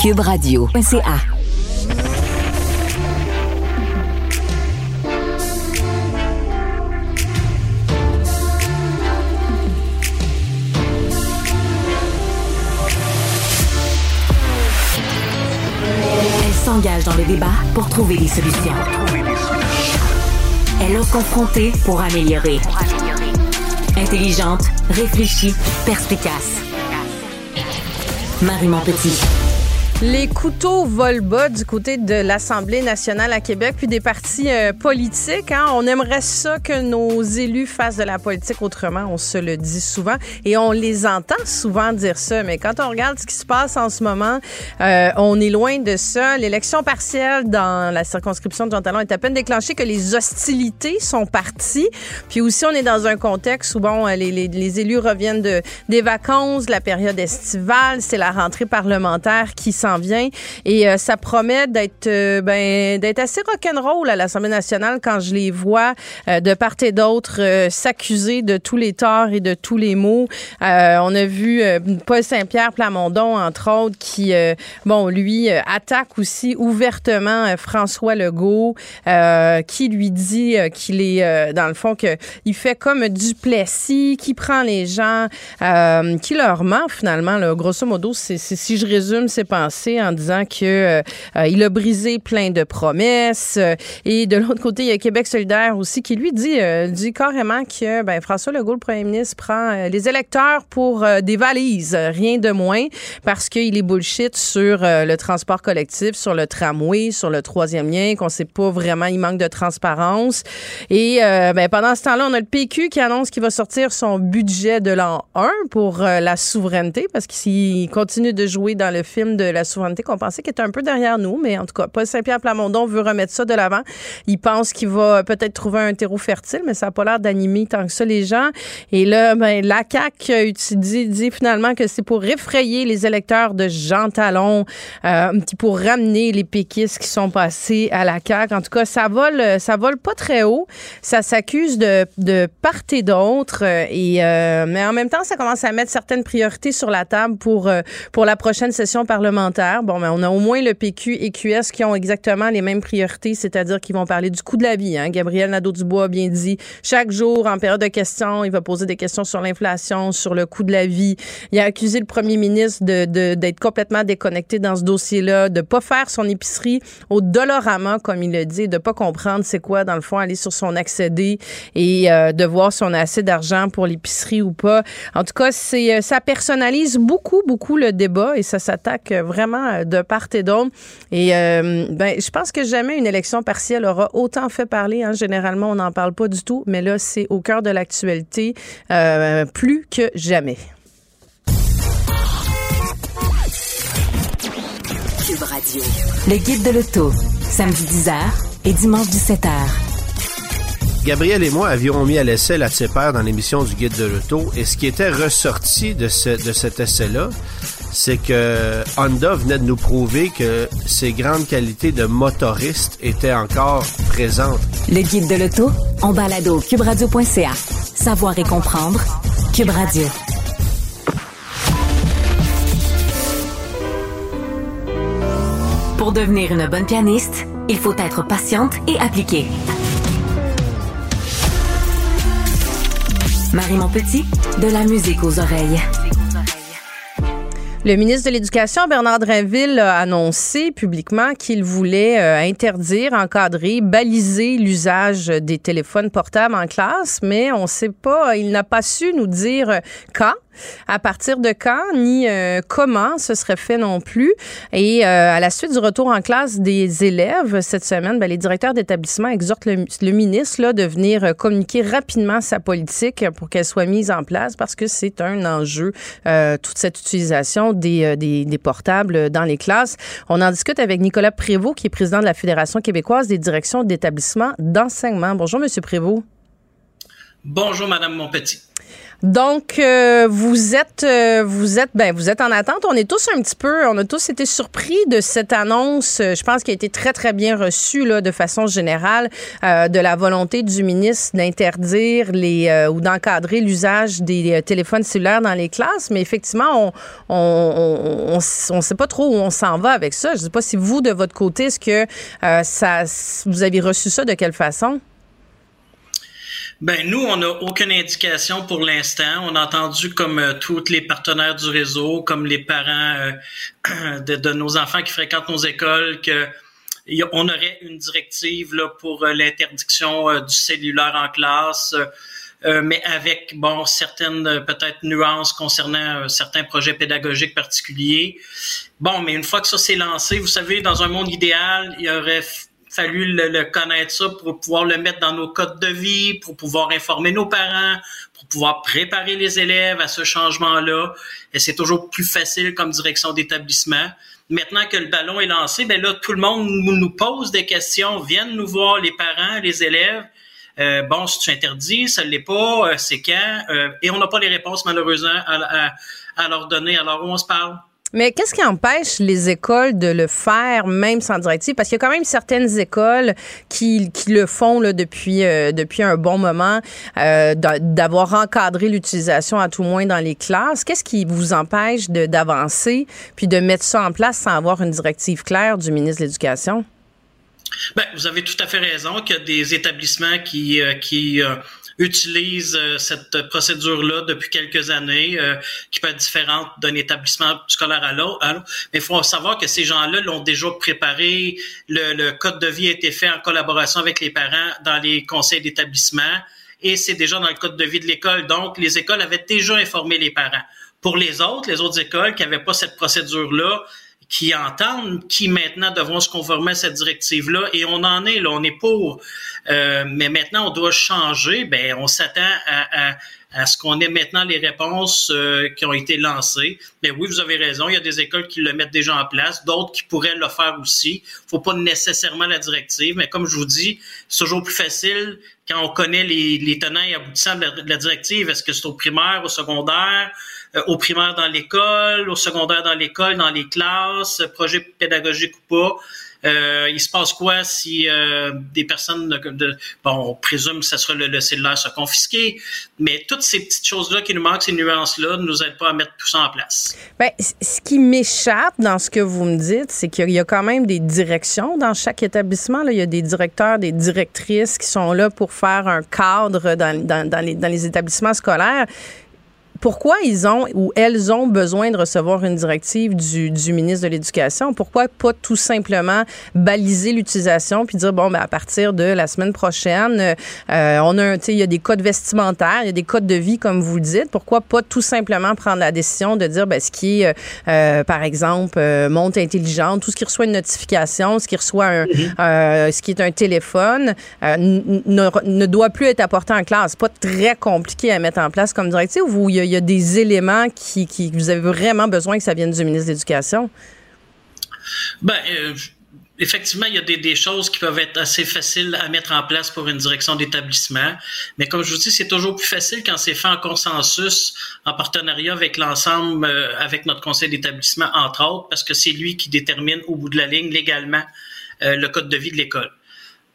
Cube Radio.ca. Elle s'engage dans le débat pour trouver des solutions. Elle a confronté pour améliorer. Intelligente, réfléchie, perspicace. Marie Montpetit. Les couteaux volent bas du côté de l'Assemblée nationale à Québec, puis des partis euh, politiques. Hein. On aimerait ça que nos élus fassent de la politique autrement. On se le dit souvent et on les entend souvent dire ça. Mais quand on regarde ce qui se passe en ce moment, euh, on est loin de ça. L'élection partielle dans la circonscription de Jean Talon est à peine déclenchée que les hostilités sont parties. Puis aussi, on est dans un contexte où bon, les, les, les élus reviennent de des vacances, la période estivale, c'est la rentrée parlementaire qui s'en vient et euh, ça promet d'être euh, ben d'être assez rock'n'roll à l'Assemblée nationale quand je les vois euh, de part et d'autre s'accuser de tous les torts et de tous les maux. on a vu Paul Saint-Pierre Plamondon entre autres qui bon lui attaque aussi ouvertement François Legault qui lui dit qu'il est dans le fond que il fait comme Duplessis qui prend les gens qui leur ment finalement grosso modo si je résume ses pensées en disant que euh, il a brisé plein de promesses. Et de l'autre côté, il y a Québec solidaire aussi qui lui dit, euh, dit carrément que ben, François Legault, le premier ministre, prend euh, les électeurs pour des valises, rien de moins, parce qu'il est bullshit sur le transport collectif, sur le tramway, sur le troisième lien, qu'on sait pas vraiment, il manque de transparence. Et ben, pendant ce temps-là, on a le PQ qui annonce qu'il va sortir son budget de l'an 1 pour la souveraineté, parce qu'il continue de jouer dans le film de la souveraineté qu'on pensait qu'il était un peu derrière nous, mais en tout cas, Paul Saint-Pierre Plamondon veut remettre ça de l'avant. Il pense qu'il va peut-être trouver un terreau fertile, mais ça n'a pas l'air d'animer tant que ça les gens. Et là, ben, la CAQ dit, finalement que c'est pour effrayer les électeurs de Jean Talon, euh, pour ramener les péquistes qui sont passés à la CAQ. En tout cas, ça vole, ça vole pas très haut. Ça s'accuse de, de part et d'autre. Et, euh, mais en même temps, ça commence à mettre certaines priorités sur la table pour, euh, pour la prochaine session parlementaire Bon, mais on a au moins le PQ et QS qui ont exactement les mêmes priorités, c'est-à-dire qu'ils vont parler du coût de la vie. Hein. Gabriel Nadeau-Dubois a bien dit, chaque jour, en période de questions, il va poser des questions sur l'inflation, sur le coût de la vie. Il a accusé le premier ministre de, d'être complètement déconnecté dans ce dossier-là, de pas faire son épicerie au dollarama, comme il le dit, de pas comprendre c'est quoi, dans le fond, aller sur son accédé et euh, de voir si on a assez d'argent pour l'épicerie ou pas. En tout cas, euh, ça personnalise beaucoup, beaucoup le débat et ça s'attaque vraiment euh, de part et d'autre. Et euh, ben, je pense que jamais une élection partielle aura autant fait parler. Hein. Généralement, on n'en parle pas du tout, mais là, c'est au cœur de l'actualité euh, plus que jamais. Cube Radio. Le guide de l'auto, samedi 10h et dimanche 17h. Gabriel et moi avions mis à l'essai la TCPR dans l'émission du Guide de l'Auto et ce qui était ressorti de, ce, de cet essai-là, c'est que Honda venait de nous prouver que ses grandes qualités de motoriste étaient encore présentes. Le guide de l'auto, en balado cuberadio.ca. Savoir et comprendre. Cube Radio. Pour devenir une bonne pianiste, il faut être patiente et appliquée. Marie Montpetit, de la musique aux oreilles. Le ministre de l'Éducation, Bernard Drinville, a annoncé publiquement qu'il voulait euh, interdire, encadrer, baliser l'usage des téléphones portables en classe, mais on ne sait pas, il n'a pas su nous dire quand à partir de quand ni euh, comment ce serait fait non plus. Et euh, à la suite du retour en classe des élèves cette semaine, ben, les directeurs d'établissement exhortent le, ministre là, de venir euh, communiquer rapidement sa politique pour qu'elle soit mise en place parce que c'est un enjeu, toute cette utilisation des, des, des, portables dans les classes. On en discute avec Nicolas Prévost, qui est président de la Fédération québécoise des directions d'établissements d'enseignement. Bonjour, Monsieur Prévost. Bonjour, Madame Monpetit. Donc, euh, vous êtes, euh, vous êtes, ben, vous êtes en attente. On est tous un petit peu, on a tous été surpris de cette annonce. Euh, je pense qu'elle a été très, très bien reçue là, de façon générale de la volonté du ministre d'interdire les ou d'encadrer l'usage des téléphones cellulaires dans les classes. Mais effectivement, on, on, on, sait pas trop où on s'en va avec ça. Je sais pas si vous, de votre côté, est-ce que ça, vous avez reçu ça de quelle façon? Ben nous, on n'a aucune indication pour l'instant. On a entendu comme euh, tous les partenaires du réseau, comme les parents euh, de, nos enfants qui fréquentent nos écoles, que on aurait une directive là, pour euh, l'interdiction du cellulaire en classe. mais avec bon certaines peut-être nuances concernant certains projets pédagogiques particuliers. Bon, mais une fois que ça s'est lancé, vous savez, dans un monde idéal, il y aurait fallu le, connaître ça pour pouvoir le mettre dans nos codes de vie, pour pouvoir informer nos parents, pour pouvoir préparer les élèves à ce changement-là. Et c'est toujours plus facile comme direction d'établissement. Maintenant que le ballon est lancé, ben là, tout le monde nous pose des questions, viennent nous voir, les parents, les élèves. Euh, bon, si tu interdis, ça ne l'est pas, euh, c'est quand? Euh, et on n'a pas les réponses, malheureusement, à, à, à leur donner. Alors, où on se parle? Mais qu'est-ce qui empêche les écoles de le faire même sans directive? Parce qu'il y a quand même certaines écoles qui, qui le font là, depuis, euh, depuis un bon moment, euh, d'avoir encadré l'utilisation à tout moins dans les classes. Qu'est-ce qui vous empêche d'avancer puis de mettre ça en place sans avoir une directive claire du ministre de l'Éducation? Ben, vous avez tout à fait raison qu'il y a des établissements qui, euh, qui utilise euh, cette procédure-là depuis quelques années, euh, qui peut être différente d'un établissement scolaire à l'autre. Mais il faut savoir que ces gens-là l'ont déjà préparé. Le, le, code de vie a été fait en collaboration avec les parents dans les conseils d'établissement et c'est déjà dans le code de vie de l'école. Donc, les écoles avaient déjà informé les parents. Pour les autres, les autres écoles qui n'avaient pas cette procédure-là, qui entendent, qui maintenant devront se conformer à cette directive-là. Et on en est là, on est pour. Euh, mais maintenant, on doit changer. Ben, on s'attend à, à, à, ce qu'on ait maintenant les réponses euh, qui ont été lancées. Mais oui, vous avez raison. Il y a des écoles qui le mettent déjà en place, d'autres qui pourraient le faire aussi. Faut pas nécessairement la directive, mais comme je vous dis, c'est toujours plus facile quand on connaît les, les tenants et aboutissants de la directive. Est-ce que c'est au primaire, au secondaire? Euh, au primaire dans l'école, au secondaire dans l'école, dans les classes, projet pédagogique ou pas. Euh, il se passe quoi si euh, des personnes de, bon, on présume que ça sera le, le cellulaire sera confisqué, mais toutes ces petites choses-là qui nous manquent, ces nuances-là, ne nous aident pas à mettre tout ça en place. Bien, ce qui m'échappe dans ce que vous me dites, c'est qu'il y a quand même des directions dans chaque établissement. Là. Il y a des directeurs, des directrices qui sont là pour faire un cadre dans, dans, dans les établissements scolaires pourquoi ils ont ou elles ont besoin de recevoir une directive du, du ministre de l'Éducation? Pourquoi pas tout simplement baliser l'utilisation puis dire, bon, ben, à partir de la semaine prochaine, euh, on a il y a des codes vestimentaires, il y a des codes de vie, comme vous le dites. Pourquoi pas tout simplement prendre la décision de dire, ben, ce qui est, euh, euh par exemple, euh, montre intelligente, tout ce qui reçoit une notification, ce qui reçoit un, mm-hmm. ce qui est un téléphone, ne, ne, doit plus être apporté en classe. Pas très compliqué à mettre en place comme directive. Ou il y a y a des éléments qui, qui vous avez vraiment besoin que ça vienne du ministre de l'Éducation? Ben, euh, effectivement, il y a des, des, choses qui peuvent être assez faciles à mettre en place pour une direction d'établissement. Mais comme je vous dis, c'est toujours plus facile quand c'est fait en consensus, en partenariat avec l'ensemble, euh, avec notre conseil d'établissement, entre autres, parce que c'est lui qui détermine au bout de la ligne légalement euh, le code de vie de l'école.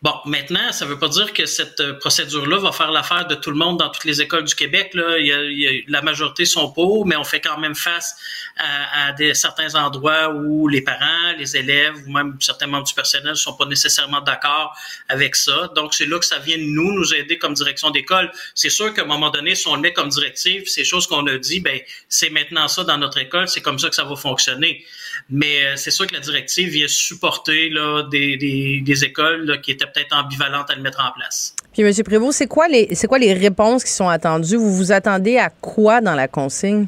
Bon, maintenant, ça ne veut pas dire que cette euh, procédure-là va faire l'affaire de tout le monde dans toutes les écoles du Québec. Là. Il y a, la majorité sont pour, mais on fait quand même face à, des, certains endroits où les parents, les élèves ou même certains membres du personnel ne sont pas nécessairement d'accord avec ça. Donc, c'est là que ça vient de nous, nous aider comme direction d'école. C'est sûr qu'à un moment donné, si on le met comme directive, ces choses qu'on a dit, ben c'est maintenant ça dans notre école, c'est comme ça que ça va fonctionner. Mais euh, c'est sûr que la directive vient supporter là, des, des, des écoles qui étaient peut-être ambivalente à le mettre en place. Puis, M. Prévost, c'est quoi les c'est quoi les réponses qui sont attendues? Vous vous attendez à quoi dans la consigne?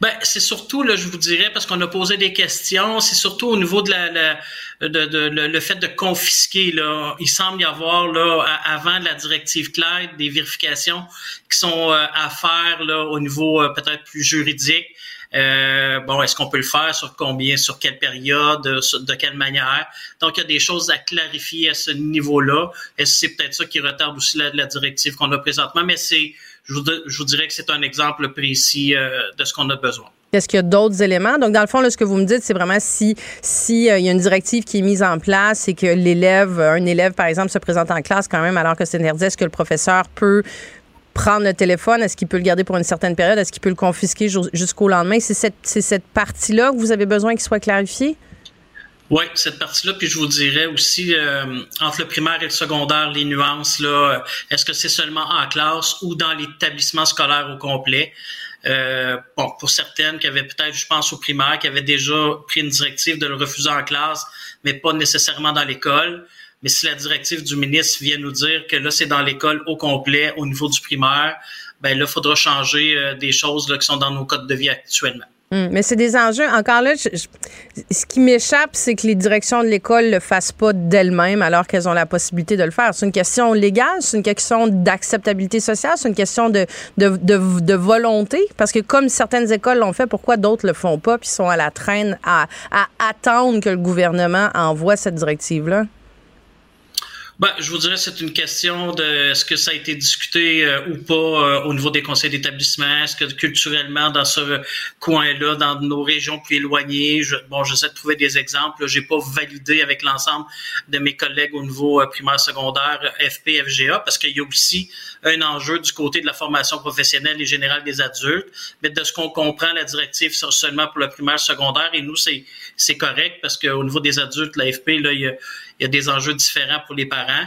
Ben, c'est surtout, là, je vous dirais, parce qu'on a posé des questions, c'est surtout au niveau de la, de, le, fait de confisquer. Là, il semble y avoir là, avant la directive claire des vérifications qui sont euh, à faire là, au niveau euh, peut-être plus juridique. Euh, bon, est-ce qu'on peut le faire? Sur combien, sur quelle période, de quelle manière? Donc, il y a des choses à clarifier à ce niveau-là. Et c'est peut-être ça qui retarde aussi la, la directive qu'on a présentement, mais c'est je vous, dirais que c'est un exemple précis de ce qu'on a besoin. Est-ce qu'il y a d'autres éléments? Donc, dans le fond, là, ce que vous me dites, c'est vraiment si si il y a une directive qui est mise en place et que l'élève, un élève, par exemple, se présente en classe quand même alors que c'est interdit, est-ce que le professeur peut prendre le téléphone? Est-ce qu'il peut le garder pour une certaine période? Est-ce qu'il peut le confisquer jusqu'au lendemain? C'est cette, cette partie-là que vous avez besoin qu'il soit clarifié? Oui, cette partie-là, puis je vous dirais aussi euh, entre le primaire et le secondaire, les nuances là. Euh, est-ce que c'est seulement en classe ou dans l'établissement scolaire au complet? Euh, Bon, pour certaines qui avaient peut-être, je pense au primaire, qui avaient déjà pris une directive de le refuser en classe, mais pas nécessairement dans l'école. Mais si la directive du ministre vient nous dire que là, c'est dans l'école au complet, au niveau du primaire, ben là, il faudra changer euh, des choses là, qui sont dans nos codes de vie actuellement. Hum, mais c'est des enjeux. Encore là, ce qui m'échappe, c'est que les directions de l'école ne le fassent pas d'elles-mêmes alors qu'elles ont la possibilité de le faire. C'est une question légale, c'est une question d'acceptabilité sociale, c'est une question de, de, de, volonté. Parce que comme certaines écoles l'ont fait, pourquoi d'autres le font pas puis sont à la traîne à attendre que le gouvernement envoie cette directive-là? Ben, je vous dirais c'est une question de est-ce que ça a été discuté euh, ou pas euh, au niveau des conseils d'établissement, est-ce que culturellement dans ce coin-là, dans nos régions plus éloignées, je, bon, j'essaie de trouver des exemples. J'ai pas validé avec l'ensemble de mes collègues au niveau euh, primaire, secondaire, FP, FGA, parce qu'il y a aussi un enjeu du côté de la formation professionnelle et générale des adultes. Mais de ce qu'on comprend, la directive c'est seulement pour le primaire, secondaire, et nous c'est c'est correct parce qu'au niveau des adultes, la FP là, il y a il y a des enjeux différents pour les parents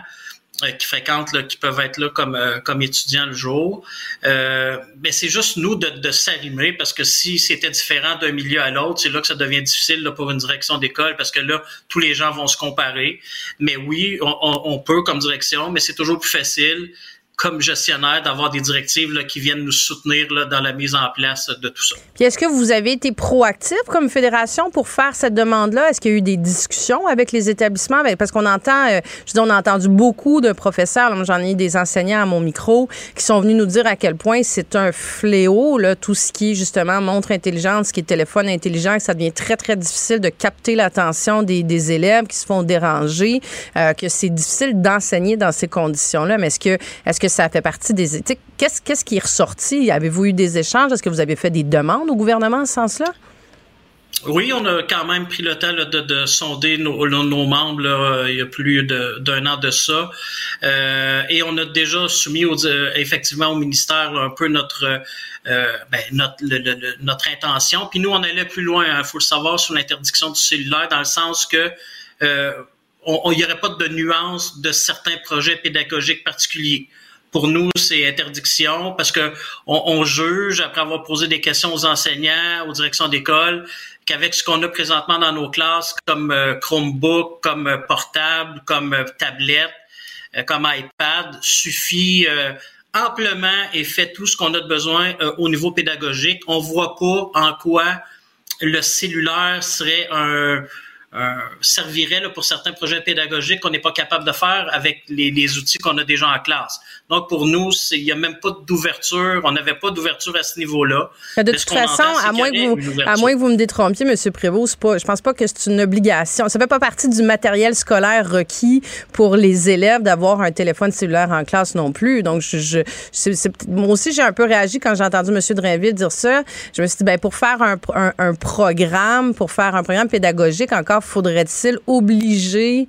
euh, qui fréquentent, qui peuvent être là comme, euh, étudiants le jour. Euh, mais c'est juste nous de, de parce que si c'était différent d'un milieu à l'autre, c'est là que ça devient difficile pour une direction d'école parce que là, tous les gens vont se comparer. Mais oui, on peut comme direction, mais c'est toujours plus facile comme gestionnaire d'avoir des directives qui viennent nous soutenir dans la mise en place de tout ça. Puis est-ce que vous avez été proactif comme fédération pour faire cette demande-là? Est-ce qu'il y a eu des discussions avec les établissements? Ben, parce qu'on entend, euh, je dis, on a entendu beaucoup de professeurs, j'en ai eu des enseignants à mon micro, qui sont venus nous dire à quel point c'est un fléau, tout ce qui justement montre intelligente, ce qui est téléphone intelligent, que ça devient très, très difficile de capter l'attention des, des, élèves qui se font déranger, euh, que c'est difficile d'enseigner dans ces conditions-là. Mais est-ce que, est-ce que ça fait partie des éthiques? Qu'est-ce, qu'est-ce qui est ressorti? Avez-vous eu des échanges? Est-ce que vous avez fait des demandes au gouvernement en ce sens-là? Oui, on a quand même pris le temps de, sonder nos, membres il y a plus d'un an de ça. Euh, et on a déjà soumis euh, effectivement au ministère un peu notre euh, ben, notre intention. Puis nous, on allait plus loin, il hein, faut le savoir, sur l'interdiction du cellulaire, dans le sens que il n'y aurait pas de nuance de certains projets pédagogiques particuliers. Pour nous, c'est interdiction parce que on, juge, après avoir posé des questions aux enseignants, aux directions d'école, qu'avec ce qu'on a présentement dans nos classes, comme euh, Chromebook, comme euh, portable, comme euh, tablette, comme iPad, suffit amplement et fait tout ce qu'on a de besoin au niveau pédagogique. On voit pas en quoi le cellulaire serait un, servirait là, pour certains projets pédagogiques qu'on n'est pas capable de faire avec les, les outils qu'on a déjà en classe. Donc, pour nous, il n'y a même pas d'ouverture. On n'avait pas d'ouverture à ce niveau-là. De toute façon, à moins, que vous, à moins que vous me détrompiez, M. Prévost, pas, je pense pas que c'est une obligation. Ça fait pas partie du matériel scolaire requis pour les élèves d'avoir un téléphone cellulaire en classe non plus. Donc, je, je moi aussi, j'ai un peu réagi quand j'ai entendu M. Drainville dire ça. Je me suis dit, ben, pour faire un, un, un programme, pour faire un programme pédagogique, encore faudrait-il obliger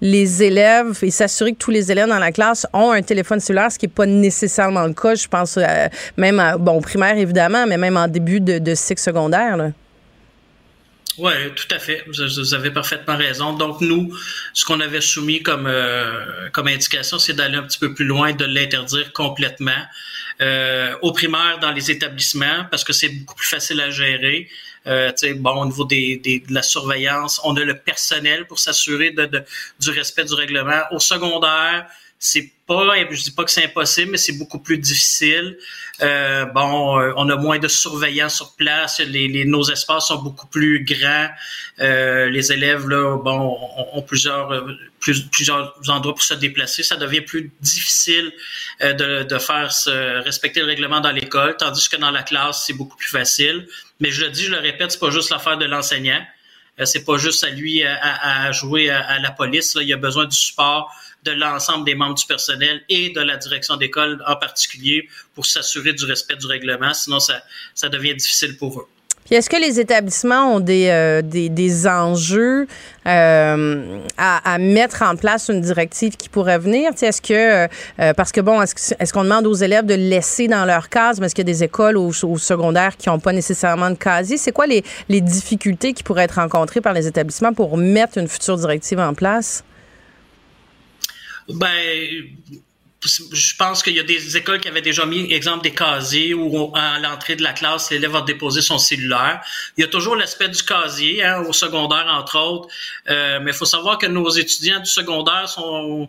les élèves et s'assurer que tous les élèves dans la classe ont un téléphone cellulaire, ce qui n'est pas nécessairement le cas, je pense, euh, même, à, bon, primaire évidemment, mais même en début de, cycle secondaire. Oui, tout à fait. Vous, avez parfaitement raison. Donc, nous, ce qu'on avait soumis comme, euh, comme indication, c'est d'aller un petit peu plus loin, de l'interdire complètement. Euh, au primaire, dans les établissements, parce que c'est beaucoup plus facile à gérer. Euh, bon, au niveau des, de la surveillance, on a le personnel pour s'assurer de, du respect du règlement. Au secondaire, c'est pas, je dis pas que c'est impossible, mais c'est beaucoup plus difficile. Euh, bon, euh, on a moins de surveillants sur place. Les, les nos espaces sont beaucoup plus grands. Les élèves là, bon, ont, plusieurs plus, plusieurs endroits pour se déplacer. Ça devient plus difficile de, de faire respecter le règlement dans l'école, tandis que dans la classe c'est beaucoup plus facile. Mais je le dis, je le répète, c'est pas juste l'affaire de l'enseignant. c'est pas juste à lui à, à jouer à, à la police. Là. Il y a besoin du support de l'ensemble des membres du personnel et de la direction d'école en particulier pour s'assurer du respect du règlement. Sinon, ça, ça devient difficile pour eux est-ce que les établissements ont des, euh, des, enjeux euh, à, mettre en place une directive qui pourrait venir? Est-ce que, euh, parce que bon, est-ce qu'on demande aux élèves de laisser dans leur case, mais est-ce qu'il y a des écoles au, secondaire qui n'ont pas nécessairement de casier? C'est quoi les, les difficultés qui pourraient être rencontrées par les établissements pour mettre une future directive en place? Ben, je pense qu'il y a des écoles qui avaient déjà mis, exemple, des casiers où à l'entrée de la classe, l'élève va déposer son cellulaire. Il y a toujours l'aspect du casier, hein, au secondaire, entre autres. Euh, mais il faut savoir que nos étudiants du secondaire sont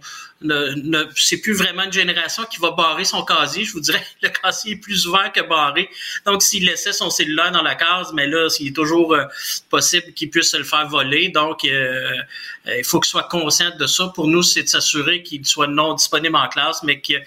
c'est plus vraiment une génération qui va barrer son casier. Je vous dirais, le casier est plus ouvert que barré. Donc, s'il laissait son cellulaire dans la case, mais là, il est toujours euh, possible qu'il puisse se le faire voler. Donc, euh, euh, il faut qu'il soit conscient de ça. Pour nous, c'est de s'assurer qu'il soit non disponible en classe, mais qu'il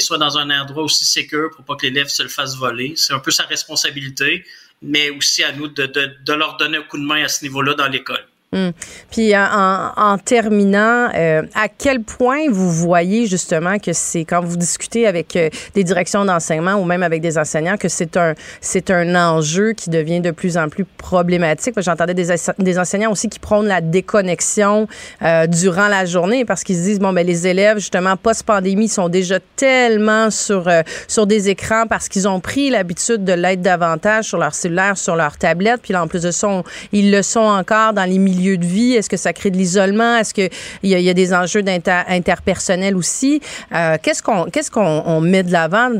soit dans un endroit aussi sécur pour pas que l'élève se le fasse voler. C'est un peu sa responsabilité, mais aussi à nous de, de, de leur donner un coup de main à ce niveau-là dans l'école. Hum. Puis en, terminant, euh, à quel point vous voyez justement que c'est quand vous discutez avec euh, des directions d'enseignement ou même avec des enseignants que c'est un c'est un enjeu qui devient de plus en plus problématique? J'entendais des, des enseignants aussi qui prônent la déconnexion euh, durant la journée parce qu'ils se disent bon ben les élèves justement post pandémie sont déjà tellement sur sur des écrans parce qu'ils ont pris l'habitude de l'être davantage sur leur cellulaire, sur leur tablette. Puis là en plus de ça, ils le sont encore dans les milieux de vie? Est-ce que ça crée de l'isolement? Est-ce qu'il y, a, y a des enjeux interpersonnels aussi? Euh, qu'est-ce qu'on qu'est-ce met de l'avant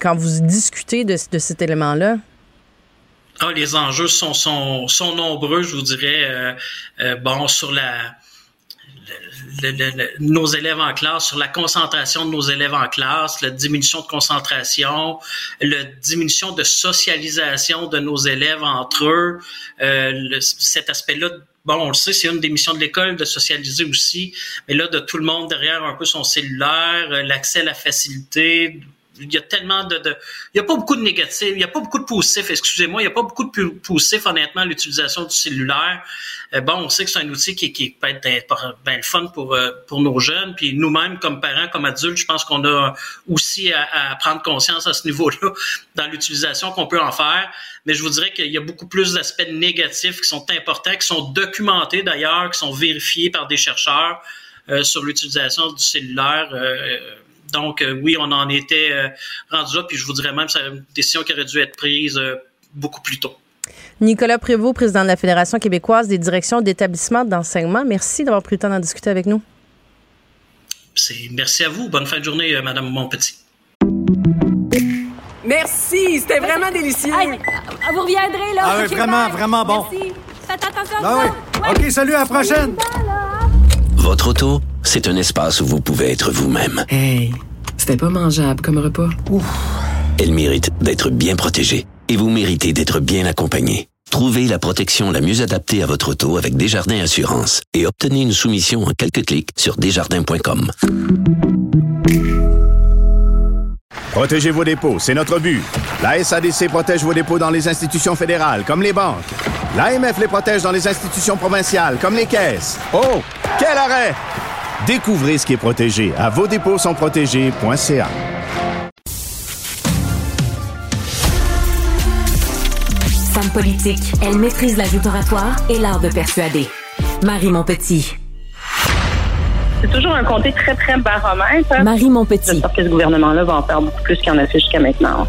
quand vous discutez de, cet élément-là? Ah, les enjeux sont, sont, sont nombreux, je vous dirais. Euh, euh, bon, sur la nos élèves en classe, sur la concentration de nos élèves en classe, la diminution de concentration, la diminution de socialisation de nos élèves entre eux, cet aspect-là bon, on le sait, c'est une des missions de l'école de socialiser aussi, mais là, de tout le monde derrière un peu son cellulaire, euh, l'accès à la facilité, il y a tellement de, de, il y a pas beaucoup de négatifs, il y a pas beaucoup de positifs, excusez-moi, il y a pas beaucoup de positifs honnêtement l'utilisation du cellulaire. Euh, bon, on sait que c'est un outil qui, qui peut être ben, le fun pour euh, pour nos jeunes, puis nous-mêmes comme parents, comme adultes, je pense qu'on a aussi à, prendre conscience à ce niveau-là dans l'utilisation qu'on peut en faire. Mais je vous dirais qu'il y a beaucoup plus d'aspects négatifs qui sont importants, qui sont documentés d'ailleurs, qui sont vérifiés par des chercheurs euh, sur l'utilisation du cellulaire. Donc, euh, oui, on en était euh, rendu là, puis je vous dirais même que c'est une décision qui aurait dû être prise euh, beaucoup plus tôt. Nicolas Prévost, président de la Fédération québécoise des directions d'établissements d'enseignement, merci d'avoir pris le temps d'en discuter avec nous. Merci à vous. Bonne fin de journée, Madame Montpetit. Merci, c'était vraiment délicieux. vous reviendrez, là. Ah oui, vraiment, vraiment bon. Merci. Faites attention. Ah oui. OK, salut, à la prochaine. Votre auto, c'est un espace où vous pouvez être vous-même. Hey, c'était pas mangeable comme repas. Ouf. Elle mérite d'être bien protégée et vous méritez d'être bien accompagné. Trouvez la protection la mieux adaptée à votre auto avec Desjardins Assurance et obtenez une soumission en quelques clics sur desjardins.com. Protégez vos dépôts, c'est notre but. La SADC protège vos dépôts dans les institutions fédérales, comme les banques. L'AMF les protège dans les institutions provinciales, comme les caisses. Oh, quel arrêt! Découvrez ce qui est protégé à vos dépôts sont protégés.ca. Femme politique, elle maîtrise la oratoire et l'art de persuader. Marie Montpetit. C'est toujours un comté très, très baromètre. Marie Montpetit. Parce que ce gouvernement-là va en faire beaucoup plus qu'il en a fait jusqu'à maintenant.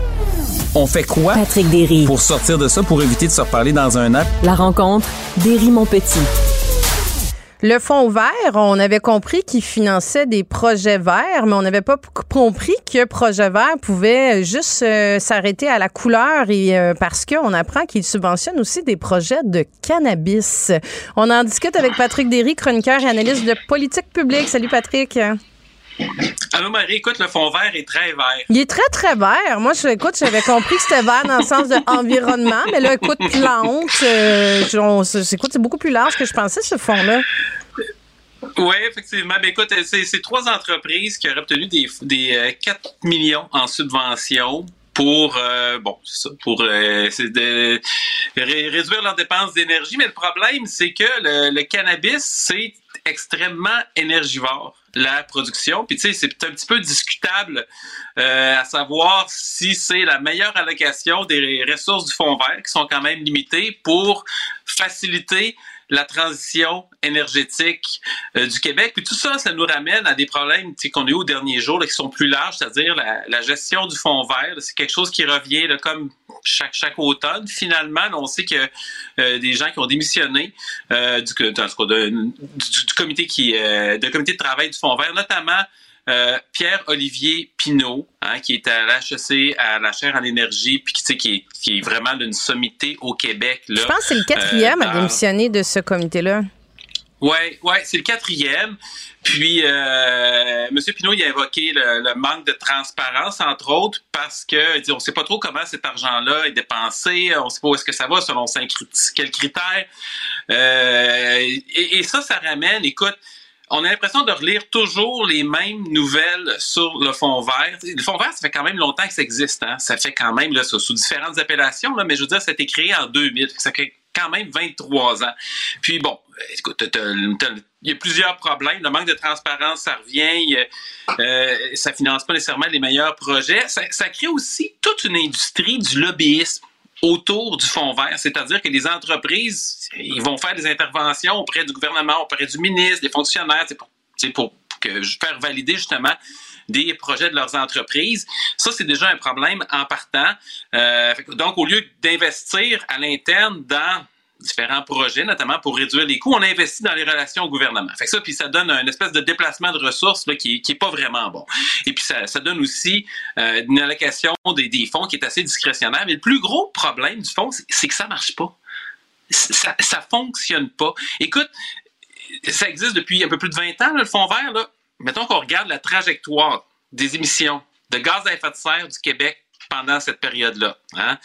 On fait quoi? Patrick Derry. Pour sortir de ça, pour éviter de se reparler dans un app. La rencontre, Derry-Montpetit. Le fonds vert, on avait compris qu'il finançait des projets verts, mais on n'avait pas compris que projet vert pouvait juste euh, s'arrêter à la couleur et euh, parce qu'on apprend qu'il subventionne aussi des projets de cannabis. On en discute avec Patrick Derry, chroniqueur et analyste de politique publique. Salut Patrick. Allô Marie, écoute, le fond vert est très vert. Il est très, très vert. Moi, je, écoute, j'avais compris que c'était vert dans le sens de environnement, mais là, écoute, plante, euh, écoute, c'est beaucoup plus large que je pensais, ce fond-là. Oui, effectivement. Ben, écoute, c'est trois entreprises qui auraient obtenu des, des 4 euh, millions en subvention pour euh, bon pour euh, de, réduire leurs dépenses d'énergie mais le problème c'est que le, le cannabis c'est extrêmement énergivore la production. Puis tu sais, c'est un petit peu discutable euh, à savoir si c'est la meilleure allocation des ressources du fonds vert qui sont quand même limitées pour faciliter la transition énergétique euh, du Québec. Puis tout ça, ça nous ramène à des problèmes qu'on a eu aux derniers jours là, qui sont plus larges, c'est-à-dire la, la, gestion du fonds vert. C'est quelque chose qui revient là, comme chaque, chaque automne. Finalement, là, on sait que euh, des gens qui ont démissionné euh, du, de, comité qui, euh, de comité de travail du fonds vert, notamment euh, Pierre-Olivier Pinault, hein, qui est à l'HEC, à la chaire en énergie, puis qui, qui, est, qui est vraiment d'une sommité au Québec. Là, Je pense que c'est le quatrième euh, à démissionner de ce comité-là. Oui, ouais, c'est le quatrième. Puis, euh, M. Pinault, il a évoqué le, manque de transparence, entre autres, parce que dit, on ne sait pas trop comment cet argent-là est dépensé, on ne sait pas où est-ce que ça va, selon quels critères. Euh, et, ça, ça ramène, écoute, on a l'impression de relire toujours les mêmes nouvelles sur le fond vert. Le fond vert, ça fait quand même longtemps que ça existe. Hein? Ça fait quand même là, sous, différentes appellations, mais je veux dire, ça a été créé en 2000. Ça fait quand même 23 ans. Puis bon, écoute, il y a plusieurs problèmes. Le manque de transparence, ça revient. Euh, ça finance pas nécessairement les meilleurs projets. Ça, ça crée aussi toute une industrie du lobbyisme autour du fonds vert, c'est-à-dire que les entreprises, ils vont faire des interventions auprès du gouvernement, auprès du ministre, des fonctionnaires, c'est pour, pour que, faire valider justement des projets de leurs entreprises. Ça, c'est déjà un problème en partant. Euh, donc, au lieu d'investir à l'interne dans différents projets, notamment pour réduire les coûts, on investit dans les relations au gouvernement. Fait que ça, puis ça donne un espèce de déplacement de ressources là, qui, qui est pas vraiment bon. Et puis ça, donne aussi euh, une allocation des, fonds qui est assez discrétionnaire. Mais le plus gros problème du fonds, c'est que ça marche pas. Ça, ça fonctionne pas. Écoute, ça existe depuis un peu plus de 20 ans, le fonds vert. Là. Mettons qu'on regarde la trajectoire des émissions de gaz à effet de serre du Québec pendant cette période-là. Hein.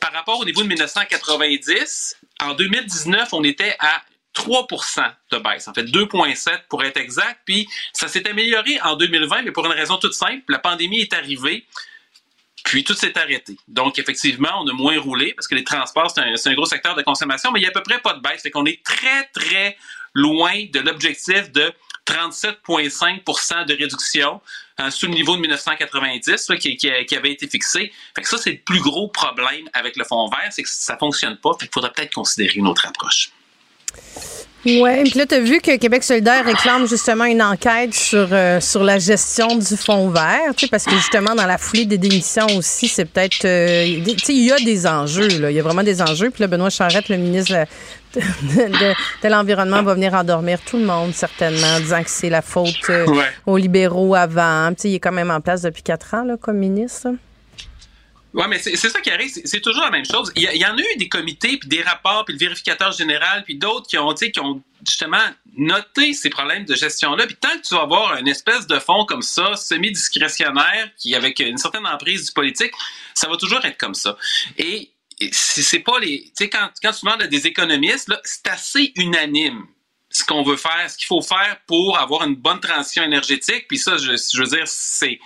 Par rapport au niveau de 1990, en 2019, on était à 3% de baisse, en fait 2,7 pour être exact, puis ça s'est amélioré en 2020, mais pour une raison toute simple, la pandémie est arrivée, puis tout s'est arrêté. Donc effectivement, on a moins roulé, parce que les transports, c'est un, un, gros secteur de consommation, mais il n'y a à peu près pas de baisse, fait qu'on est très, très loin de l'objectif de 37,5% de réduction hein, sous le niveau de 1990 là, qui, avait été fixé. Fait que ça, c'est le plus gros problème avec le fonds vert, c'est que ça fonctionne pas. Qu'il faudrait peut-être considérer une autre approche. Oui, puis là, tu as vu que Québec solidaire réclame justement une enquête sur, euh, sur la gestion du fonds vert, parce que justement, dans la foulée des démissions aussi, c'est peut-être... Euh, il y a des enjeux, là. Il y a vraiment des enjeux. Puis là, Benoît Charette, le ministre de, de, de l'Environnement, va venir endormir tout le monde, certainement, disant que c'est la faute euh, ouais. aux libéraux avant. Il est quand même en place depuis quatre ans, là, comme ministre. Oui, mais c'est ça qui arrive, c'est toujours la même chose. Il y, y, en a eu des comités, puis des rapports, puis le vérificateur général, puis d'autres qui ont, qui ont justement noté ces problèmes de gestion-là. Puis tant que tu vas avoir une espèce de fonds comme ça, semi-discrétionnaire, qui avec une certaine emprise du politique, ça va toujours être comme ça. Et c'est pas les... Tu sais, quand, tu demandes à des économistes, c'est assez unanime ce qu'on veut faire, ce qu'il faut faire pour avoir une bonne transition énergétique. Puis ça, je, veux dire, c'est,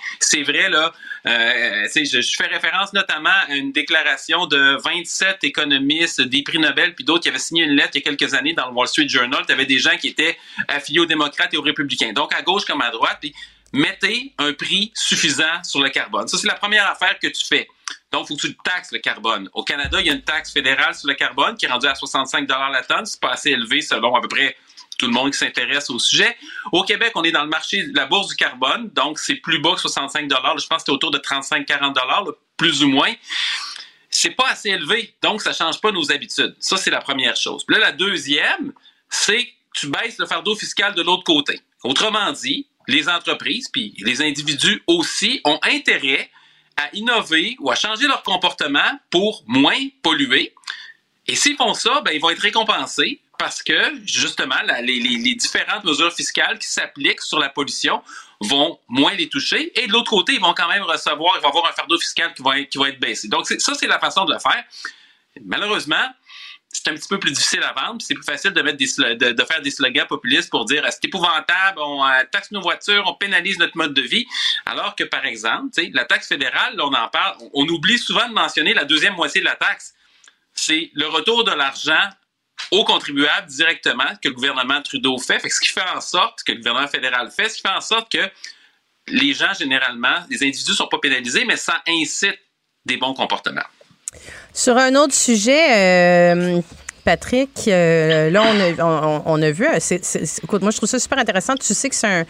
vrai, là. Euh, je, je fais référence notamment à une déclaration de 27 économistes des prix Nobel, puis d'autres qui avaient signé une lettre il y a quelques années dans le Wall Street Journal. Tu avais des gens qui étaient affiliés aux démocrates et aux républicains. Donc, à gauche comme à droite. Mettez un prix suffisant sur le carbone. Ça, c'est la première affaire que tu fais. Donc, il faut que tu taxes le carbone. Au Canada, il y a une taxe fédérale sur le carbone qui est rendue à 65 la tonne. C'est pas assez élevé selon à peu près tout le monde qui s'intéresse au sujet. Au Québec, on est dans le marché de la bourse du carbone, donc c'est plus bas que 65 Je pense que c'est autour de 35-40 plus ou moins. C'est pas assez élevé, donc ça change pas nos habitudes. Ça, c'est la première chose. Là, la deuxième, c'est que tu baisses le fardeau fiscal de l'autre côté. Autrement dit, les entreprises, puis les individus aussi, ont intérêt à innover ou à changer leur comportement pour moins polluer. Et s'ils font ça, ben, ils vont être récompensés parce que, justement, les, différentes mesures fiscales qui s'appliquent sur la pollution vont moins les toucher. Et de l'autre côté, ils vont quand même recevoir, ils vont avoir un fardeau fiscal qui va qui va être baissé. Donc, ça, c'est la façon de le faire. Malheureusement, c'est un petit peu plus difficile à vendre, c'est plus facile de, faire des slogans populistes pour dire c'est épouvantable, on euh, taxe nos voitures, on pénalise notre mode de vie? Alors que, par exemple, la taxe fédérale, on en parle, on, oublie souvent de mentionner la deuxième moitié de la taxe. C'est le retour de l'argent aux contribuables directement que le gouvernement Trudeau fait. fait ce qui fait en sorte que le gouvernement fédéral fait, ce qui fait en sorte que les gens, généralement, les individus ne sont pas pénalisés, mais ça incite des bons comportements. Sur un autre sujet, euh, Patrick, euh, là, on a, vu, écoute, moi, je trouve ça super intéressant. Tu sais que c'est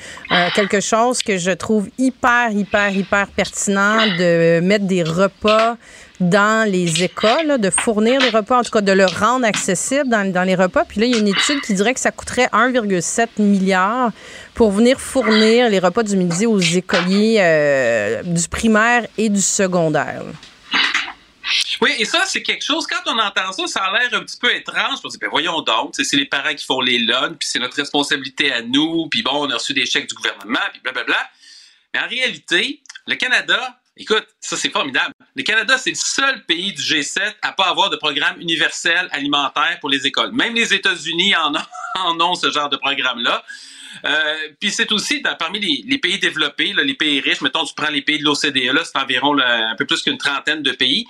quelque chose que je trouve hyper, hyper, hyper pertinent de mettre des repas dans les écoles, de fournir des repas, en tout cas de le rendre accessible dans, les repas. Puis là, il y a une étude qui dirait que ça coûterait 1,7 milliard pour venir fournir les repas du midi aux écoliers euh, du primaire et du secondaire. Oui, et ça, c'est quelque chose, quand on entend ça, ça a l'air un petit peu étrange. On se dit, ben voyons donc, c'est les parents qui font les lunchs, puis c'est notre responsabilité à nous, puis bon, on a reçu des chèques du gouvernement, puis blablabla. Mais en réalité, le Canada, écoute, ça c'est formidable. Le Canada, c'est le seul pays du G7 à pas avoir de programme universel alimentaire pour les écoles. Même les États-Unis en ont ce genre de programme-là. Euh, puis c'est aussi parmi les, pays développés, les pays riches, mettons, tu prends les pays de l'OCDE, là, c'est environ un peu plus qu'une trentaine de pays.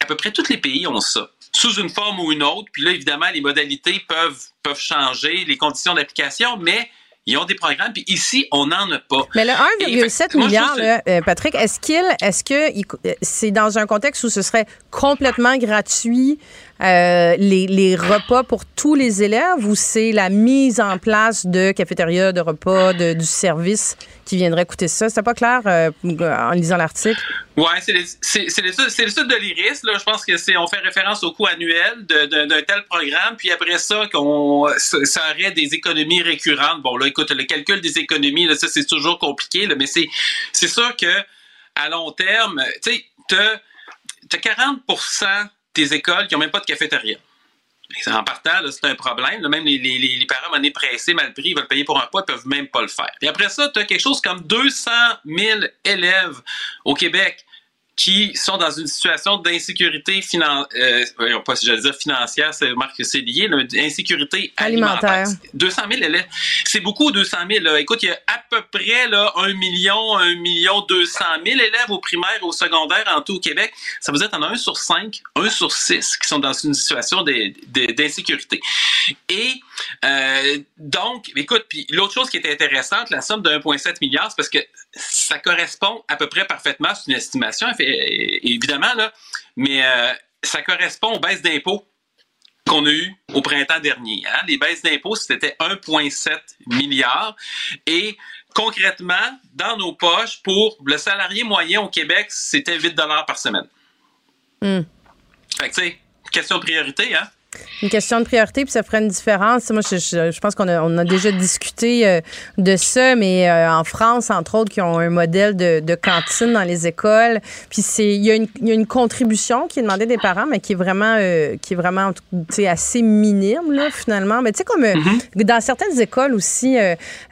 À peu près tous les pays ont ça, sous une forme ou une autre. Puis là, évidemment, les modalités peuvent, peuvent changer, les conditions d'application, mais ils ont des programmes, puis ici, on n'en a pas. Mais le 1,7 milliard, euh, Patrick, est-ce qu'il, est-ce que c'est dans un contexte où ce serait complètement gratuit euh, les, repas pour tous les élèves ou c'est la mise en place de cafétéria, de repas, de, du service qui viendrait coûter ça? C'est pas clair euh, en lisant l'article? Oui, c'est l'étude de l'IRIS. Je pense que c'est on fait référence au coût annuel d'un tel programme, puis après ça, qu'on ça aurait des économies récurrentes. Bon, là, écoute, le calcul des économies, ça, c'est toujours compliqué, mais c'est sûr que à long terme, tu sais, tu as 40 des écoles qui n'ont même pas de cafétéria. En partant, c'est un problème. même les, les, les parents, monnaie pressés, mal pris, ils veulent payer pour un poids, ils peuvent même pas le faire. Et après ça, tu as quelque chose comme 200 000 élèves au Québec qui sont dans une situation d'insécurité financière, euh, pas si j'allais dire financière, c'est marque que c'est lié, d'insécurité alimentaire. 200 000 élèves. C'est beaucoup, 200 000. Écoute, il y a à peu près là, 1 million, 1 million 200 000 élèves au primaire et au secondaire en tout au Québec. Ça veut dire en a 1 sur 5, 1 sur 6 qui sont dans une situation d'insécurité. Et euh, donc, écoute, puis l'autre chose qui est intéressante, la somme de 1,7 milliard, c'est parce que ça correspond à peu près parfaitement, c'est une estimation, évidemment, là, mais euh, ça correspond aux baisses d'impôts qu'on a eues au printemps dernier. Hein. Les baisses d'impôts, c'était 1,7 milliard. Et concrètement, dans nos poches, pour le salarié moyen au Québec, c'était 8 dollars par semaine. Hmm. Fait que, tu sais, question de priorité, hein? Une question de priorité, puis ça ferait une différence. Moi, je, je, pense qu'on a, on a déjà discuté euh, de ça, mais euh, en France, entre autres, qui ont un modèle de, de cantine dans les écoles, puis c'est il y, a une, il y a une contribution qui est demandée des parents, mais qui est vraiment, euh, qui est vraiment, assez minime là, finalement. Mais tu sais comme mm-hmm. dans certaines écoles aussi,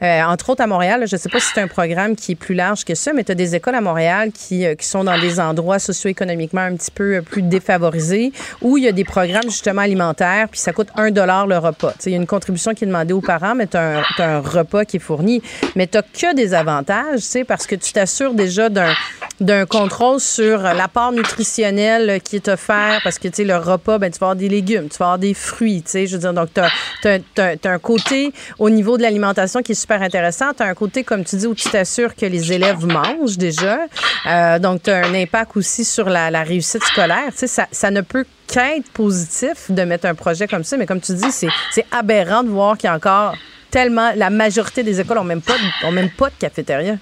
entre autres à Montréal, je sais pas si c'est un programme qui est plus large que ça, mais tu as des écoles à Montréal qui, qui sont dans des endroits socio-économiquement un petit peu plus défavorisés, où il y a des programmes justement alimentaires puis ça coûte un dollar le repas. Il y a une contribution qui est demandée aux parents, mais tu as, un repas qui est fourni. Mais tu que des avantages, parce que tu t'assures déjà d'un contrôle sur l'apport nutritionnel qui est offert, parce que le repas, ben, tu vas avoir des légumes, tu vas avoir des fruits. Je veux dire, donc tu as, un côté au niveau de l'alimentation qui est super intéressant. Tu as un côté, comme tu dis, où tu t'assures que les élèves mangent déjà. Euh, donc, tu as un impact aussi sur la, réussite scolaire. Ça, ça ne peut qu'être positif de mettre un projet comme ça, mais comme tu dis, c'est aberrant de voir qu'il y a encore tellement. La majorité des écoles n'ont même, pas de, même pas de cafétéria.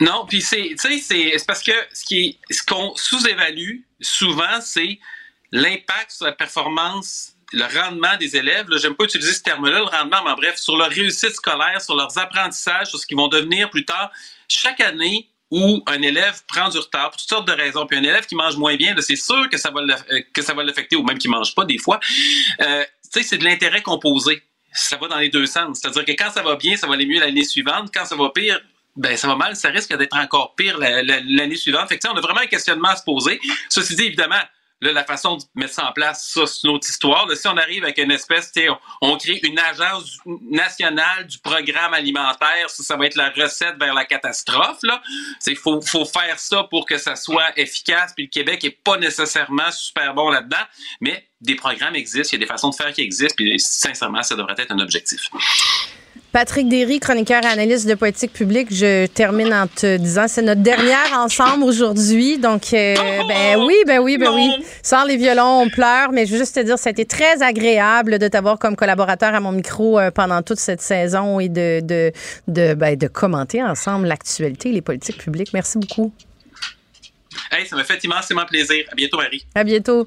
Non, puis c'est, c'est parce que ce qui ce qu'on sous-évalue souvent, c'est l'impact sur la performance, le rendement des élèves. J'aime pas utiliser ce terme-là, le rendement, mais bref, sur leur réussite scolaire, sur leurs apprentissages, sur ce qu'ils vont devenir plus tard. Chaque année, où un élève prend du retard pour toutes sortes de raisons, puis un élève qui mange moins bien, c'est sûr que ça va euh, que ça va l'affecter, ou même qui mange pas des fois. Euh, tu sais, c'est de l'intérêt composé. Ça va dans les deux sens. C'est-à-dire que quand ça va bien, ça va aller mieux l'année suivante. Quand ça va pire, ben ça va mal, ça risque d'être encore pire l'année suivante. Fait que, on a vraiment un questionnement à se poser. Ceci dit, évidemment, Là, la façon de mettre ça en place, ça, c'est une autre histoire. Si on arrive avec une espèce, on, crée une agence nationale du programme alimentaire, ça, va être la recette vers la catastrophe. C'est faut, faire ça pour que ça soit efficace. Puis le Québec est pas nécessairement super bon là-dedans, mais des programmes existent, il y a des façons de faire qui existent. Puis sincèrement, ça devrait être un objectif. Patrick Derry, chroniqueur et analyste de politique publique, je termine en te disant c'est notre dernière ensemble aujourd'hui. Donc, euh, ben oui, ben oui, ben oui. Sans les violons, on pleure, mais je veux juste te dire, ça a été très agréable de t'avoir comme collaborateur à mon micro euh, pendant toute cette saison et de, de, de, ben, de commenter ensemble l'actualité et les politiques publiques. Merci beaucoup. Hey, ça m'a fait immensément plaisir. À bientôt, Marie. À bientôt.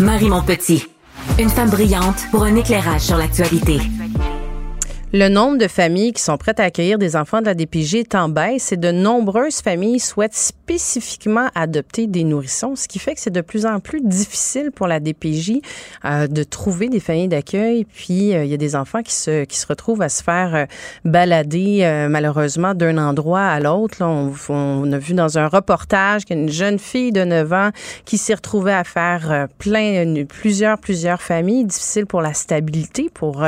Marie Montpetit. Une femme brillante pour un éclairage sur l'actualité. Le nombre de familles qui sont prêtes à accueillir des enfants de la DPJ est en baisse et de nombreuses familles souhaitent spécifiquement adopter des nourrissons, ce qui fait que c'est de plus en plus difficile pour la DPJ euh, de trouver des familles d'accueil. Puis euh, il y a des enfants qui se, qui se retrouvent à se faire euh, balader malheureusement d'un endroit à l'autre. On, on a vu dans un reportage qu'une jeune fille de 9 ans qui s'est retrouvée à faire plein, plusieurs, plusieurs familles, difficile pour la stabilité. Pour,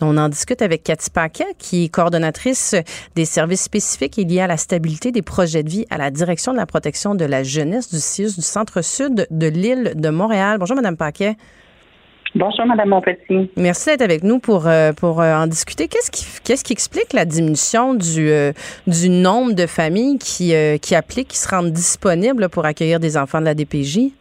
on en discute avec Cathy Paquet, qui est coordonnatrice des services spécifiques et liés à la stabilité des projets de vie à la direction de la protection de la jeunesse du CIUS du centre-sud de l'île de Montréal. Bonjour, Madame Paquet. Bonjour, Madame Monpetit. Merci d'être avec nous pour, euh, pour euh, en discuter. Qu'est-ce qui, qu'est-ce qui explique la diminution du, euh, du nombre de familles qui, qui appliquent, qui se rendent disponibles pour accueillir des enfants de la DPJ?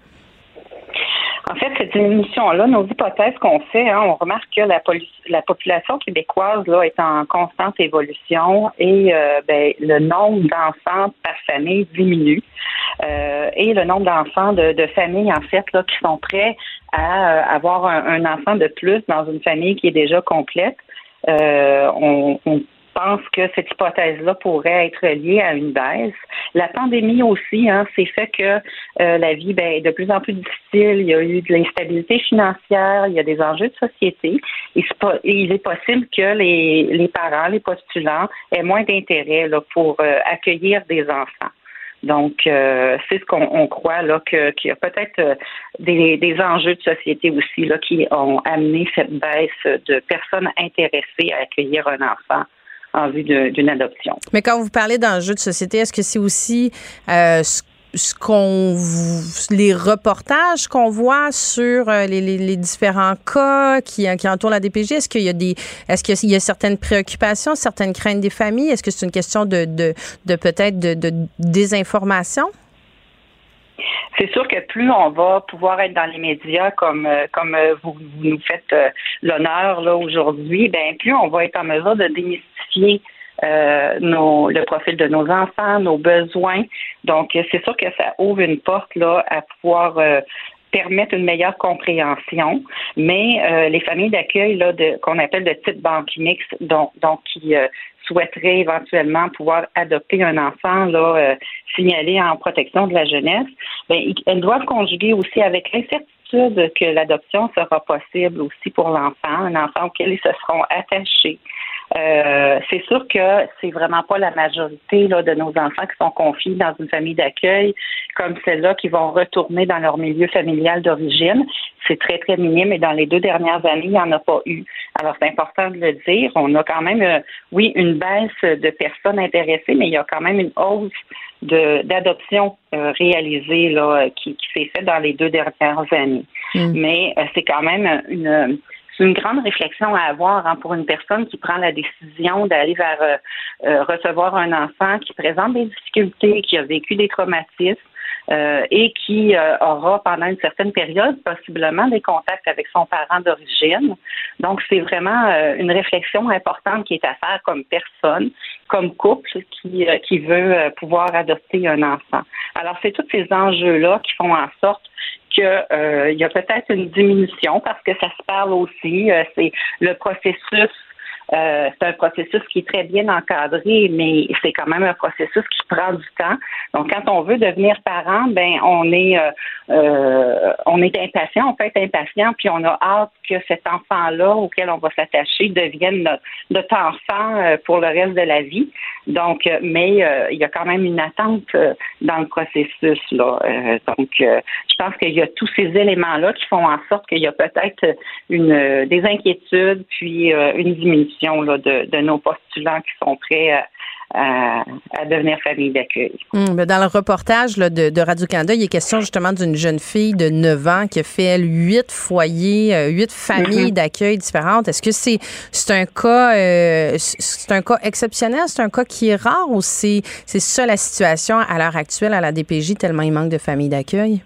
En fait, cette diminution-là, nos hypothèses qu'on fait, hein, on remarque que la, la population québécoise là, est en constante évolution et euh, ben, le nombre d'enfants par famille diminue. Euh, et le nombre d'enfants de, de familles, en fait, là, qui sont prêts à euh, avoir un, un enfant de plus dans une famille qui est déjà complète. Euh, on, on pense que cette hypothèse-là pourrait être liée à une baisse. La pandémie aussi, hein, c'est fait que euh, la vie ben, est de plus en plus difficile. Il y a eu de l'instabilité financière, il y a des enjeux de société. Il est possible que les, parents, les postulants aient moins d'intérêt pour euh, accueillir des enfants. Donc, euh, c'est ce qu'on on croit qu'il y a peut-être des, enjeux de société aussi qui ont amené cette baisse de personnes intéressées à accueillir un enfant en vue d'une adoption. Mais quand vous parlez d'enjeux de société, est-ce que c'est aussi euh, ce, qu'on les reportages qu'on voit sur euh, les, différents cas qui, qui entourent la DPJ? Est-ce qu'il y a des est-ce qu'il y a certaines préoccupations, certaines craintes des familles? Est-ce que c'est une question de, de, de peut-être de, de désinformation? C'est sûr que plus on va pouvoir être dans les médias comme euh, comme euh, vous, nous faites euh, l'honneur là aujourd'hui, ben plus on va être en mesure de démystifier le profil de nos enfants, nos besoins. Donc c'est sûr que ça ouvre une porte là à pouvoir permettre une meilleure compréhension, mais les familles d'accueil là qu'on appelle de type banque mixte, donc donc qui souhaiteraient éventuellement pouvoir adopter un enfant là euh, signalé en protection de la jeunesse, ils- elles doivent conjuguer aussi avec l'incertitude que l'adoption sera possible aussi pour l'enfant, un enfant auquel ils se seront attachés. Euh, c'est sûr que c'est vraiment pas la majorité là, de nos enfants qui sont confiés dans une famille d'accueil comme celle-là qui vont retourner dans leur milieu familial d'origine. C'est très, très minime et dans les deux dernières années, il n'y en a pas eu. Alors, c'est important de le dire. On a quand même, euh, oui, une baisse de personnes intéressées, mais il y a quand même une hausse de d'adoption euh, réalisée là, qui, qui s'est faite dans les deux dernières années. Mais euh, c'est quand même une c'est une grande réflexion à avoir hein, pour une personne qui prend la décision d'aller vers euh, euh, recevoir un enfant qui présente des difficultés, qui a vécu des traumatismes. euh, et qui euh, aura pendant une certaine période possiblement des contacts avec son parent d'origine. Donc, c'est vraiment euh, une réflexion importante qui est à faire comme personne, comme couple qui, qui veut pouvoir adopter un enfant. Alors, c'est tous ces enjeux-là qui font en sorte qu'il y a peut-être une diminution parce que ça se parle aussi. c'est le processus euh, c'est un processus qui est très bien encadré, mais c'est quand même un processus qui prend du temps. Donc, quand on veut devenir parent, ben on est euh, euh, on est impatient, on peut être impatient, puis on a hâte que cet enfant-là auquel on va s'attacher devienne notre, enfant pour le reste de la vie. Donc, mais il y a quand même une attente dans le processus là. donc, je pense qu'il y a tous ces éléments-là qui font en sorte qu'il y a peut-être une des inquiétudes puis une diminution de, nos postulants qui sont prêts à, devenir famille d'accueil. Hum, ben, dans le reportage de, Radio-Canada, il est question justement d'une jeune fille de 9 ans qui a fait, huit foyers, euh, huit familles mm-hmm. d'accueil différentes. Est-ce que c'est c'est un cas euh, c'est un cas exceptionnel, c'est un cas qui est rare ou c'est ça la situation à l'heure actuelle à la DPJ tellement il manque de familles d'accueil?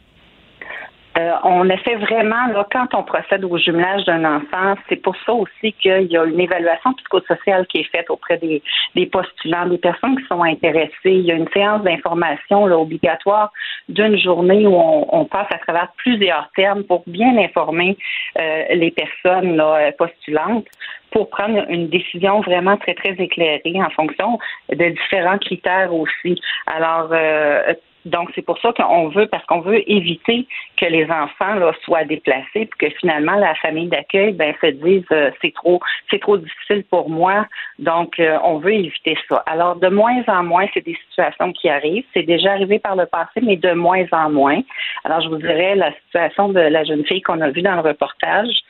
Euh, on essaie vraiment, là, quand on procède au jumelage d'un enfant, c'est pour ça aussi qu'il y a une évaluation psychosociale qui est faite auprès des, des postulants, des personnes qui sont intéressées. Il y a une séance d'information obligatoire d'une journée où on, passe à travers plusieurs termes pour bien informer euh, les personnes là, postulantes pour prendre une décision vraiment très, très éclairée en fonction de différents critères aussi. Alors, euh, donc, c'est pour ça qu'on veut, parce qu'on veut éviter que les enfants là, soient déplacés, puis que finalement la famille d'accueil ben, se dise euh, c'est trop, c'est trop difficile pour moi. Donc, euh, on veut éviter ça. Alors, de moins en moins, c'est des situations qui arrivent. C'est déjà arrivé par le passé, mais de moins en moins. Alors, je vous dirais la situation de la jeune fille qu'on a vue dans le reportage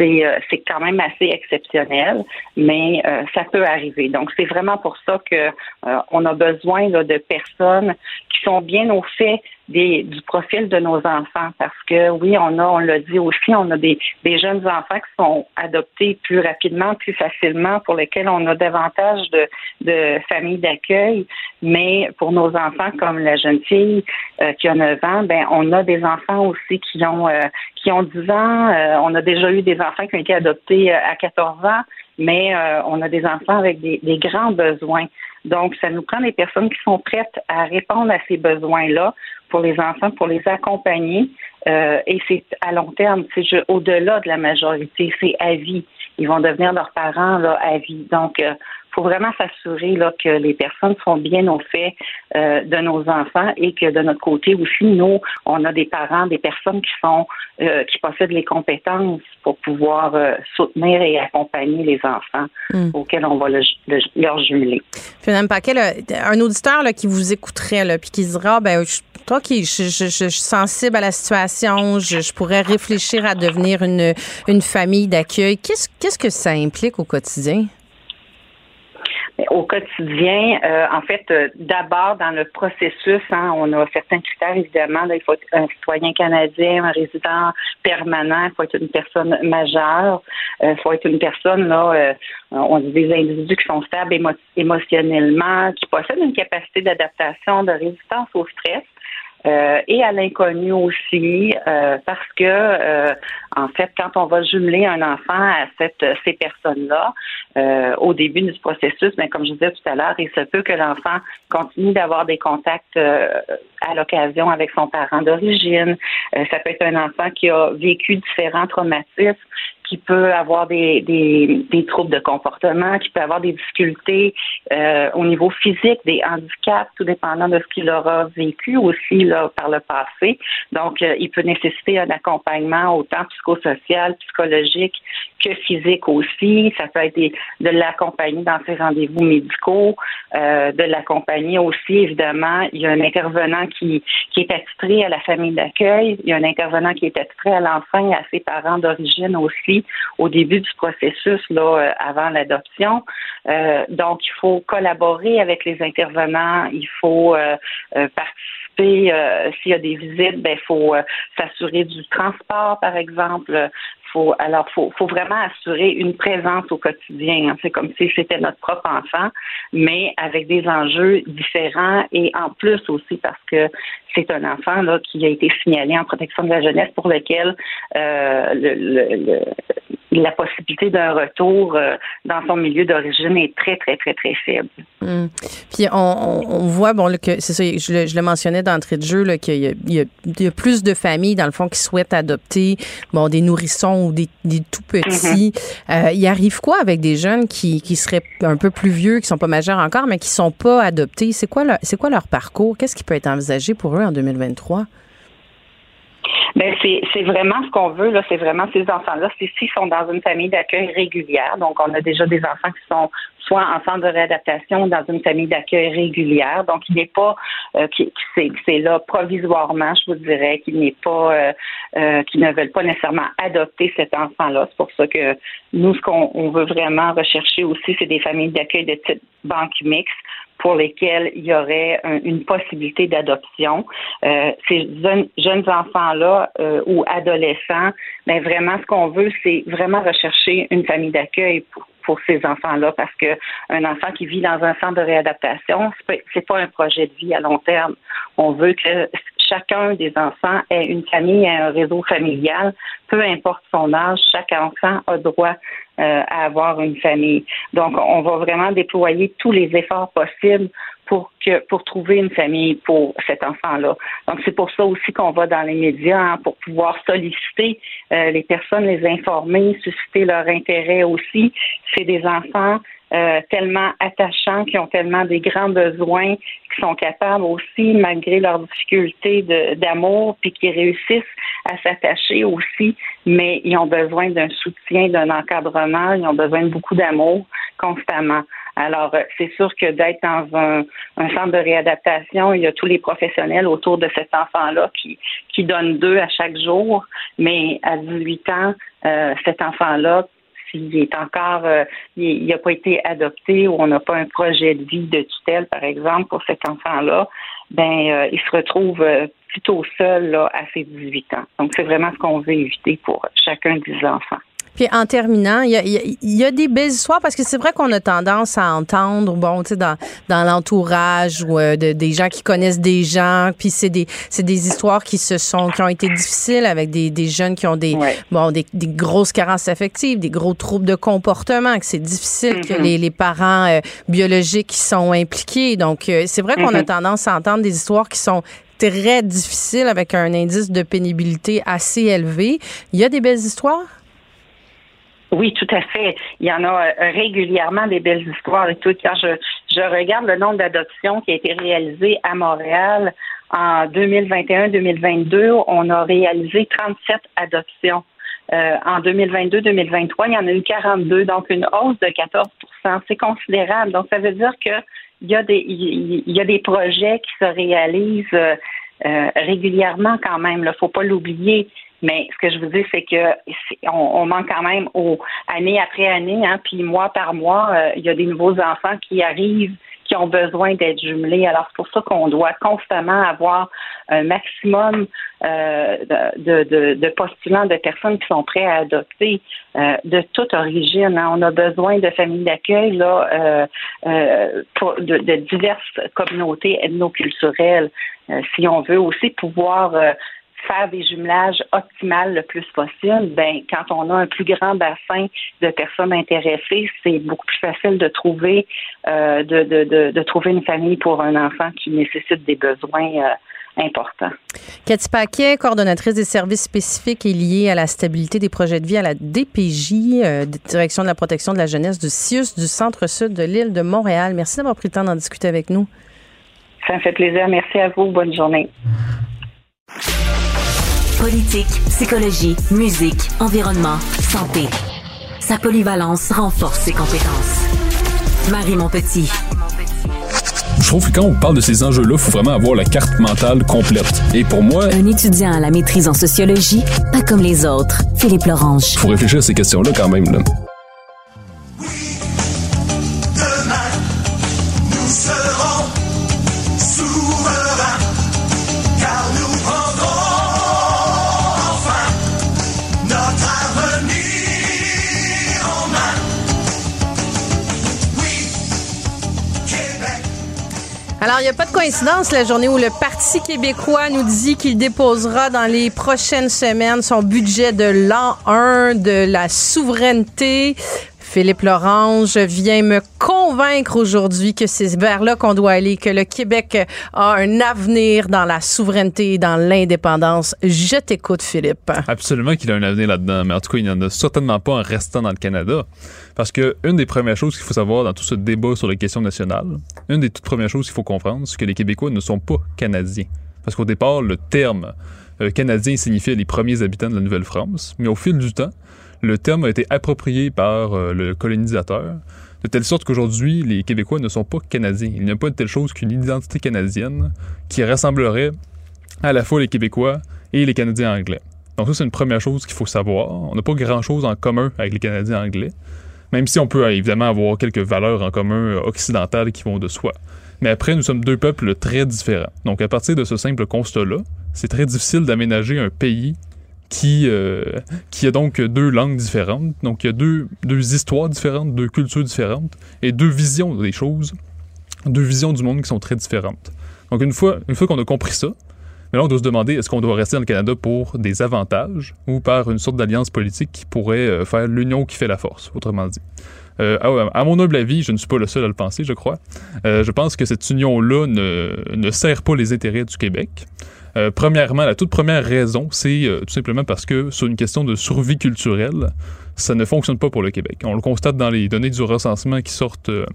euh, c'est quand même assez exceptionnel, mais euh, ça peut arriver. Donc c'est vraiment pour ça que euh, on a besoin de personnes qui sont bien au fait des, du profil de nos enfants parce que oui, on a, on l'a dit aussi, on a des, des jeunes enfants qui sont adoptés plus rapidement, plus facilement, pour lesquels on a davantage de, de familles d'accueil. Mais pour nos enfants, comme la jeune fille euh, qui a 9 ans, ben on a des enfants aussi qui ont euh, qui ont 10 ans. Euh, on a déjà eu des enfants qui ont été adoptés à 14 ans, mais on a des enfants avec des, des grands besoins. Donc, ça nous prend des personnes qui sont prêtes à répondre à ces besoins-là pour les enfants, pour les accompagner. Euh, et c'est à long terme, c'est au-delà de la majorité, c'est à vie. Ils vont devenir leurs parents là, à vie. Donc, euh, faut vraiment s'assurer là, que les personnes sont bien au fait euh, de nos enfants et que de notre côté aussi, nous, on a des parents, des personnes qui sont euh, qui possèdent les compétences pour pouvoir euh, soutenir et accompagner les enfants hmm. auxquels on va le, leur jumeler. Finalement, Paquet, un auditeur là, qui vous écouterait là, puis qui se dira, ben, toi qui je, je, je, suis sensible à la situation, je, je pourrais réfléchir à devenir une, une famille d'accueil. Qu'est-ce, qu'est-ce que ça implique au quotidien? Au quotidien, euh, en fait, euh, d'abord dans le processus, hein, on a certains critères évidemment. il faut être un citoyen canadien, un résident permanent, il faut être une personne majeure, il euh, faut être une personne là, on dit des individus qui sont stables émotionnellement, qui possèdent une capacité d'adaptation, de résistance au stress. Euh, et à l'inconnu aussi, euh, parce que euh, en fait, quand on va jumeler un enfant à cette, ces personnes-là, au début du processus, mais ben, comme je disais tout à l'heure, il se peut que l'enfant continue d'avoir des contacts à l'occasion avec son parent d'origine. ça peut être un enfant qui a vécu différents traumatismes qui peut avoir des, des, des, troubles de comportement, qui peut avoir des difficultés euh, au niveau physique, des handicaps, tout dépendant de ce qu'il aura vécu aussi là, par le passé. Donc, euh, il peut nécessiter un accompagnement autant psychosocial, psychologique que physique aussi. Ça peut être de l'accompagner dans ses rendez-vous médicaux, euh, de l'accompagner aussi, évidemment. Il y a un intervenant qui, qui est attitré à la famille d'accueil. Il y a un intervenant qui est attitré à l'enfant et à ses parents d'origine aussi au début du processus, là, euh, avant l'adoption. Euh, donc, il faut collaborer avec les intervenants, il faut euh, participer. s'il y a des visites, ben, il faut s'assurer du transport, par exemple. Faut, alors, faut, faut vraiment assurer une présence au quotidien. Hein. C'est comme si c'était notre propre enfant, mais avec des enjeux différents et en plus aussi parce que c'est un enfant là qui a été signalé en protection de la jeunesse pour lequel euh, le, la possibilité d'un retour euh, dans son milieu d'origine est très très très très faible. Hmm. Puis on, on, voit bon que c'est ça, je le, je le mentionnais d'entrée de jeu qu'il y, y, y, a plus de familles dans le fond qui souhaitent adopter bon des nourrissons ou des, des tout petits. Mm-hmm. euh, il arrive quoi avec des jeunes qui, qui seraient un peu plus vieux, qui sont pas majeurs encore, mais qui sont pas adoptés? C'est quoi leur, c'est quoi leur parcours? Qu'est-ce qui peut être envisagé pour eux en 2023 ben c'est, c'est vraiment ce qu'on veut là, c'est vraiment ces enfants-là. C'est s'ils sont dans une famille d'accueil régulière, donc on a déjà des enfants qui sont soit en centre de réadaptation dans une famille d'accueil régulière. Donc, il n'est pas euh, qui, c'est, c'est là provisoirement, je vous dirais, qu'il n'est pas euh, euh, qui ne veulent pas nécessairement adopter cet enfant-là. C'est pour ça que nous, ce qu'on on veut vraiment rechercher aussi, c'est des familles d'accueil de type banque mixte pour lesquels il y aurait un, une possibilité d'adoption. Euh, ces jeunes, enfants-là euh, ou adolescents, ben, vraiment ce qu'on veut, c'est vraiment rechercher une famille d'accueil pour, pour ces enfants-là parce que un enfant qui vit dans un centre de réadaptation, c'est pas un projet de vie à long terme. On veut que chacun des enfants ait une famille, un réseau familial, peu importe son âge, chaque enfant a droit euh, à avoir une famille. Donc, on va vraiment déployer tous les efforts possibles pour pour trouver une famille pour cet enfant-là. Donc c'est pour ça aussi qu'on va dans les médias hein, pour pouvoir solliciter euh, les personnes, les informer, susciter leur intérêt aussi. C'est des enfants euh, tellement attachants, qui ont tellement des grands besoins, qui sont capables aussi, malgré leurs difficultés d'amour, puis qui réussissent à s'attacher aussi, mais ils ont besoin d'un soutien, d'un encadrement, ils ont besoin de beaucoup d'amour constamment. Alors, euh, c'est sûr que d'être dans un, un, centre de réadaptation, il y a tous les professionnels autour de cet enfant-là qui, qui donnent deux à chaque jour, mais à 18 ans, euh, cet enfant-là, s'il est encore, euh, il n'a pas été adopté ou on n'a pas un projet de vie de tutelle, par exemple, pour cet enfant-là, ben, euh, il se retrouve euh, plutôt seul là, à ses 18 ans. Donc, c'est vraiment ce qu'on veut éviter pour chacun des enfants. Puis en terminant, il y a, y a, des belles histoires parce que c'est vrai qu'on a tendance à entendre, bon, tu sais, dans, dans l'entourage ou euh, de, des gens qui connaissent des gens, puis c'est des c'est des histoires qui se sont qui ont été difficiles avec des, des jeunes qui ont des ouais. bon des, des, grosses carences affectives, des gros troubles de comportement, que c'est difficile mm-hmm. que les, les parents euh, biologiques qui sont impliqués. Donc euh, c'est vrai qu'on mm-hmm. a tendance à entendre des histoires qui sont très difficiles avec un indice de pénibilité assez élevé. Il y a des belles histoires? Oui, tout à fait. Il y en a euh, régulièrement des belles histoires et tout. Quand je, je regarde le nombre d'adoptions qui a été réalisé à Montréal en 2021-2022, on a réalisé 37 adoptions. Euh, en 2022-2023, il y en a eu 42, donc une hausse de 14% C'est considérable. Donc, ça veut dire que il y a des y a des projets qui se réalisent euh, euh, régulièrement quand même. Il faut pas l'oublier. Mais ce que je vous dis, c'est que on, on, manque quand même au année après année, hein, puis mois par mois, euh, il y a des nouveaux enfants qui arrivent qui ont besoin d'être jumelés. Alors, c'est pour ça qu'on doit constamment avoir un maximum euh, de, de, de, postulants, de personnes qui sont prêts à adopter euh, de toute origine. Hein. On a besoin de familles d'accueil là euh, euh pour, de, de, diverses communautés ethnoculturelles. Euh, si on veut aussi pouvoir faire des jumelages optimales le plus possible, ben quand on a un plus grand bassin de personnes intéressées, c'est beaucoup plus facile de trouver euh, de, de, de, de, trouver une famille pour un enfant qui nécessite des besoins euh, importants. Cathy Paquet, coordonnatrice des services spécifiques et liés à la stabilité des projets de vie à la DPJ, euh, Direction de la protection de la jeunesse du CIUS du centre-sud de l'île de Montréal. Merci d'avoir pris le temps d'en discuter avec nous. Ça me fait plaisir. Merci à vous. Bonne journée. Politique, psychologie, musique, environnement, santé. Sa polyvalence renforce ses compétences. Marie Montpetit. Je trouve que quand on parle de ces enjeux-là, il faut vraiment avoir la carte mentale complète. Et pour moi... Un étudiant à la maîtrise en sociologie, pas comme les autres. Philippe Lorange. Il faut réfléchir à ces questions-là quand même. Là. Alors, il n'y a pas de coïncidence la journée où le Parti québécois nous dit qu'il déposera dans les prochaines semaines son budget de l'an 1 de la souveraineté. Philippe Lorange vient me convaincre aujourd'hui que c'est vers là qu'on doit aller, que le Québec a un avenir dans la souveraineté et dans l'indépendance. Je t'écoute, Philippe. Absolument qu'il a un avenir là-dedans, mais en tout cas, il n'y en a certainement pas en restant dans le Canada. Parce que une des premières choses qu'il faut savoir dans tout ce débat sur les questions nationales, une des toutes premières choses qu'il faut comprendre, c'est que les Québécois ne sont pas Canadiens. Parce qu'au départ, le terme euh, canadien signifiait les premiers habitants de la Nouvelle-France, mais au fil du temps, le terme a été approprié par euh, le colonisateur, de telle sorte qu'aujourd'hui, les Québécois ne sont pas canadiens. Il n'y a pas de telle chose qu'une identité canadienne qui rassemblerait à la fois les Québécois et les Canadiens anglais. Donc ça, c'est une première chose qu'il faut savoir. On n'a pas grand-chose en commun avec les Canadiens anglais, même si on peut euh, évidemment avoir quelques valeurs en commun euh, occidentales qui vont de soi. Mais après, nous sommes deux peuples très différents. Donc à partir de ce simple constat-là, c'est très difficile d'aménager un pays qui, euh, a donc deux langues différentes. Donc, il y a deux, deux histoires différentes, deux cultures différentes et deux visions des choses, deux visions du monde qui sont très différentes. Donc, une fois, une fois qu'on a compris ça, mais là, on doit se demander est-ce qu'on doit rester dans Canada pour des avantages ou par une sorte d'alliance politique qui pourrait euh, faire l'union qui fait la force, autrement dit? Euh, à, mon humble avis, je ne suis pas le seul à le penser, je crois. Euh, je pense que cette union-là ne, ne sert pas les intérêts du Québec. Euh, premièrement, la toute première raison, c'est euh, tout simplement parce que sur une question de survie culturelle, ça ne fonctionne pas pour le Québec. On le constate dans les données du recensement qui sortent euh,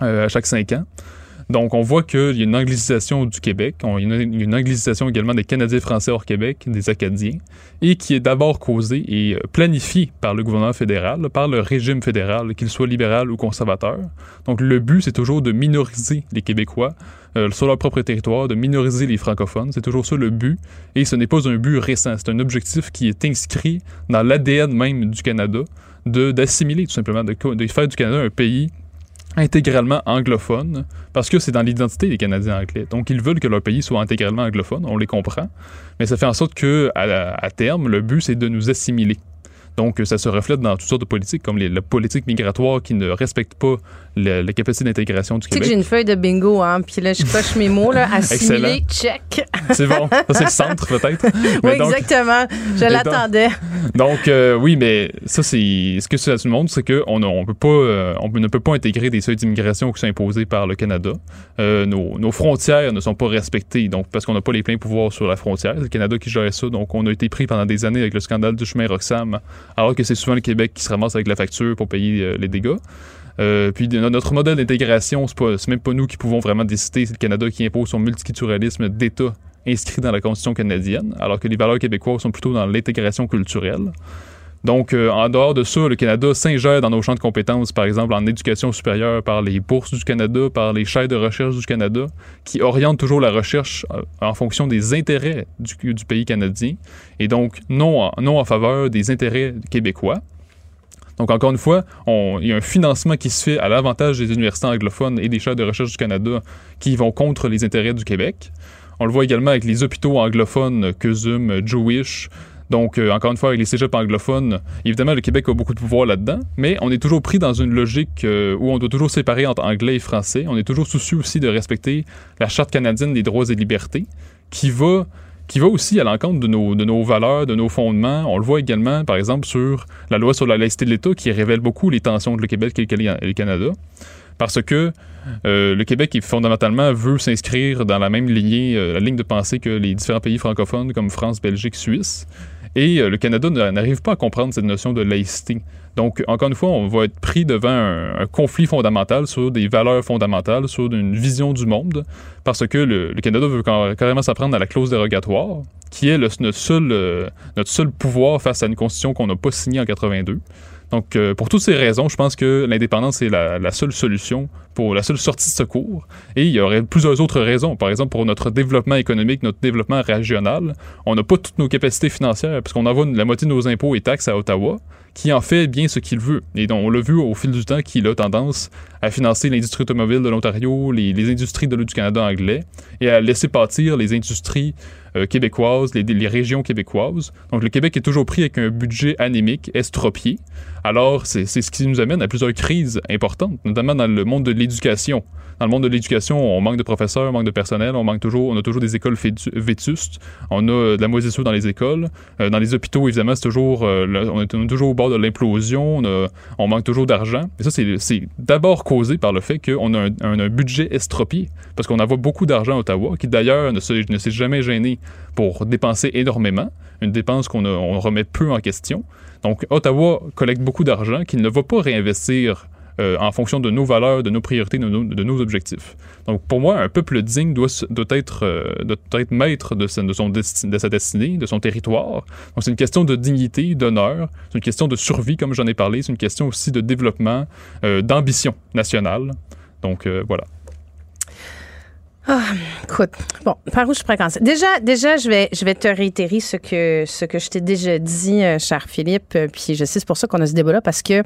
à chaque cinq ans. Donc, on voit qu'il y a une anglicisation du Québec, une anglicisation également des Canadiens français hors Québec, des Acadiens, et qui est d'abord causée et planifiée par le gouvernement fédéral, par le régime fédéral, qu'il soit libéral ou conservateur. Donc, le but, c'est toujours de minoriser les Québécois euh, sur leur propre territoire, de minoriser les francophones. C'est toujours ça le but. Et ce n'est pas un but récent. C'est un objectif qui est inscrit dans l'ADN même du Canada, d'assimiler tout simplement, de, faire du Canada un pays intégralement anglophone, parce que c'est dans l'identité des Canadiens anglais. Donc, ils veulent que leur pays soit intégralement anglophone, on les comprend, mais ça fait en sorte que, à terme, le but, c'est de nous assimiler. Donc, ça se reflète dans toutes sortes de politiques, comme les, la politique migratoire qui ne respecte pas la, capacité d'intégration du Québec. Tu sais que j'ai une feuille de bingo, hein, puis là, je coche mes mots, là, assimiler, check. C'est bon. Ça, c'est le centre, peut-être. oui, exactement. Je l'attendais. Donc, euh, oui, mais ça, c'est. Ce que ça nous montre, c'est qu'on on peut pas, euh, on ne peut pas intégrer des seuils d'immigration qui sont imposés par le Canada. Euh, nos, nos, frontières ne sont pas respectées, donc, parce qu'on n'a pas les pleins pouvoirs sur la frontière. C'est le Canada qui gère ça. Donc, on a été pris pendant des années avec le scandale du chemin Roxham, alors que c'est souvent le Québec qui se ramasse avec la facture pour payer les dégâts. Euh, puis notre modèle d'intégration, c'est, même pas nous qui pouvons vraiment décider. C'est le Canada qui impose son multiculturalisme d'État inscrit dans la Constitution canadienne, alors que les valeurs québécoises sont plutôt dans l'intégration culturelle. Donc, euh, en dehors de ça, le Canada s'ingère dans nos champs de compétences, par exemple en éducation supérieure, par les bourses du Canada, par les chaires de recherche du Canada, qui orientent toujours la recherche euh, en fonction des intérêts du, pays canadien, et donc non non en faveur des intérêts québécois. Donc, encore une fois, il y a un financement qui se fait à l'avantage des universités anglophones et des chaires de recherche du Canada qui vont contre les intérêts du Québec. On le voit également avec les hôpitaux anglophones, CUSUM, Jewish. Donc, euh, encore une fois, avec les cégeps anglophones, évidemment, le Québec a beaucoup de pouvoir là-dedans, mais on est toujours pris dans une logique euh, où on doit toujours séparer entre anglais et français. On est toujours soucieux aussi de respecter la Charte canadienne des droits et libertés, qui va qui va aussi à l'encontre de nos, de nos valeurs, de nos fondements. On le voit également, par exemple, sur la loi sur la laïcité de l'État qui révèle beaucoup les tensions entre le Québec et le Canada. Parce que euh, le Québec, fondamentalement, veut s'inscrire dans la même lignée, la ligne de pensée que les différents pays francophones comme France, Belgique, Suisse. Et euh, le Canada n'arrive pas à comprendre cette notion de laïcité. Donc, encore une fois, on va être pris devant un, conflit fondamental sur des valeurs fondamentales, sur une vision du monde, parce que le, Canada veut carrément s'apprendre à la clause dérogatoire, qui est notre, seul, euh, notre seul pouvoir face à une constitution qu'on n'a pas signée en 82. Donc, euh, pour toutes ces raisons, je pense que l'indépendance est la, seule solution pour la seule sortie de secours. Et il y aurait plusieurs autres raisons. Par exemple, pour notre développement économique, notre développement régional, on n'a pas toutes nos capacités financières parce qu'on envoie la moitié de nos impôts et taxes à Ottawa, qui en fait bien ce qu'il veut. Et donc, on l'a vu au fil du temps qu'il a tendance à financer l'industrie automobile de l'Ontario, les, industries de l'eau du Canada et à laisser partir les industries euh, québécoises, les, régions québécoises. Donc le Québec est toujours pris avec un budget anémique, estropié. Alors c'est ce qui nous amène à plusieurs crises importantes, notamment dans le monde de l'éducation. Dans le monde de l'éducation, on manque de professeurs, on manque de personnel, on manque toujours, on a toujours des écoles vétustes, on a de la moisissure dans les écoles, euh, dans les hôpitaux évidemment c'est toujours, euh, on, est, toujours au bord de l'implosion, on, manque toujours d'argent. Et ça c'est d'abord causé par le fait qu'on a un, un, un, budget estropié, parce qu'on envoie beaucoup d'argent à Ottawa, qui d'ailleurs ne s'est jamais gêné pour dépenser énormément, une dépense qu'on on remet peu en question. Donc Ottawa collecte beaucoup d'argent qu'il ne va pas réinvestir euh, en fonction de nos valeurs, de nos priorités, de nos, objectifs. Donc, pour moi, un peuple digne doit, être, euh, doit être maître de sa, son de sa destinée, de son territoire. Donc, c'est une question de dignité, d'honneur, c'est une question de survie, comme j'en ai parlé, c'est une question aussi de développement, euh, d'ambition nationale. Donc, voilà. Ah, écoute, bon, par où je pourrais commencer? Déjà, déjà, je vais, je vais te réitérer ce que, ce que je t'ai déjà dit, cher Philippe. Puis je sais, c'est pour ça qu'on a ce débat-là, parce que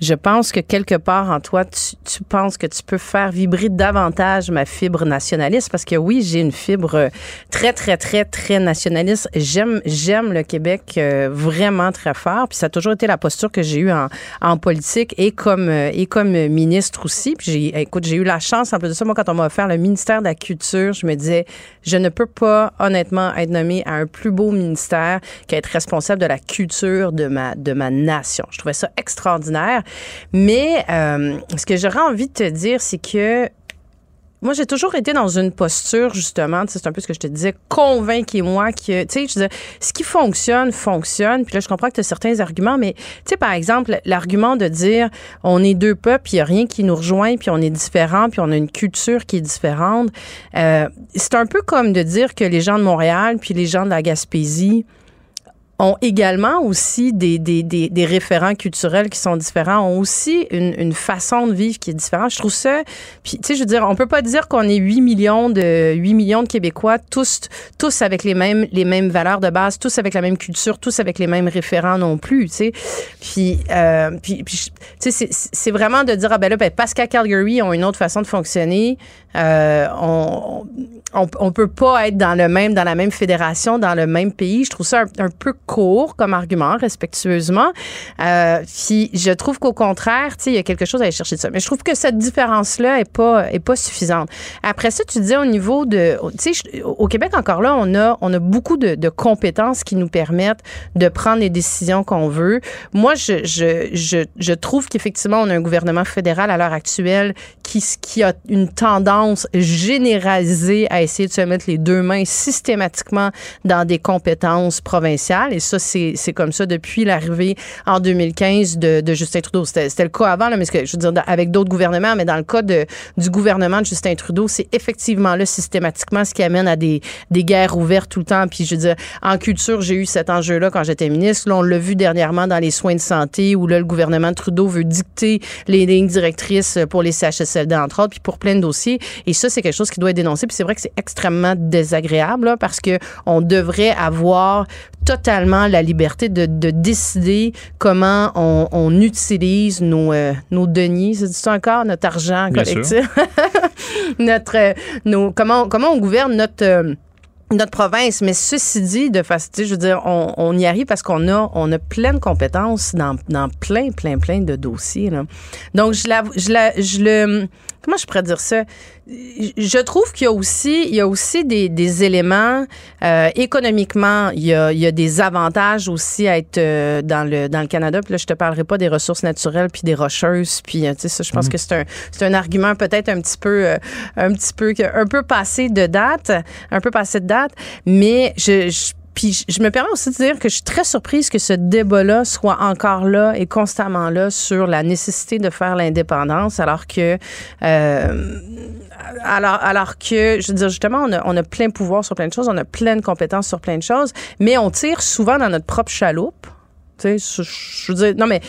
je pense que quelque part en toi, tu, tu, penses que tu peux faire vibrer davantage ma fibre nationaliste parce que oui, j'ai une fibre très, très, très, très nationaliste. J'aime, j'aime le Québec euh, vraiment très fort. Puis ça a toujours été la posture que j'ai eue en, en politique et comme, euh, et comme ministre aussi. Puis j'ai, écoute, j'ai eu la chance, en plus de ça, moi, quand on m'a offert le ministère de la Culture, je me disais, je ne peux pas, honnêtement, être nommé à un plus beau ministère qu'être responsable de la culture de ma, de ma nation. Je trouvais ça extraordinaire. Mais euh, ce que j'aurais envie de te dire, c'est que moi, j'ai toujours été dans une posture, justement, c'est un peu ce que je te disais, convainquez-moi que, tu sais, je disais, ce qui fonctionne, fonctionne. Puis là, je comprends que tu as certains arguments, mais, tu sais, par exemple, l'argument de dire, on est deux peuples, il n'y a rien qui nous rejoint, puis on est différents, puis on a une culture qui est différente. Euh, c'est un peu comme de dire que les gens de Montréal, puis les gens de la Gaspésie, ont également aussi des, des, des, référents culturels qui sont différents, ont aussi une, une, façon de vivre qui est différente. Je trouve ça, puis tu sais, je veux dire, on peut pas dire qu'on est 8 millions de 8 millions de Québécois, tous tous avec les mêmes les mêmes valeurs de base, tous avec la même culture, tous avec les mêmes référents non plus, tu sais. Puis euh, puis tu sais, c'est vraiment de dire ah ben là, ben, parce qu'à Calgary ont une autre façon de fonctionner, euh, on, on, on peut pas être dans le même dans la même fédération, dans le même pays. Je trouve ça un, un peu court comme argument, respectueusement. Euh, puis je trouve qu'au contraire, tu il y a quelque chose à aller chercher de ça. Mais je trouve que cette différence-là est pas est pas suffisante. Après ça, tu disais au niveau de, tu au Québec encore là, on a on a beaucoup de, compétences qui nous permettent de prendre les décisions qu'on veut. Moi, je je je, trouve qu'effectivement, on a un gouvernement fédéral à l'heure actuelle qui qui a une tendance généralisée à essayer de se mettre les deux mains systématiquement dans des compétences provinciales. Ça, c'est comme ça depuis l'arrivée en 2015 de, Justin Trudeau. C'était le cas avant, là, mais que, je veux dire, avec d'autres gouvernements, mais dans le cas de, du gouvernement de Justin Trudeau, c'est effectivement là systématiquement ce qui amène à des, des guerres ouvertes tout le temps. Puis je veux dire, en culture, j'ai eu cet enjeu-là quand j'étais ministre. Là, on l'a vu dernièrement dans les soins de santé où là, le gouvernement de Trudeau veut dicter les lignes directrices pour les CHSLD, entre autres, puis pour plein de dossiers. Et ça, c'est quelque chose qui doit être dénoncé. Puis c'est vrai que c'est extrêmement désagréable là, parce que on devrait avoir totalement la liberté de, de décider comment on, on utilise nos, euh, nos deniers, c'est ça encore, notre argent collectif, notre, euh, nos, comment, comment on gouverne notre euh, notre province. Mais ceci dit, de façon, je veux dire, on, on, y arrive parce qu'on a, on a plein de compétences dans, dans plein, plein, plein de dossiers. Là. Donc, je, la, je, la, je le, comment je pourrais dire ça? Je trouve qu'il y a aussi, il y a aussi des, des éléments euh, économiquement, il y, a, il y a des avantages aussi à être euh, dans le dans le Canada. Puis là, je te parlerai pas des ressources naturelles puis des rocheuses. Puis euh, tu sais, ça, je pense Mm. que c'est un c'est un argument peut-être un petit peu euh, un petit peu un peu passé de date, un peu passé de date. Mais je, je puis je me permets aussi de dire que je suis très surprise que ce débat-là soit encore là et constamment là sur la nécessité de faire l'indépendance, alors que euh, alors alors que je veux dire justement on a, on a plein pouvoir sur plein de choses, on a plein de compétences sur plein de choses, mais on tire souvent dans notre propre chaloupe. Tu sais, je veux dire non mais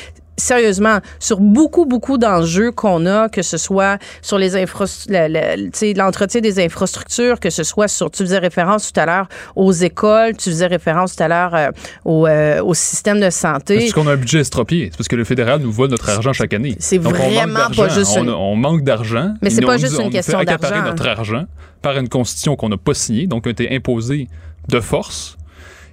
sérieusement, sur beaucoup, beaucoup d'enjeux qu'on a, que ce soit sur les infrastructures, l'entretien des infrastructures, que ce soit sur, tu faisais référence tout à l'heure aux écoles, tu faisais référence tout à l'heure euh, au, euh, au, système de santé. Parce qu'on a un budget estropié. C'est parce que le fédéral nous vole notre argent chaque année. C'est vraiment pas juste on, on, manque d'argent. Mais c'est pas juste nous, une question d'argent. notre argent par une constitution qu'on n'a pas signée, donc qui a été imposée de force.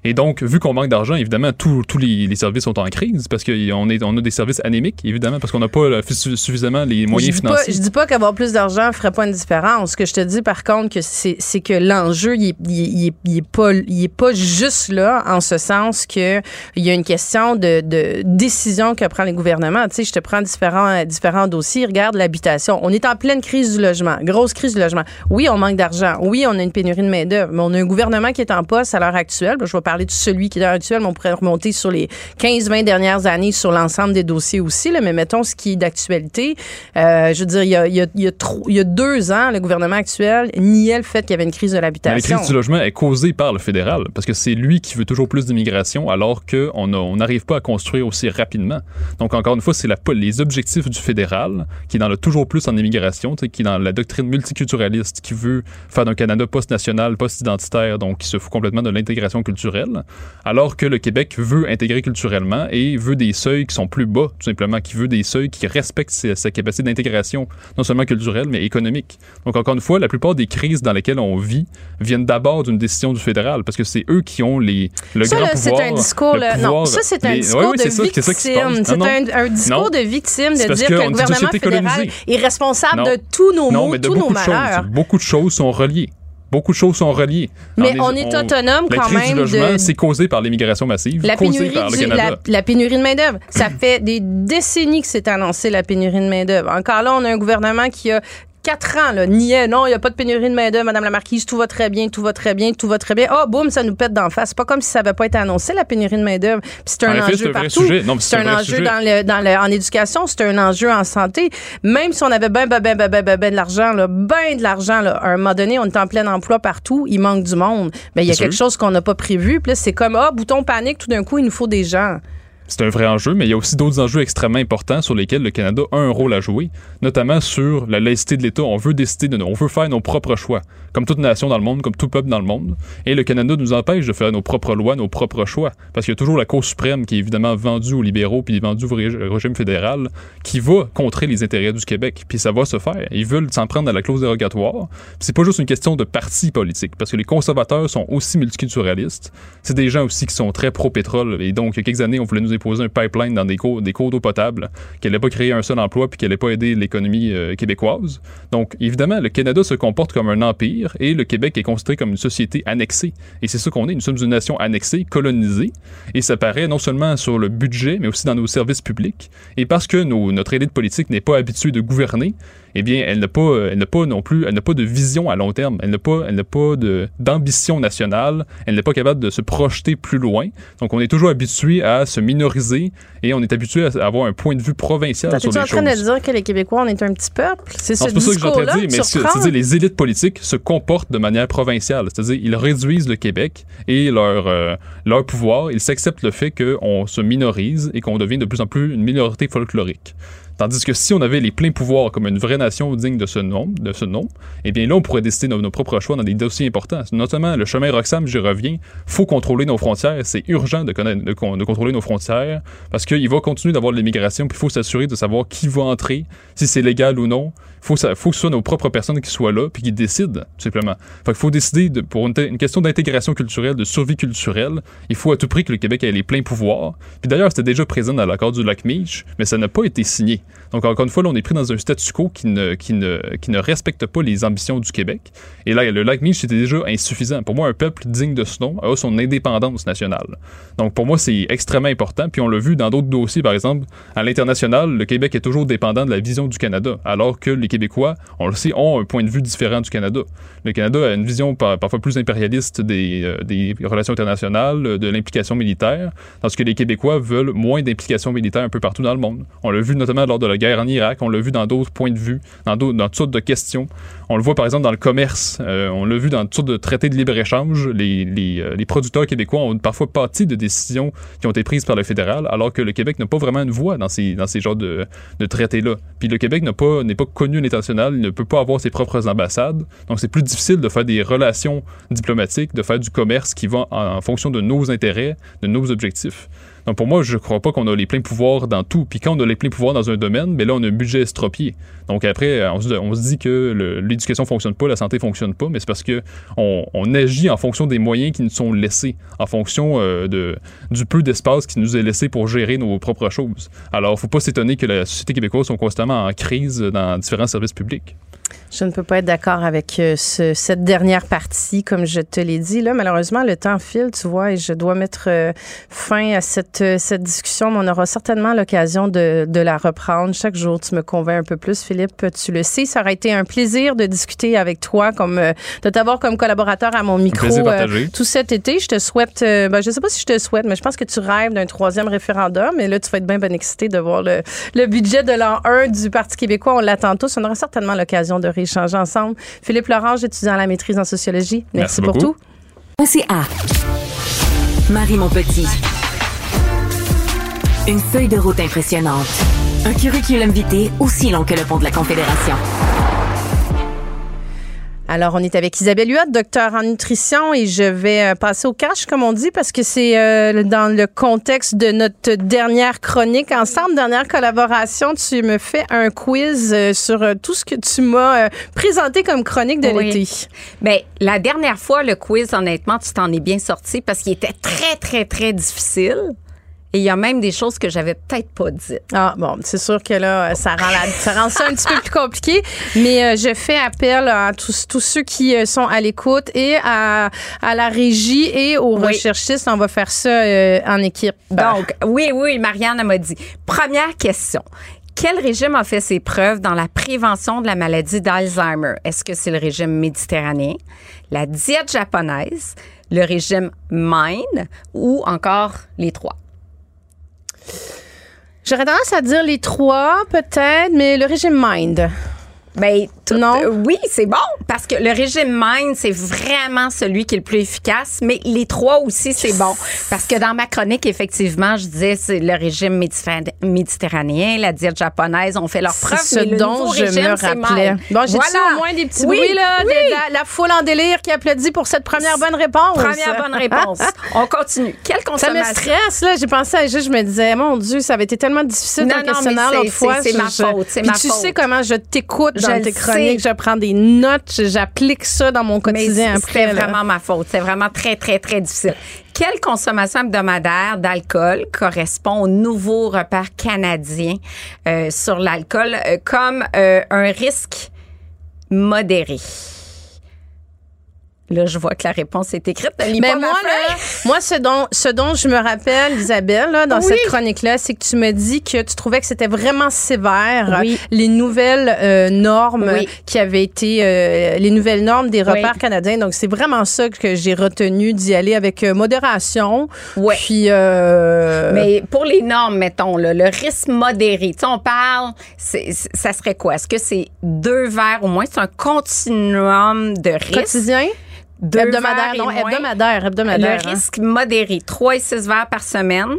Et donc, vu qu'on manque d'argent, évidemment, tous les, les services sont en crise parce qu'on est, on a des services anémiques, évidemment, parce qu'on n'a pas euh, su- suffisamment les moyens je financiers. Pas, je dis pas qu'avoir plus d'argent ferait pas une différence. Ce que je te dis, par contre, que c'est c'est que l'enjeu, il, est- il, il est- il est pas, est pas juste là, en ce sens que il y a une question de, de décision que prend les gouvernements. Tu sais, je te prends différents, différents dossiers. Regarde l'habitation. On est en pleine crise du logement, grosse crise du logement. Oui, on manque d'argent. Oui, on a une pénurie de main d'œuvre, mais on a un gouvernement qui est en poste à l'heure actuelle. Je vais parler de celui qui est actuelle, mais on pourrait remonter sur les 15-20 dernières années sur l'ensemble des dossiers aussi. Là, mais mettons ce qui est d'actualité. Euh, je veux dire, il y a, il y a- il y a trop- il y a deux ans, le gouvernement actuel niait le fait qu'il y avait une crise de Mais La l'habitation. crise du logement est causée par le fédéral, parce que c'est lui qui veut toujours plus d'immigration, alors qu'on on n'arrive pas à construire aussi rapidement. Donc, encore une fois, c'est les objectifs du fédéral, qui est dans le toujours plus en immigration, qui est dans la doctrine multiculturaliste, qui veut faire d'un Canada post-national, post-identitaire, donc qui se fout complètement de l'intégration culturelle, alors que le Québec veut intégrer culturellement et veut des seuils qui sont plus bas, tout simplement, qui veut des seuils qui respectent sa, capacité d'intégration, non seulement culturelle, mais économique. Donc, encore une fois, la plupart des crises dans lesquelles on vit viennent d'abord d'une décision du fédéral, parce que c'est eux qui ont les, le ça, grand là, c'est pouvoir. un discours. le là, non, pouvoir- ça, c'est un les- discours de ça, victime. C'est un, un discours Non. de victime de dire que le gouvernement fédéral colonisée. est responsable Non. de tous nos maux, mais de tous nos malheurs. choses. Beaucoup de choses sont reliées. Beaucoup de choses sont reliées. Mais on est autonome la quand crise même du logement, de- c'est causé par l'immigration massive, La pénurie, par du- la pénurie de main-d'œuvre. Ça fait des décennies que c'est annoncé, la pénurie de main-d'œuvre. Encore là, on a un gouvernement qui a quatre ans, là, niait, non, il n'y a pas de pénurie de main-d'œuvre, Madame la Marquise, tout va très bien, tout va très bien, tout va très bien. Oh, boum, ça nous pète d'en face. C'est pas comme si ça n'avait pas été annoncé, la pénurie de main-d'œuvre. Puis c'est En un c'est enjeu vrai partout. C'est un un enjeu dans le, dans le, en éducation, c'est un enjeu en santé. Même si on avait ben, ben, ben, ben, ben, ben, ben de l'argent, là, ben de l'argent, là, à un moment donné, on est en plein emploi partout, il manque du monde. Mais il y a quelque sûr. chose qu'on n'a pas prévu. Puis là, c'est comme, ah, bouton panique, tout d'un coup, il nous faut des gens. C'est un vrai enjeu, mais il y a aussi d'autres enjeux extrêmement importants sur lesquels le Canada a un rôle à jouer, notamment sur la laïcité de l'État. On veut décider de, on veut faire nos propres choix, comme toute nation dans le monde, comme tout peuple dans le monde. Et le Canada nous empêche de faire nos propres lois, nos propres choix, parce qu'il y a toujours la Cour suprême qui est évidemment vendue aux libéraux puis vendue au rég- régime fédéral, qui va contrer les intérêts du Québec. Puis ça va se faire. Ils veulent s'en prendre à la clause dérogatoire. C'est pas juste une question de parti politique, parce que les conservateurs sont aussi multiculturalistes. C'est des gens aussi qui sont très pro-pétrole. Et donc, il y a quelques années, on voulait nous imposer un pipeline dans des cours, des d'eau potable, qui n'allait pas créer un seul emploi puis qui n'allait pas aider l'économie euh, québécoise. Donc, évidemment, le Canada se comporte comme un empire et le Québec est considéré comme une société annexée. Et c'est ça qu'on est. Nous sommes une nation annexée, colonisée. Et ça paraît non seulement sur le budget, mais aussi dans nos services publics. Et parce que notre élite politique n'est pas habituée de gouverner, eh bien, elle n'a pas, elle n'a pas non plus, elle n'a pas de vision à long terme. Elle n'a pas, elle n'a pas de, d'ambition nationale. Elle n'est pas capable de se projeter plus loin. Donc, on est toujours habitué à se minoriser et on est habitué à avoir un point de vue provincial sur les en train choses. de dire que les Québécois, on est un petit peuple? C'est ce Non, c'est pas ça que j'ai en train discours-là de dire, mais c'est-à-dire les élites politiques se comportent de manière provinciale. C'est-à-dire ils réduisent le Québec et leur, euh, leur pouvoir. Ils s'acceptent le fait qu'on se minorise et qu'on devient de plus en plus une minorité folklorique. Tandis que si on avait les pleins pouvoirs comme une vraie nation digne de ce nom, de ce nom, eh bien là, on pourrait décider nos, nos propres choix dans des dossiers importants. Notamment le chemin Roxham, j'y reviens. faut contrôler nos frontières. C'est urgent de, de de contrôler nos frontières parce qu'il va continuer d'avoir de l'immigration, puis il faut s'assurer de savoir qui va entrer, si c'est légal ou non. Il faut, faut que ce soit nos propres personnes qui soient là, puis qui décident, tout simplement. Fait qu'il faut décider, de, pour une, question d'intégration culturelle, de survie culturelle, il faut à tout prix que le Québec ait les pleins pouvoirs. Puis d'ailleurs, c'était déjà présent dans l'accord du lac Meach, mais ça n'a pas été signé. Donc encore une fois, là, on est pris dans un statu quo qui ne, respecte pas les ambitions du Québec. Et là, le lac Meach, c'était déjà insuffisant. Pour moi, un peuple digne de ce nom a son indépendance nationale. Donc pour moi, c'est extrêmement important. Puis on l'a vu dans d'autres dossiers, par exemple, à l'international, le Québec est toujours dépendant de la vision du Canada, alors que les Québécois, on le sait, ont un point de vue différent du Canada. Le Canada a une vision par- parfois plus impérialiste des, euh, des relations internationales, de l'implication militaire, tandis que les Québécois veulent moins d'implication militaire un peu partout dans le monde. On l'a vu notamment lors de la guerre en Irak, on l'a vu dans d'autres points de vue, dans, dans toutes sortes de questions. On le voit par exemple dans le commerce, euh, on l'a vu dans toutes sortes de traités de libre-échange. Les, les, euh, les producteurs québécois ont parfois pâti de décisions qui ont été prises par le fédéral, alors que le Québec n'a pas vraiment une voix dans ces, dans ces genres de, de traités-là. Puis le Québec n'a pas, n'est pas connu à l'international, il ne peut pas avoir ses propres ambassades, donc c'est plus difficile de faire des relations diplomatiques, de faire du commerce qui va en fonction de nos intérêts, de nos objectifs. Donc pour moi, je crois pas qu'on a les pleins pouvoirs dans tout. Puis quand on a les pleins pouvoirs dans un domaine, mais là, on a un budget estropié. Donc après, on se, on se dit que l'éducation fonctionne pas, la santé fonctionne pas, mais c'est parce que on, on agit en fonction des moyens qui nous sont laissés, en fonction euh, du peu d'espace qui nous est laissé pour gérer nos propres choses. Alors, faut pas s'étonner que la société québécoise soit constamment en crise dans différents services publics. Je ne peux pas être d'accord avec euh, ce- cette dernière partie, comme je te l'ai dit. Là, malheureusement, le temps file, tu vois, et je dois mettre euh, fin à cette, euh, cette discussion, mais on aura certainement l'occasion de, de la reprendre. Chaque jour, tu me convaincs un peu plus, Philippe. Tu le sais, ça aurait été un plaisir de discuter avec toi, comme de t'avoir comme collaborateur à mon micro tout cet été. Je te souhaite, ben, je sais pas si je te souhaite, mais je pense que tu rêves d'un troisième référendum. Et là, tu vas être bien, bien excité de voir le, le budget de l'an 1 du Parti québécois. On l'attend tous. On aura certainement l'occasion de rééchanger ensemble. Philippe Lorange, étudiant à la maîtrise en sociologie. Merci, Merci pour beaucoup. tout. CA. Marie mon petit. Une feuille de route impressionnante. Un curriculum vitae aussi long que le pont de la Confédération. Alors, on est avec Isabelle Huot, docteur en nutrition, et je vais euh, passer au cash, comme on dit, parce que c'est euh, dans le contexte de notre dernière chronique ensemble, dernière collaboration. Tu me fais un quiz euh, sur euh, tout ce que tu m'as présenté comme chronique de Oui. l'été. Ben, la dernière fois, le quiz, honnêtement, tu t'en es bien sorti parce qu'il était très, très, très difficile. Et il y a même des choses que j'avais peut-être pas dites. Ah bon, c'est sûr que là, ça rend, la- ça rend ça un petit peu plus compliqué, mais euh, je fais appel à tous, tous ceux qui euh, sont à l'écoute et à, à la régie et aux Oui. recherchistes. On va faire ça euh, en équipe. Donc, oui, oui, Marianne m'a dit. Première question. Quel régime a fait ses preuves dans la prévention de la maladie d'Alzheimer? Est-ce que c'est le régime méditerranéen, la diète japonaise, le régime MIND ou encore les trois? J'aurais tendance à dire les trois, peut-être, mais le régime Mind. Ben, tout- Non. euh, oui, c'est bon parce que le régime Mind, c'est vraiment celui qui est le plus efficace, mais les trois aussi, c'est bon. Parce que dans ma chronique, effectivement, je disais c'est le régime méditerran- méditerranéen, la diète japonaise, ont fait leurs preuves. C'est ce mais dont je régime, me rappelais. Bon, j'ai Voilà. au moins des petits Oui, bruits, là, de la, la foule en délire qui applaudit pour cette première bonne réponse? Première bonne réponse. On continue. Quelle Ça me consommation? stresse, là. J'ai pensé à juste, je me disais, mon Dieu, ça avait été tellement difficile Non, non, questionnaire l'autre fois. c'est- ma faute, c'est Puis ma tu faute. sais comment je t'écoute dans tes. Je prends des notes, j'applique ça dans mon quotidien après. là. vraiment ma faute. C'est vraiment très, très, très difficile. Quelle consommation hebdomadaire d'alcool correspond au nouveau repère canadien euh, sur l'alcool euh, comme euh, un risque modéré? Là, je vois que la réponse est écrite. Mais pas ma moi, là, moi, ce dont, ce dont je me rappelle, Isabelle, là, dans Oui. cette chronique-là, c'est que tu me dis que tu trouvais que c'était vraiment sévère Oui. les nouvelles euh, normes Oui. qui avaient été euh, les nouvelles normes des repères canadiens. Donc, c'est vraiment ça que j'ai retenu d'y aller avec euh, modération. Puis, euh, Mais pour les normes, mettons, là, le risque modéré, tu sais, on parle, ça serait quoi? Est-ce que c'est deux verres au moins? C'est un continuum de risque? quotidien, Deux hebdomadaire, non, moins. hebdomadaire, hebdomadaire. Le hein. risque modéré, 3 et 6 verres par semaine,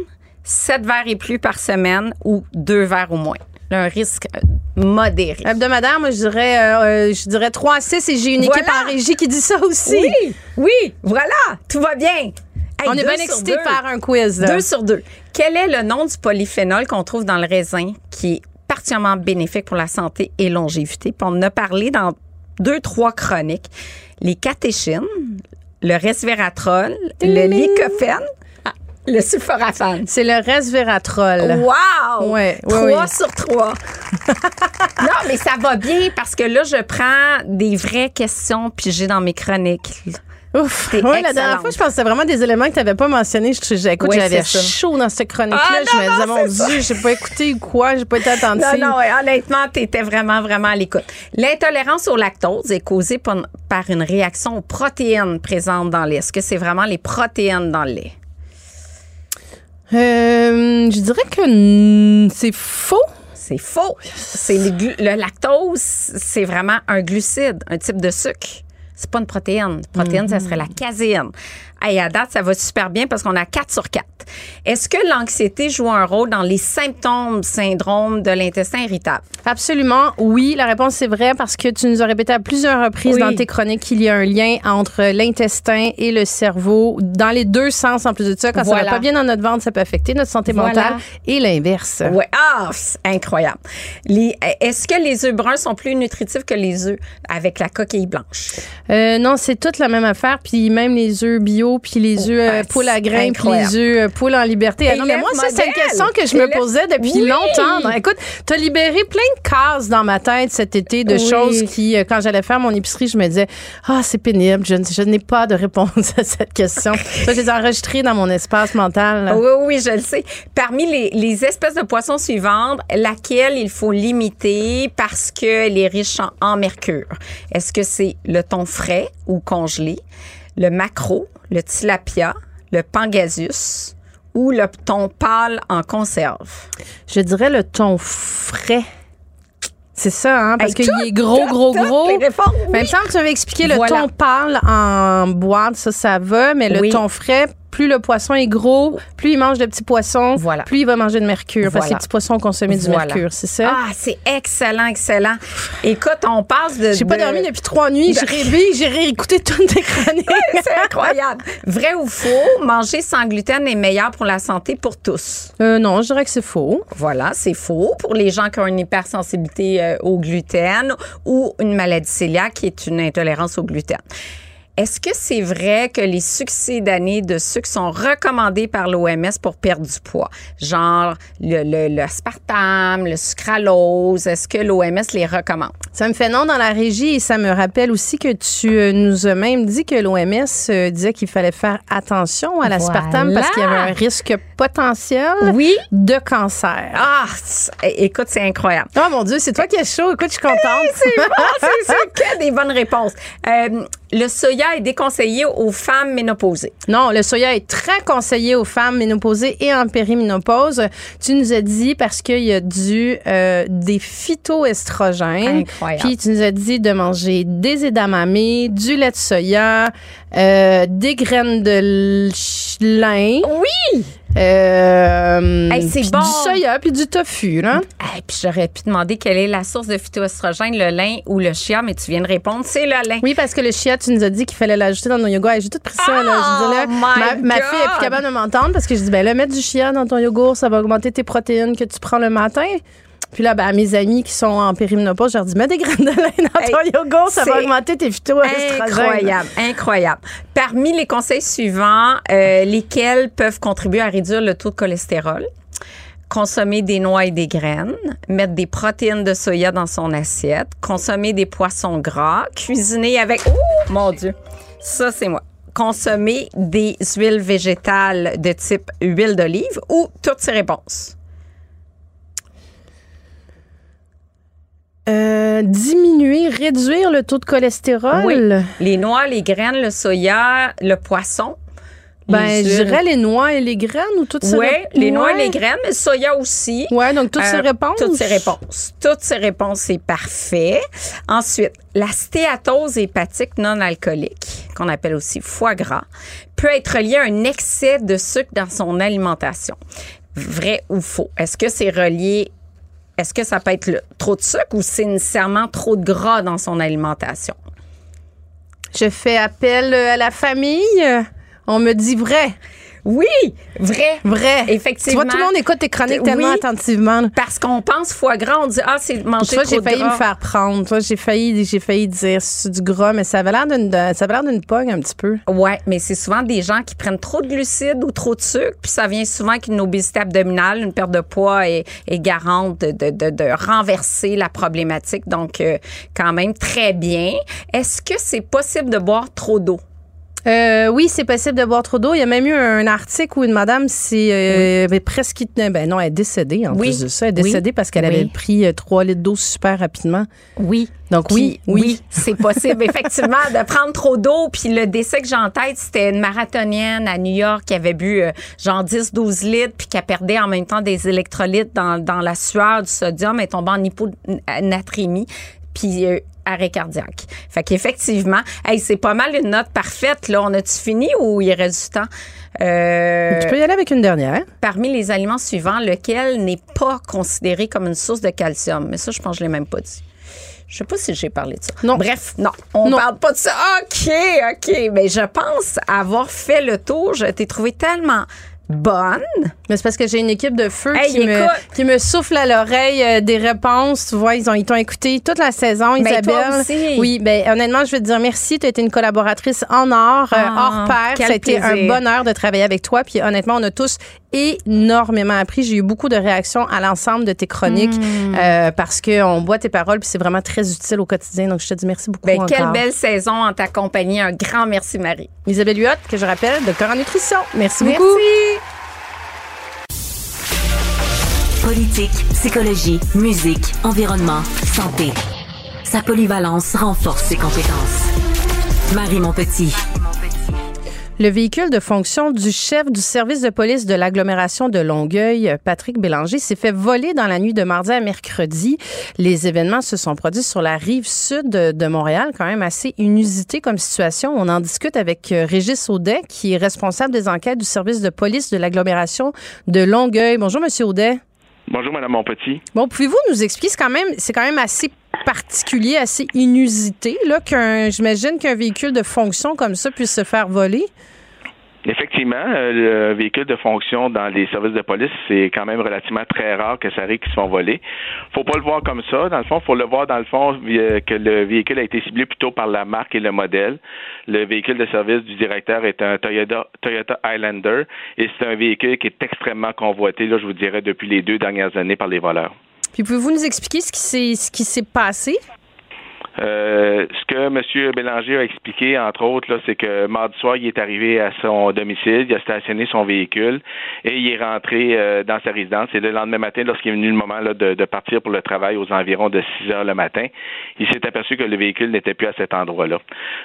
7 verres et plus par semaine ou 2 verres au moins. Là, un risque euh, modéré. Hebdomadaire, moi, je dirais, euh, euh, je dirais 3 à 6 et j'ai une équipe Voilà. en régie qui dit ça aussi. Oui, oui, voilà, tout va bien. Hey, On est bien excités de faire un quiz. là. Deux sur deux. Quel est le nom du polyphénol qu'on trouve dans le raisin qui est particulièrement bénéfique pour la santé et longévité? Puis on en a parlé dans deux, trois chroniques. Les catéchines, le resveratrol, le lycopène, ah, le sulforaphane. C'est le resveratrol. Wow! Ouais, Trois sur trois. non, mais ça va bien parce que là, je prends des vraies questions pigées dans mes chroniques. Ouf. Ouais, la dernière fois, je pense que c'était vraiment des éléments que tu n'avais pas mentionnés. Je, je- écoute, Oui, j'avais chaud dans cette chronique-là. Ah, je me disais, mon. Dieu, j'ai pas écouté ou quoi, j'ai pas été attentive. Non, non, honnêtement, tu étais vraiment, vraiment à l'écoute. L'intolérance au lactose est causée par, une réaction aux protéines présentes dans le lait. Est-ce que c'est vraiment les protéines dans le lait? Euh, je dirais que c'est faux. C'est faux. C'est le lactose, c'est vraiment un glucide, un type de sucre. C'est pas une protéine. Protéine, ça serait la caséine. Hey, à date, ça va super bien parce qu'on a 4 sur 4. Est-ce que l'anxiété joue un rôle dans les symptômes syndrome de l'intestin irritable? Absolument, oui. La réponse est vraie parce que tu nous as répété à plusieurs reprises Oui. dans tes chroniques qu'il y a un lien entre l'intestin et le cerveau, dans les deux sens en plus de ça. Quand ça Voilà. va pas bien dans notre ventre, ça peut affecter notre santé Voilà. mentale et l'inverse. Ouais. Ah, c'est incroyable. Est-ce que les œufs bruns sont plus nutritifs que les œufs avec la coquille blanche? Euh, non, c'est toute la même affaire. Puis même les œufs bio, puis les œufs euh, poule à grains, puis les œufs euh, poule en liberté. Ah non, mais moi, ça, c'est une question que je me posais depuis Oui. longtemps. Donc, écoute, t'as libéré plein de cases dans ma tête cet été de Oui. choses qui, euh, quand j'allais faire mon épicerie, je me disais, ah, c'est pénible, je, n'ai pas de réponse à cette question. ça, je les ai enregistrées dans mon espace mental. Oui, oui, je le sais. Parmi les, les espèces de poissons suivantes, laquelle il faut limiter parce qu'elle est riche en, en mercure? Est-ce que c'est le thon frais ou congelé, le maquereau, le tilapia, le pangasius ou le thon pâle en conserve? Je dirais le thon frais. C'est ça, hein? Parce Hey, qu'il est gros, tout, gros, gros. Mais il me oui. semble que tu m'avais expliqué le Voilà. thon pâle en boîte, ça, ça va, mais le Oui. thon frais, plus le poisson est gros, plus il mange de petits poissons, Voilà. plus il va manger de mercure. Parce que les petits poissons ont consommé du Voilà. mercure, c'est ça? Ah, c'est excellent, excellent. Écoute, on passe de. J'ai pas de- dormi depuis trois nuits. J'ai rêvé, j'ai réécouté toutes tes chroniques. C'est incroyable. Vrai ou faux, manger sans gluten est meilleur pour la santé pour tous? Euh, non, je dirais que c'est faux. Voilà, c'est faux. Pour les gens qui ont une hypersensibilité euh, au gluten ou une maladie cœliaque qui est une intolérance au gluten. Est-ce que c'est vrai que les succédanés de sucre sont recommandés par l'OMS pour perdre du poids? Genre le, le, le aspartame, le sucralose, est-ce que l'OMS les recommande? Ça me fait non dans la régie et ça me rappelle aussi que tu euh, nous as même dit que l'OMS euh, disait qu'il fallait faire attention à l'aspartame Voilà. parce qu'il y avait un risque potentiel Oui. de cancer. Ah, écoute, c'est incroyable. Oh mon Dieu, c'est toi qui es chaud. Écoute, je suis contente. C'est bon, c'est que des bonnes réponses. Euh, le soya est déconseillé aux femmes ménopausées. Non, le soya est très conseillé aux femmes ménopausées et en périménopause. Tu nous as dit parce qu'il y a du euh, des phytoestrogènes. Incroyable. Puis tu nous as dit de manger des edamame, du lait de soya, euh, des graines de lin. Oui! Euh, Hey, c'est bon. Du soya puis du tofu, là. Hey, puis j'aurais pu demander quelle est la source de phytoestrogène, le lin ou le chia, mais tu viens de répondre, c'est le lin. Oui, parce que le chia, tu nous as dit qu'il fallait l'ajouter dans nos yogourts. J'ai tout pris ça. là. Je dis, là, Oh ma, fille est plus capable de m'entendre parce que je dis, ben là, mettre du chia dans ton yogourt, ça va augmenter tes protéines que tu prends le matin. Puis là, ben, à mes amis qui sont en périménopause, je leur dis, mets des graines de lin dans Hey, ton yogourt, ça va augmenter tes phytoestrogènes. Incroyable, incroyable. Parmi les conseils suivants, euh, lesquels peuvent contribuer à réduire le taux de cholestérol? Consommer des noix et des graines, mettre des protéines de soya dans son assiette, consommer des poissons gras, cuisiner avec... Oh, mon Dieu! Ça, c'est moi. Consommer des huiles végétales de type huile d'olive ou toutes ces réponses? Euh, diminuer, réduire le taux de cholestérol? Oui. Les noix, les graines, le soya, le poisson. Ben, je dirais les noix et les graines ou toutes ces Oui, les noix et les graines, mais le soya aussi. Ouais, donc toutes ces Euh, réponses? Toutes ces réponses. Toutes ces réponses, c'est parfait. Ensuite, la stéatose hépatique non alcoolique, qu'on appelle aussi foie gras, peut être liée à un excès de sucre dans son alimentation. Vrai ou faux? Est-ce que c'est relié? Est-ce que ça peut être trop de sucre ou c'est nécessairement trop de gras dans son alimentation? Je fais appel à la famille. On me dit vrai. Oui, vrai. Vrai. Effectivement. Tu vois, tout le monde écoute tes chroniques Oui. tellement attentivement. Parce qu'on pense foie gras, on dit, ah, c'est manger Toi, j'ai failli gras. me faire prendre. Toi, j'ai failli, j'ai failli dire c'est du gras, mais ça avait l'air d'une, ça avait l'air d'une pogne un petit peu. Ouais, mais c'est souvent des gens qui prennent trop de glucides ou trop de sucre, puis ça vient souvent avec une obésité abdominale, une perte de poids est, est garante de, de, de, de renverser la problématique. Donc, euh, quand même, très bien. Est-ce que c'est possible de boire trop d'eau? Euh, oui, c'est possible de boire trop d'eau. Il y a même eu un article où une madame s'est euh, avait presque ben non, elle est décédée en Oui. plus de ça. Elle est Oui. décédée parce qu'elle Oui. avait pris euh, 3 litres d'eau super rapidement. Oui. Donc oui, oui. c'est possible, effectivement, de prendre trop d'eau. Puis le décès que j'ai en tête, c'était une marathonienne à New York qui avait bu euh, genre 10-12 litres, puis qui a perdu en même temps des électrolytes dans, dans la sueur, du sodium, et tombée en hyponatrémie. Puis euh, arrêt cardiaque. Fait qu'effectivement, hey, c'est pas mal une note parfaite. Là, on a-tu fini ou il reste du temps? Euh, tu peux y aller avec une dernière. Parmi les aliments suivants, lequel n'est pas considéré comme une source de calcium? Mais ça, je pense que je l'ai même pas dit. Je sais pas si j'ai parlé de ça. Non. Bref, non, on Non. parle pas de ça. OK, OK. Mais je pense avoir fait le tour. Je t'ai trouvé tellement bonne. Mais c'est parce que j'ai une équipe de feu Hey, qui, me, écoute. qui me souffle à l'oreille euh, des réponses. Tu vois, ils ont ils t'ont écouté toute la saison, Ben, Isabelle. toi aussi. Oui, ben honnêtement, je veux te dire merci. Tu as été une collaboratrice en or, euh, Ah, hors pair. quel Ça a été un bonheur de travailler avec toi. Puis honnêtement, on a tous énormément appris. J'ai eu beaucoup de réactions à l'ensemble de tes chroniques Hmm. euh, parce qu'on boit tes paroles puis c'est vraiment très utile au quotidien. Donc, je te dis merci beaucoup Ben, encore. quelle belle saison en ta compagnie. Un grand merci, Marie. Isabelle Huot, que je rappelle, docteur en nutrition. Merci, beaucoup. Merci. Politique, psychologie, musique, environnement, santé. Sa polyvalence renforce ses compétences. Marie Montpetit. Le véhicule de fonction du chef du service de police de l'agglomération de Longueuil, Patrick Bélanger, s'est fait voler dans la nuit de mardi à mercredi. Les événements se sont produits sur la rive sud de Montréal, quand même assez inusité comme situation. On en discute avec euh, Régis Audet, qui est responsable des enquêtes du service de police de l'agglomération de Longueuil. Bonjour, Monsieur Audet. Bonjour, Madame Monpetit. Bon, pouvez-vous nous expliquer, c'est quand même, c'est quand même assez particulier, assez inusité, là, qu'un, j'imagine qu'un véhicule de fonction comme ça puisse se faire voler? Effectivement, euh, le véhicule de fonction dans les services de police, c'est quand même relativement très rare que ça arrive qu'ils se font voler. Faut pas le voir comme ça. Dans le fond, faut le voir dans le fond euh, que le véhicule a été ciblé plutôt par la marque et le modèle. Le véhicule de service du directeur est un Toyota, Toyota Highlander et c'est un véhicule qui est extrêmement convoité, là, je vous dirais, depuis les deux dernières années par les voleurs. Puis pouvez-vous nous expliquer ce qui s'est, ce qui s'est passé? Euh, ce que M. Bélanger a expliqué, entre autres, là, c'est que mardi soir, il est arrivé à son domicile, il a stationné son véhicule et il est rentré euh, dans sa résidence. Et le lendemain matin, lorsqu'il est venu le moment là, de, de partir pour le travail aux environs de 6 heures le matin, il s'est aperçu que le véhicule n'était plus à cet endroit-là.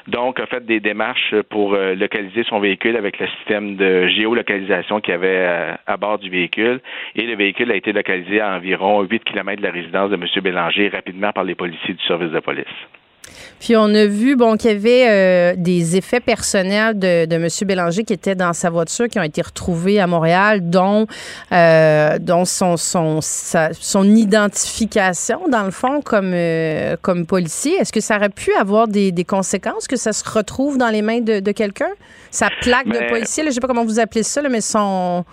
Donc, a fait des démarches pour euh, localiser son véhicule avec le système de géolocalisation qu'il y avait euh, à bord du véhicule. Et le véhicule a été localisé à environ 8 km de la résidence de M. Bélanger rapidement par les policiers du service de police. Puis on a vu bon qu'il y avait euh, des effets personnels de, de M. Bélanger qui étaient dans sa voiture qui ont été retrouvés à Montréal, dont, euh, dont son, son, sa- son identification, dans le fond, comme, euh, comme policier. Est-ce que ça aurait pu avoir des, des conséquences que ça se retrouve dans les mains de, de quelqu'un? Sa plaque de policier, là, je sais pas comment vous appelez ça, là, mais son...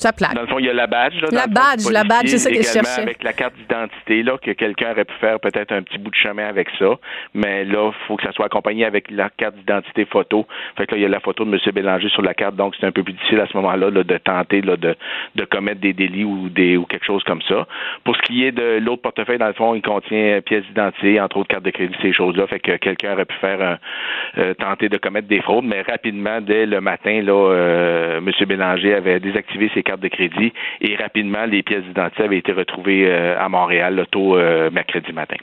Sa plaque. Dans le fond, il y a la badge. Là, La fond, badge, la badge, c'est ça que je cherchais. avec la carte d'identité, là, que quelqu'un aurait pu faire peut-être un petit bout de chemin avec ça. Mais là, il faut que ça soit accompagné avec la carte d'identité photo. Fait que là, il y a la photo de M. Bélanger sur la carte, donc c'est un peu plus difficile à ce moment-là là, de tenter là, de, de commettre des délits ou des ou quelque chose comme ça. Pour ce qui est de l'autre portefeuille, dans le fond, il contient pièces d'identité, entre autres carte de crédit, ces choses-là. Fait que quelqu'un aurait pu faire un- euh, tenter de commettre des fraudes, mais rapidement, dès le matin, là, euh, M. Bélanger avait désactivé ses cartes de crédit et rapidement, les pièces d'identité avaient été retrouvées euh, à Montréal, là, tôt euh, mercredi matin.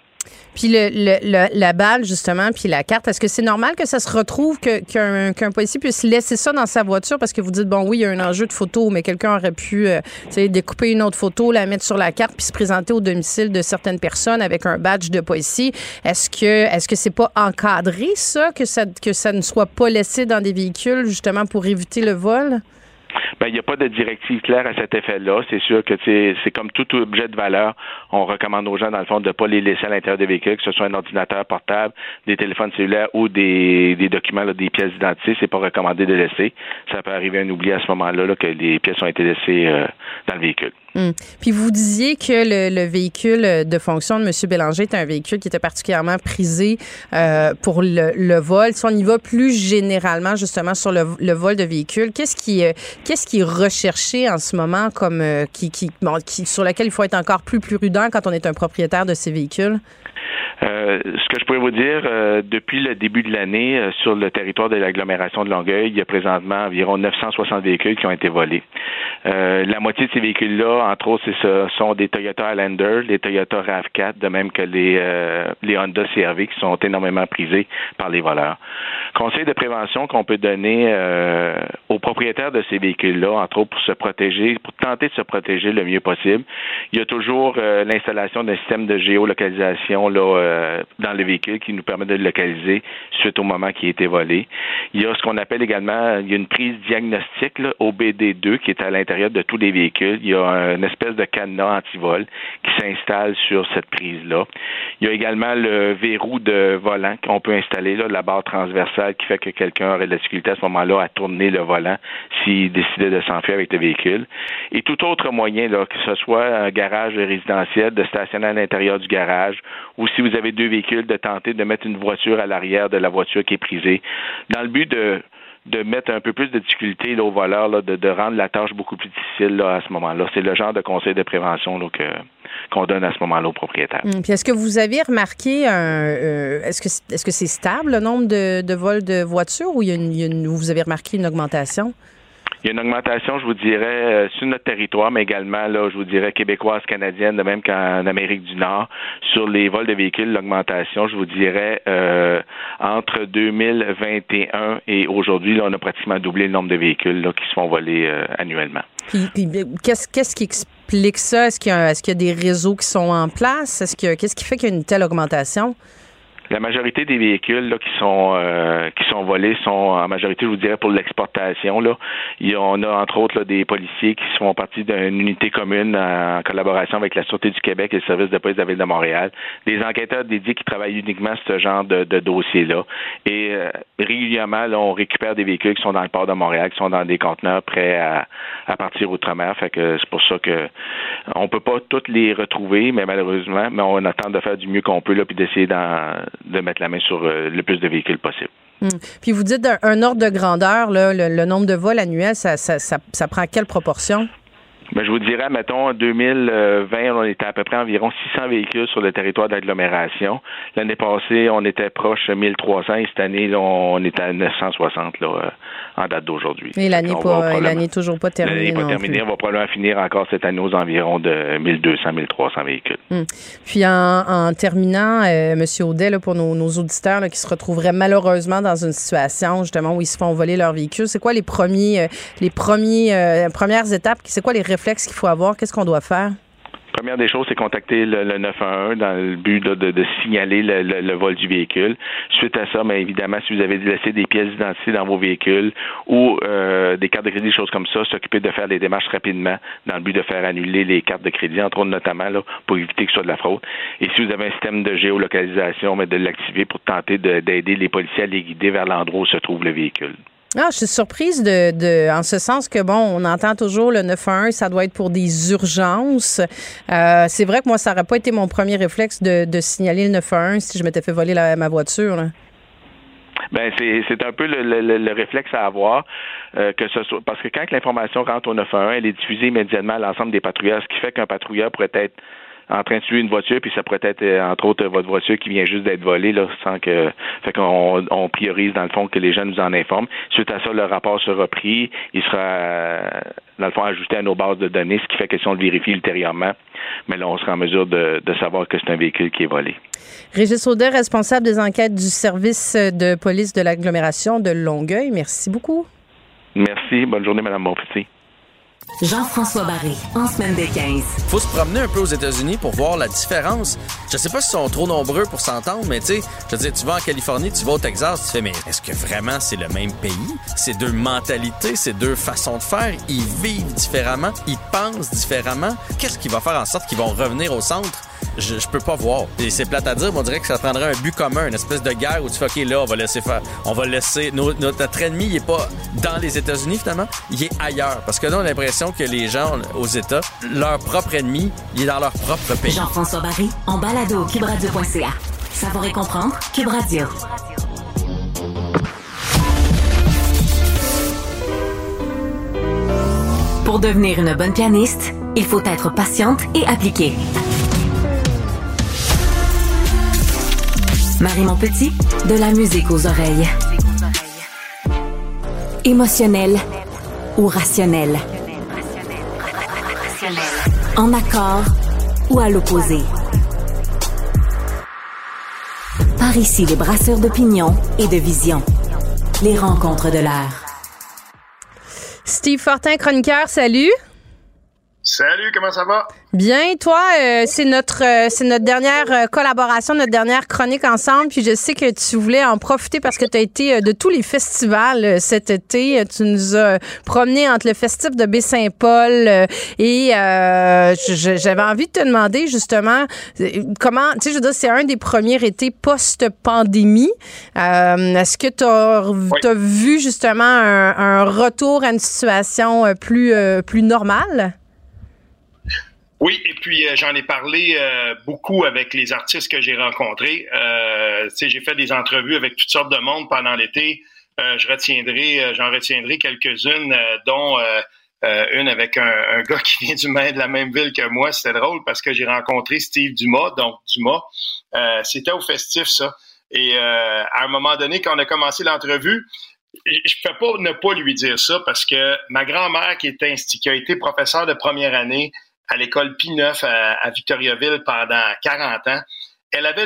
Puis le, le- le- la balle, justement, puis la carte, est-ce que c'est normal que ça se retrouve, que- qu'un qu'un policier puisse laisser ça dans sa voiture? Parce que vous dites, bon, oui, il y a un enjeu de photo, mais quelqu'un aurait pu euh, découper une autre photo, la mettre sur la carte, puis se présenter au domicile de certaines personnes avec un badge de policier. Est-ce que est-ce que c'est pas encadré, ça, que ça, que ça ne soit pas laissé dans des véhicules, justement, pour éviter le vol? Ben, il n'y a pas de directive claire à cet effet-là. C'est sûr que c'est comme tout objet de valeur. On recommande aux gens, dans le fond, de ne pas les laisser à l'intérieur des véhicules, que ce soit un ordinateur portable, des téléphones cellulaires ou des, des documents, là, des pièces d'identité. C'est pas recommandé de laisser. Ça peut arriver un oubli à ce moment-là là, que les pièces ont été laissées euh, dans le véhicule. Hum. Puis vous disiez que le, le véhicule de fonction de M. Bélanger était un véhicule qui était particulièrement prisé euh, pour le, vol. Si on y va plus généralement justement sur le, vol de véhicules, qu'est-ce qui, euh, qu'est-ce qui est recherché en ce moment comme euh, qui, qui, bon, sur lequel il faut être encore plus prudent quand on est un propriétaire de ces véhicules? Euh, ce que je pourrais vous dire, euh, depuis le début de l'année, euh, sur le territoire de l'agglomération de Longueuil, il y a présentement environ 960 véhicules qui ont été volés. Euh, la moitié de ces véhicules-là, entre autres, ce sont des Toyota Highlander, les Toyota RAV4, de même que les, euh, les Honda CRV qui sont énormément prisés par les voleurs. Conseil de prévention qu'on peut donner aux propriétaires de ces véhicules-là, entre autres pour se protéger, pour tenter de se protéger le mieux possible, il y a toujours l'installation d'un système de géolocalisation là, euh, dans le véhicule qui nous permet de le localiser suite au moment qui a été volé. Il y a ce qu'on appelle également, il y a une prise diagnostique là, OBD2 qui est à l'intérieur de tous les véhicules. Il y a une espèce de cadenas anti-vol qui s'installe sur cette prise-là. Il y a également le verrou de volant qu'on peut installer, la barre transversale qui fait que quelqu'un aurait de la difficulté à ce moment-là à tourner le volant s'il décidait de s'enfuir avec le véhicule. Et tout autre moyen, que ce soit un garage résidentiel, de stationner à l'intérieur du garage, ou si vous avez deux véhicules, de tenter de mettre une voiture à l'arrière de la voiture qui est prisée, dans le but de de mettre un peu plus de difficulté aux voleurs, là, de, de, rendre la tâche beaucoup plus difficile là, à ce moment-là. C'est le genre de conseil de prévention qu'on donne à ce moment-là aux propriétaires. Hum, puis est-ce que vous avez remarqué un, euh, est-ce que c'est stable le nombre de, vols de voitures ou il y a il y a une, vous avez remarqué une augmentation? Il y a une augmentation, je vous dirais, euh, sur notre territoire, mais également, là, je vous dirais, québécoise, canadienne, de même qu'en Amérique du Nord. Sur les vols de véhicules, l'augmentation, je vous dirais, euh, entre 2021 et aujourd'hui, on a pratiquement doublé le nombre de véhicules qui se font voler euh, annuellement. Qu'est-ce, qui explique ça? Est-ce qu'il, y qu'il y a des réseaux qui sont en place? Est-ce que, qu'est-ce qui fait qu'il y a une telle augmentation? La majorité des véhicules là, qui sont euh, qui sont volés sont en majorité, je vous dirais, pour l'exportation. Là, on a entre autres là, des policiers qui font partie d'une unité commune en collaboration avec la Sûreté du Québec et le service de police de la ville de Montréal. Des enquêteurs dédiés qui travaillent uniquement sur ce genre de, de dossier-là. Et euh, régulièrement, là, on récupère des véhicules qui sont dans le port de Montréal, qui sont dans des conteneurs prêts à, à partir outre-mer. Fait que c'est pour ça que on peut pas toutes les retrouver, mais malheureusement, mais on attend de faire du mieux qu'on peut là, puis d'essayer d'en de mettre la main sur euh, le plus de véhicules possible. Hum. Puis vous dites un, un, ordre de grandeur, le, nombre de vols annuels, ça, ça prend quelle proportion? Ben, je vous dirais, mettons, en 2020, on était à peu près environ 600 véhicules sur le territoire d'agglomération. L'année passée, on était proche de 1300 et cette année, là, on est à 960 là, euh, en date d'aujourd'hui. Et l'année pas, l'année toujours pas terminée. L'année pas terminée. On va probablement finir encore cette année aux environs de 1200, 1300 véhicules. Hum. Puis en, en terminant, euh, M. Audet, là, pour nos, nos auditeurs qui se retrouveraient malheureusement dans une situation justement où ils se font voler leur véhicule, c'est quoi les premiers, euh, les premiers, euh, premières étapes? C'est quoi les qu'il faut avoir? Qu'est-ce qu'on doit faire? Première des choses, c'est contacter le, le 911 dans le but de, signaler le, vol du véhicule. Suite à ça, bien évidemment, si vous avez laissé des pièces d'identité dans vos véhicules ou euh, des cartes de crédit, des choses comme ça, s'occuper de faire des démarches rapidement dans le but de faire annuler les cartes de crédit, entre autres notamment pour éviter que ce soit de la fraude. Et si vous avez un système de géolocalisation, mais de l'activer pour tenter d'aider les policiers à les guider vers l'endroit où se trouve le véhicule. Ah, je suis surprise de, de, en ce sens que bon, on entend toujours le 911, ça doit être pour des urgences. Euh, c'est vrai que moi, ça n'aurait pas été mon premier réflexe de, de signaler le 911 si je m'étais fait voler ma voiture. Là. Ben c'est un peu le, le, le, réflexe à avoir euh, que ce soit parce que quand l'information rentre au 911, elle est diffusée immédiatement à l'ensemble des patrouilleurs, ce qui fait qu'un patrouilleur pourrait être en train de tuer une voiture, puis ça pourrait être, entre autres, votre voiture qui vient juste d'être volée, là, sans que. Fait qu'on on priorise, dans le fond, que les gens nous en informent. Suite à ça, le rapport sera pris. Il sera, dans le fond, ajouté à nos bases de données, ce qui fait que si on le vérifie ultérieurement, mais là, on sera en mesure de, de savoir que c'est un véhicule qui est volé. Régis Audet, responsable des enquêtes du service de police de l'agglomération de Longueuil. Merci beaucoup. Merci. Bonne journée, Mme Monpetit. Jean-François Barré, en semaine des 15. Faut se promener un peu aux États-Unis pour voir la différence. Je sais pas s'ils sont trop nombreux pour s'entendre, mais tu sais, je veux dire, tu vas en Californie, tu vas au Texas, tu fais, mais est-ce que vraiment c'est le même pays? C'est deux mentalités, c'est deux façons de faire. Ils vivent différemment, ils pensent différemment. Qu'est-ce qui va faire en sorte qu'ils vont revenir au centre? Je, peux pas voir. Et c'est plate à dire, mais on dirait que ça prendrait un but commun, une espèce de guerre où tu fais, OK, là, on va laisser faire. On va laisser. Notre, notre ennemi, il est pas dans les États-Unis, finalement, il est ailleurs. Parce que là, on a l'impression que les gens aux États, leur propre ennemi, il est dans leur propre pays. Jean-François Barry, en balado, cubradio.ca. Savoir et comprendre, Cube. Pour devenir une bonne pianiste, il faut être patiente et appliquée. Marie Montpetit, de la musique aux oreilles. Émotionnelle ou rationnelle. En accord ou à l'opposé? Par ici, les brasseurs d'opinion et de vision. Les rencontres de l'air. Steve Fortin, chroniqueur, salut. Salut, comment ça va? Bien, toi, euh, c'est notre euh, c'est notre dernière euh, collaboration, notre dernière chronique ensemble. Puis je sais que tu voulais en profiter parce que tu as été de tous les festivals cet été. Tu nous as promené entre le festif de Baie-Saint-Paul et j'avais envie de te demander justement comment, tu sais, je veux dire, c'est un des premiers étés post-pandémie. Est-ce que tu as, vu justement un, un, retour à une situation plus, plus normale? Oui, et puis euh, j'en ai parlé euh, beaucoup avec les artistes que j'ai rencontrés. Euh, j'ai fait des entrevues avec toutes sortes de monde pendant l'été. Euh, je retiendrai, j'en retiendrai quelques-unes, dont une avec un, un, gars qui vient du même, de la même ville que moi. C'était drôle parce que j'ai rencontré Steve Dumas, donc Dumas. C'était au festif, ça. Et à un moment donné, quand on a commencé l'entrevue, je ne peux pas ne pas lui dire ça parce que ma grand-mère qui, était, qui a été professeure de première année, à l'école P9 à, Victoriaville pendant 40 ans. Elle avait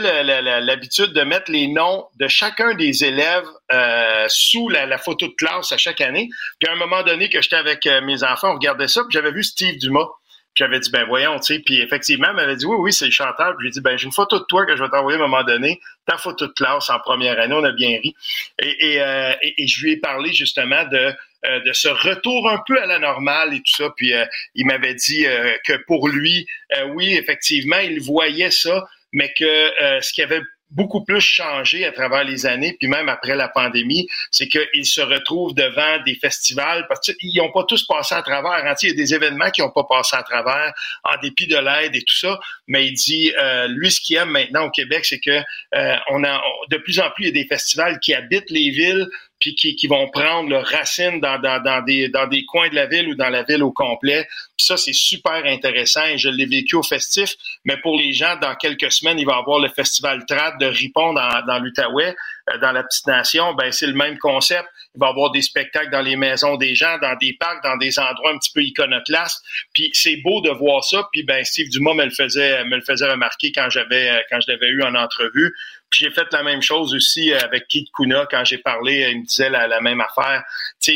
l'habitude de mettre les noms de chacun des élèves euh, sous la, photo de classe à chaque année. Puis à un moment donné que j'étais avec euh, mes enfants, on regardait ça, puis j'avais vu Steve Dumas. J'avais dit, ben voyons, tu sais. Puis effectivement, elle m'avait dit, oui, oui, c'est chanteur. Puis j'ai dit, ben j'ai une photo de toi que je vais t'envoyer à un moment donné, ta photo de classe en première année. On a bien ri. Et, euh, et je lui ai parlé justement de euh, de ce retour un peu à la normale et tout ça. Puis euh, il m'avait dit euh, que pour lui, oui, effectivement, il voyait ça, mais que ce qui avait beaucoup plus changé à travers les années, puis même après la pandémie, c'est qu'ils se retrouvent devant des festivals, parce qu'ils n'ont pas tous passé à travers. Hein. Il y a des événements qui n'ont pas passé à travers, en dépit de l'aide et tout ça. Mais il dit, euh, lui, ce qu'il aime maintenant au Québec, c'est que euh, a de plus en plus il y a des festivals qui habitent les villes, puis qui, qui, vont prendre leurs racines dans, dans, dans, des, dans des coins de la ville ou dans la ville au complet. Puis ça, c'est super intéressant et je l'ai vécu au festif. Mais pour les gens, dans quelques semaines, il va y avoir le festival Trad de Ripon dans, dans l'Outaouais, euh, dans la petite nation. Ben, c'est le même concept. Il va y avoir des spectacles dans les maisons des gens, dans des parcs, dans des endroits un petit peu iconoclastes. Puis c'est beau de voir ça. Puis ben, Steve Dumas me le faisait, me le faisait remarquer quand j'avais, quand je l'avais eu en entrevue j'ai fait la même chose aussi avec Keith Kuna quand j'ai parlé, il me disait la, même affaire.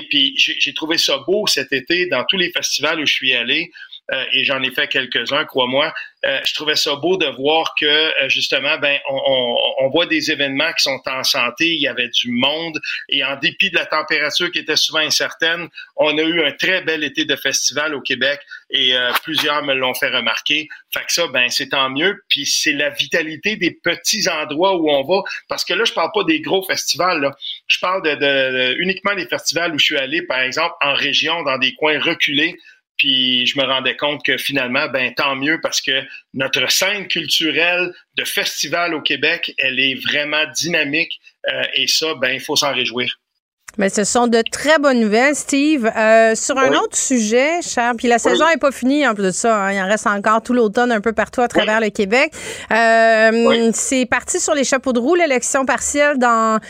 Puis j'ai trouvé ça beau cet été dans tous les festivals où je suis allé. Euh, et j'en ai fait quelques-uns, crois-moi. Euh, je trouvais ça beau de voir que euh, justement, ben, on, on, on, voit des événements qui sont en santé. Il y avait du monde et en dépit de la température qui était souvent incertaine, on a eu un très bel été de festival au Québec et plusieurs me l'ont fait remarquer. Fait que ça, ben, c'est tant mieux. Puis c'est la vitalité des petits endroits où on va. Parce que là, je parle pas des gros festivals. Là. Je parle de, de uniquement des festivals où je suis allé, par exemple, en région, dans des coins reculés. Puis je me rendais compte que finalement, ben tant mieux parce que notre scène culturelle de festival au Québec, elle est vraiment dynamique euh, et ça, ben il faut s'en réjouir. Mais ce sont de très bonnes nouvelles, Steve. Euh, sur un autre sujet, Charles, puis la saison n'est pas finie en plus de ça. Hein. il en reste encore tout l'automne un peu partout à travers le Québec. Euh, c'est parti sur les chapeaux de roue, l'élection partielle dans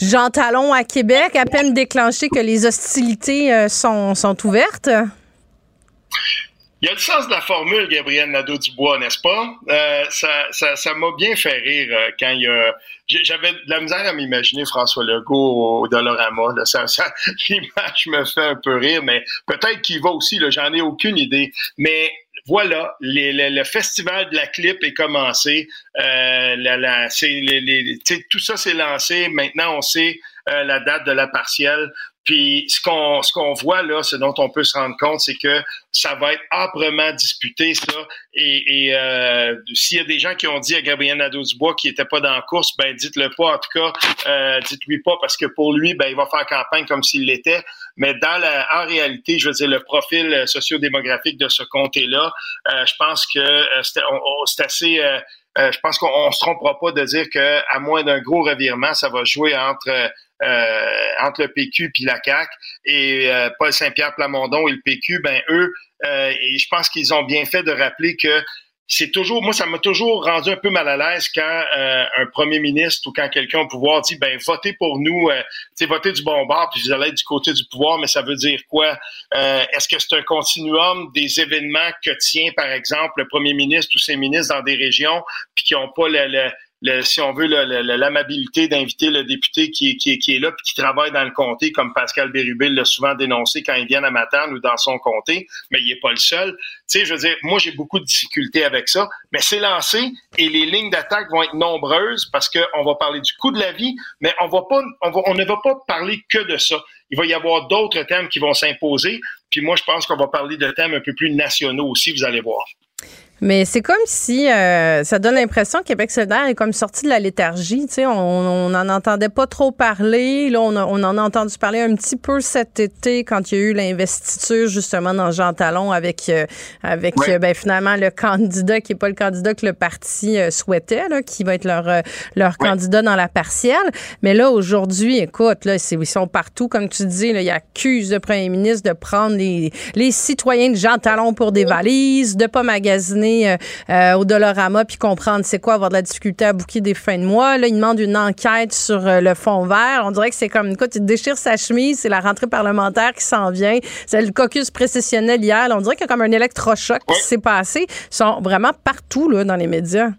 Jean Talon à Québec, à peine déclenché que les hostilités sont, sont ouvertes. Il y a le sens de la formule, Gabriel Nadeau-Dubois, n'est-ce pas? Euh, ça, ça, ça m'a bien fait rire euh, quand il y a... J'avais de la misère à m'imaginer François Legault au, Dolorama. Là. Ça, ça, L'image me fait un peu rire, mais peut-être qu'il va aussi, j'en ai aucune idée. Mais voilà, le festival de la clip est commencé. Euh, la, la, les, tout ça s'est lancé. Maintenant, on sait euh, la date de la partielle. Puis ce qu'on ce qu'on voit là, ce dont on peut se rendre compte, c'est que ça va être âprement disputé ça. Et, et euh, s'il y a des gens qui ont dit à Gabriel Nadeau-Dubois qu'il était pas dans la course, ben dites-le pas. En tout cas, euh, dites-lui pas parce que pour lui, ben il va faire campagne comme s'il l'était. Mais dans la, en réalité, je veux dire le profil sociodémographique de ce comté-là, euh, je pense que euh, c'est assez euh, je pense qu'on se trompera pas de dire que à moins d'un gros revirement, ça va jouer entre euh, entre le PQ puis la CAC et euh, Paul Saint-Pierre Plamondon et le PQ, ben eux, et je pense qu'ils ont bien fait de rappeler que c'est toujours, moi, ça m'a toujours rendu un peu mal à l'aise quand un premier ministre ou quand quelqu'un au pouvoir dit, ben, votez pour nous, euh, votez du bon bord, puis vous allez être du côté du pouvoir, mais ça veut dire quoi? Est-ce que c'est un continuum des événements que tient, par exemple, le premier ministre ou ses ministres dans des régions, puis qui n'ont pas le, le, si on veut, le- le- l'amabilité d'inviter le député qui, qui, qui est là puis qui travaille dans le comté, comme Pascal Bérubé l'a souvent dénoncé quand il vient à Matane ou dans son comté, mais il est pas le seul. Tu sais, je veux dire, moi, j'ai beaucoup de difficultés avec ça, mais c'est lancé et les lignes d'attaque vont être nombreuses parce qu'on va parler du coût de la vie, mais on va pas, on, va, on ne va pas parler que de ça. Il va y avoir d'autres thèmes qui vont s'imposer. Puis moi, je pense qu'on va parler de thèmes un peu plus nationaux aussi, vous allez voir. Mais c'est comme si euh, ça donne l'impression que Québec solidaire est comme sorti de la léthargie. Tu sais, on n'en entendait pas trop parler. Là, on, a- on en a entendu parler un petit peu cet été quand il y a eu l'investiture justement dans Jean Talon avec euh, avec Ouais. euh, ben, finalement le candidat qui est pas le candidat que le parti euh, souhaitait, là, qui va être leur euh, leur candidat dans la partielle. Mais là aujourd'hui, écoute, là, ils sont partout, comme tu dis. Là, ils accusent le premier ministre de prendre les les citoyens de Jean Talon pour des valises, de pas magasiner euh, euh, au Dolorama puis comprendre c'est quoi avoir de la difficulté à bouquer des fins de mois. Là, il demande une enquête sur euh, le fond vert. On dirait que c'est comme, écoute, il déchire sa chemise, c'est la rentrée parlementaire qui s'en vient. C'est le caucus précessionnel hier. Là, on dirait qu'il y a comme un électrochoc qui s'est passé. Ils sont vraiment partout là, dans les médias.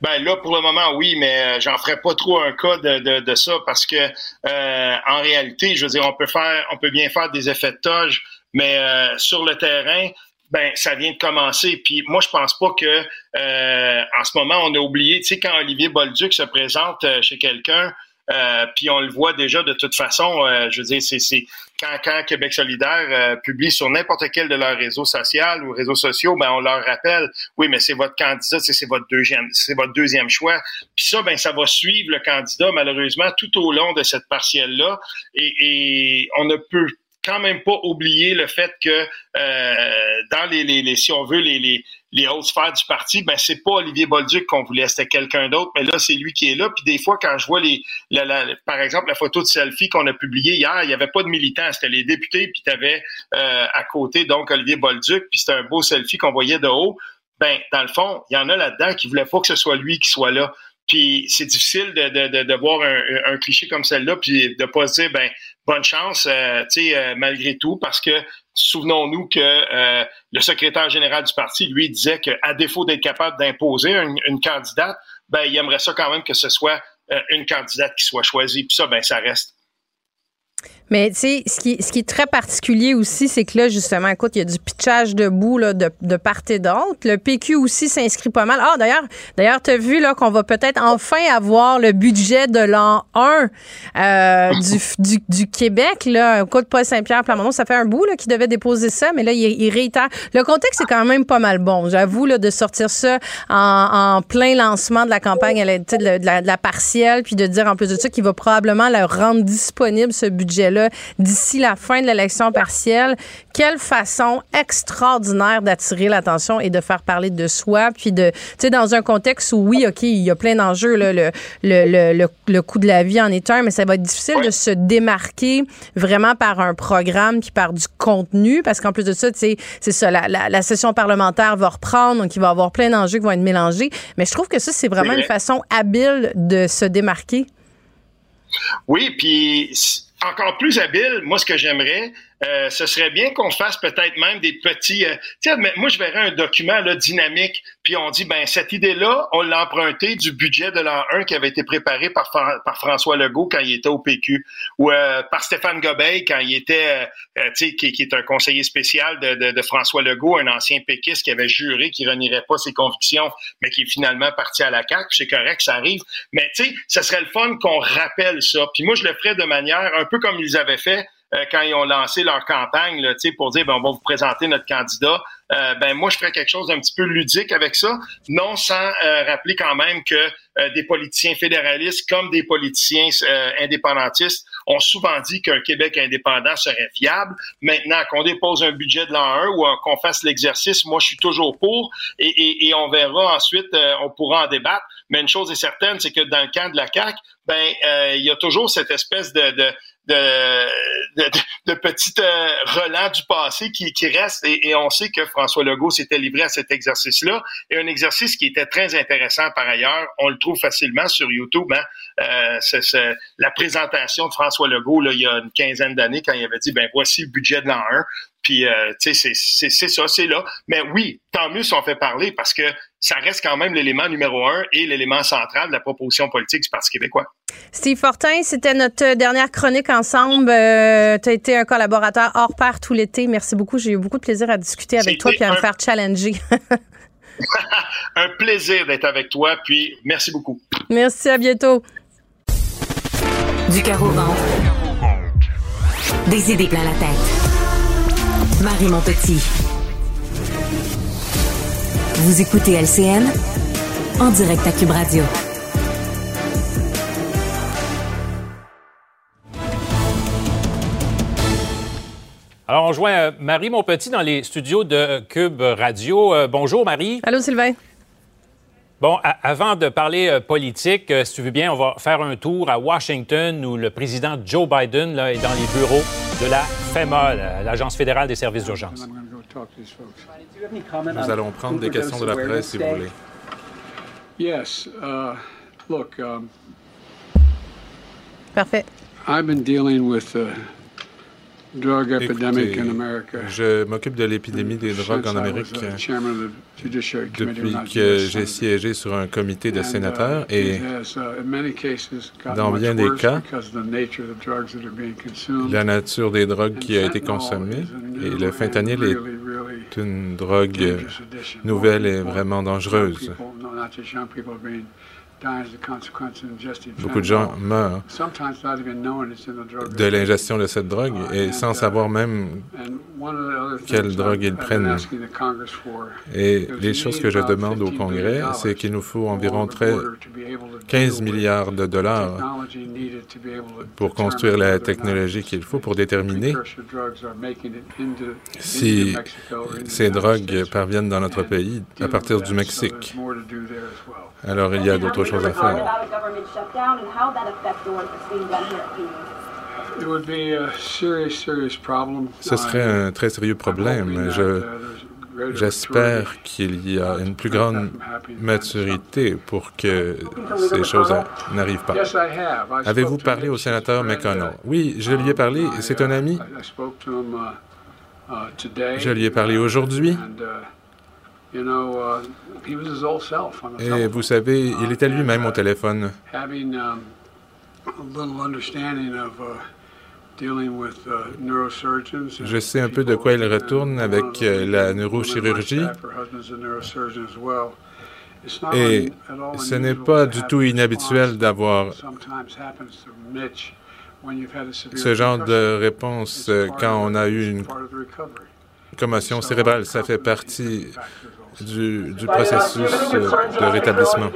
Ben là, pour le moment, oui, mais j'en ferai pas trop un cas de, de, de ça parce que euh, en réalité, je veux dire, on peut faire, on peut bien faire des effets de toge, mais euh, sur le terrain, ben ça vient de commencer. Puis moi, je pense pas que euh, en ce moment, on a oublié, tu sais, quand Olivier Bolduc se présente euh, chez quelqu'un. euh, puis on le voit déjà de toute façon. euh, je veux dire, c'est quand, quand Québec solidaire euh, publie sur n'importe quel de leurs réseaux sociaux ou réseaux sociaux, ben on leur rappelle, oui, mais c'est votre candidat, c'est c'est votre deuxième, c'est votre deuxième choix. Puis ça, ben ça va suivre le candidat malheureusement tout au long de cette partielle là, et, et on ne peut quand même pas oublier le fait que euh, dans les, si on veut les, hautes sphères du parti, ben c'est pas Olivier Bolduc qu'on voulait, c'était quelqu'un d'autre, mais là c'est lui qui est là. Puis des fois quand je vois les, par exemple la photo de selfie qu'on a publiée hier, il y avait pas de militants, c'était les députés, puis tu avais à côté donc Olivier Bolduc, puis c'était un beau selfie qu'on voyait de haut. Ben dans le fond, il y en a là-dedans qui voulaient pas que ce soit lui qui soit là. Puis c'est difficile de, voir un, un cliché comme celle-là, puis de pas se dire ben bonne chance, euh, tu sais, euh, malgré tout, parce que souvenons-nous que euh, le secrétaire général du parti, lui, disait qu'à défaut d'être capable d'imposer une, une candidate, ben il aimerait ça quand même que ce soit euh, une candidate qui soit choisie. Puis ça, ben ça reste. Mais tu sais, ce qui, ce qui est très particulier aussi, c'est que là, justement, écoute, il y a du pitchage debout là, de, de part et d'autre. Le PQ aussi s'inscrit pas mal. Ah, d'ailleurs, d'ailleurs, tu as vu là, qu'on va peut-être enfin avoir le budget de l'an 1 euh, du, du, du Québec. Là. Écoute, Paul Saint-Pierre Plamondon, ça fait un bout là, qu'il devait déposer ça, mais là, il, il réitère. Le contexte est quand même pas mal bon, j'avoue, là, de sortir ça en, en plein lancement de la campagne de la, de la partielle, puis de dire en plus de ça qu'il va probablement le rendre disponible, ce budget-là, d'ici la fin de l'élection partielle. Quelle façon extraordinaire d'attirer l'attention et de faire parler de soi, puis de, tu sais, dans un contexte où, oui, OK, il y a plein d'enjeux, là, le, le, le, le, le coût de la vie en est un, mais ça va être difficile de se démarquer vraiment par un programme puis par du contenu, parce qu'en plus de ça, tu sais, c'est ça, la, la, la session parlementaire va reprendre, donc il va y avoir plein d'enjeux qui vont être mélangés, mais je trouve que ça, c'est vraiment une façon habile de se démarquer. Oui, puis encore plus habile, moi, ce que j'aimerais, euh, ce serait bien qu'on fasse peut-être même des petits... euh, sais, mais moi, je verrais un document là, dynamique, puis on dit, ben cette idée-là, on l'a emprunté du budget de l'an 1 qui avait été préparé par, Fran- par François Legault quand il était au PQ, ou euh, par Stéphane Gobeil quand il était, euh, qui, qui est un conseiller spécial de, François Legault, un ancien péquiste qui avait juré qu'il renierait pas ses convictions, mais qui est finalement parti à la CAQ. C'est correct, ça arrive. Mais tu sais, ça serait le fun qu'on rappelle ça. Puis moi, je le ferais de manière un peu comme ils avaient fait euh, quand ils ont lancé leur campagne, là, pour dire ben, on va vous présenter notre candidat. Euh, ben moi, je ferais quelque chose d'un petit peu ludique avec ça, non sans euh, rappeler quand même que euh, des politiciens fédéralistes comme des politiciens euh, indépendantistes ont souvent dit qu'un Québec indépendant serait viable. Maintenant, qu'on dépose un budget de l'an 1 ou qu'on fasse l'exercice, moi, je suis toujours pour et, et, et on verra ensuite, euh, on pourra en débattre. Mais une chose est certaine, c'est que dans le camp de la CAQ, ben, euh, il y a toujours cette espèce de, de de, de, de petits euh, relents du passé qui, qui restent et, et on sait que François Legault s'était livré à cet exercice-là et un exercice qui était très intéressant par ailleurs. On le trouve facilement sur YouTube. Hein? Euh, c'est, la présentation de François Legault là, il y a une quinzaine d'années quand il avait dit ben voici le budget de l'an 1 Puis, euh, tu sais, c'est ça, c'est là. Mais oui, tant mieux si on fait parler parce que ça reste quand même l'élément numéro un et l'élément central de la proposition politique du Parti québécois. Steve Fortin, c'était notre dernière chronique ensemble. Euh, tu as été un collaborateur hors pair tout l'été. Merci beaucoup. J'ai eu beaucoup de plaisir à discuter avec toi et à me faire challenger. un plaisir d'être avec toi. Puis, merci beaucoup. Merci, à bientôt. Du carreau ventre. Des idées plein la tête. Marie Montpetit. Vous écoutez LCN en direct à Cube Radio. Alors, on joint euh, Marie Montpetit dans les studios de Cube Radio. Euh, bonjour, Marie. Allô, Sylvain. Bon, avant de parler euh, politique, si tu veux bien, on va faire un tour à Washington où le président Joe Biden là, est dans les bureaux de la FEMA, l'Agence fédérale des services d'urgence. Nous allons prendre des questions de la presse si vous voulez. Yes. Uh, look. Um, Parfait. I've been dealing with uh, drug epidemic in America. Je m'occupe de l'épidémie des drogues en Amérique depuis que j'ai siégé sur un comité de sénateurs et dans bien des cas, la nature des drogues qui a été consommée et le fentanyl est une drogue nouvelle et vraiment dangereuse. Beaucoup de gens meurent de l'ingestion de cette drogue et sans savoir même quelle drogue ils prennent. Et les choses que je demande au Congrès, c'est qu'il nous faut environ 15 milliards de dollars pour construire la technologie qu'il faut pour déterminer si ces drogues parviennent dans notre pays à partir du Mexique. Alors il y a d'autres choses à faire. Ce serait un très sérieux problème. Je, J'espère qu'il y a une plus grande maturité pour que ces choses n'arrivent pas. Avez-vous parlé au sénateur McConnell? Oui, je lui ai parlé. C'est un ami. Je lui ai parlé aujourd'hui. Et vous savez, il était lui-même au téléphone. Je sais un peu de quoi il retourne avec la neurochirurgie. Et ce n'est pas du tout inhabituel d'avoir ce genre de réponse quand on a eu une commotion cérébrale. Ça fait partie du, processus euh, de rétablissement.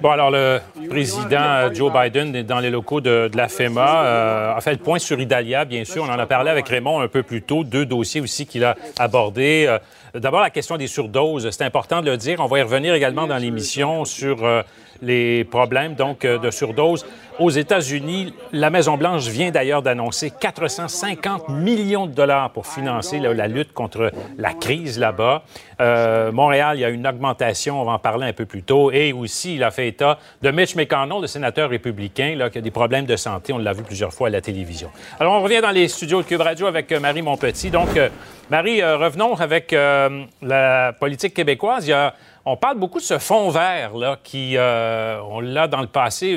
Bon, alors le président euh, Joe Biden est dans les locaux de, la FEMA. Euh, a fait le point sur Idalia, bien sûr. On en a parlé avec Raymond un peu plus tôt. Deux dossiers aussi qu'il a abordés. D'abord, la question des surdoses. C'est important de le dire. On va y revenir également dans l'émission sur les problèmes donc de surdose. Aux États-Unis, la Maison-Blanche vient d'ailleurs d'annoncer 450 millions de dollars pour financer la lutte contre la crise là-bas. Euh, Montréal, il y a une augmentation, on va en parler un peu plus tôt. Et aussi, il a fait état de Mitch McConnell, le sénateur républicain, qui a des problèmes de santé. On l'a vu plusieurs fois à la télévision. Alors, on revient dans les studios de Cube Radio avec euh, Marie Montpetit. Donc, euh, Marie, revenons avec la politique québécoise. Il y a on parle beaucoup de ce fond vert là, qui, euh, on l'a dans le passé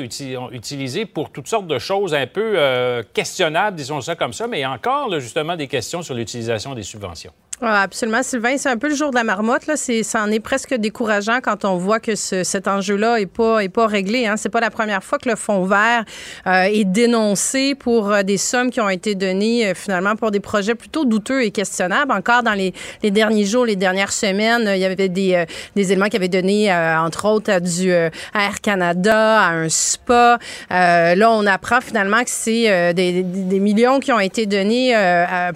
utilisé pour toutes sortes de choses un peu euh, questionnables, disons ça comme ça, mais encore justement des questions sur l'utilisation des subventions. Ah, absolument, Sylvain. C'est un peu le jour de la marmotte. Là. C'est, ça en est presque décourageant quand on voit que cet enjeu-là est pas, est pas réglé. Hein. C'est pas la première fois que le fonds vert euh, est dénoncé pour euh, des sommes qui ont été données euh, finalement pour des projets plutôt douteux et questionnables. Encore dans les, les derniers jours, les dernières semaines, il y avait des, des éléments qui avaient donné, entre autres, à du Air Canada, à un spa. là, on apprend finalement que c'est des, des, millions qui ont été donnés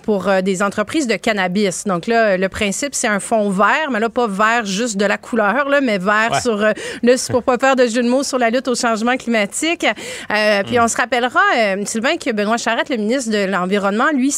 pour des entreprises de cannabis. Donc là, le principe, c'est un fond vert, mais là, pas vert juste de la couleur, là, mais vert Ouais. sur euh, le, pour pas faire de jeu de mots sur la lutte au changement climatique. Euh, puis on se rappellera, euh, Sylvain, que Benoît Charette, le ministre de l'Environnement, lui,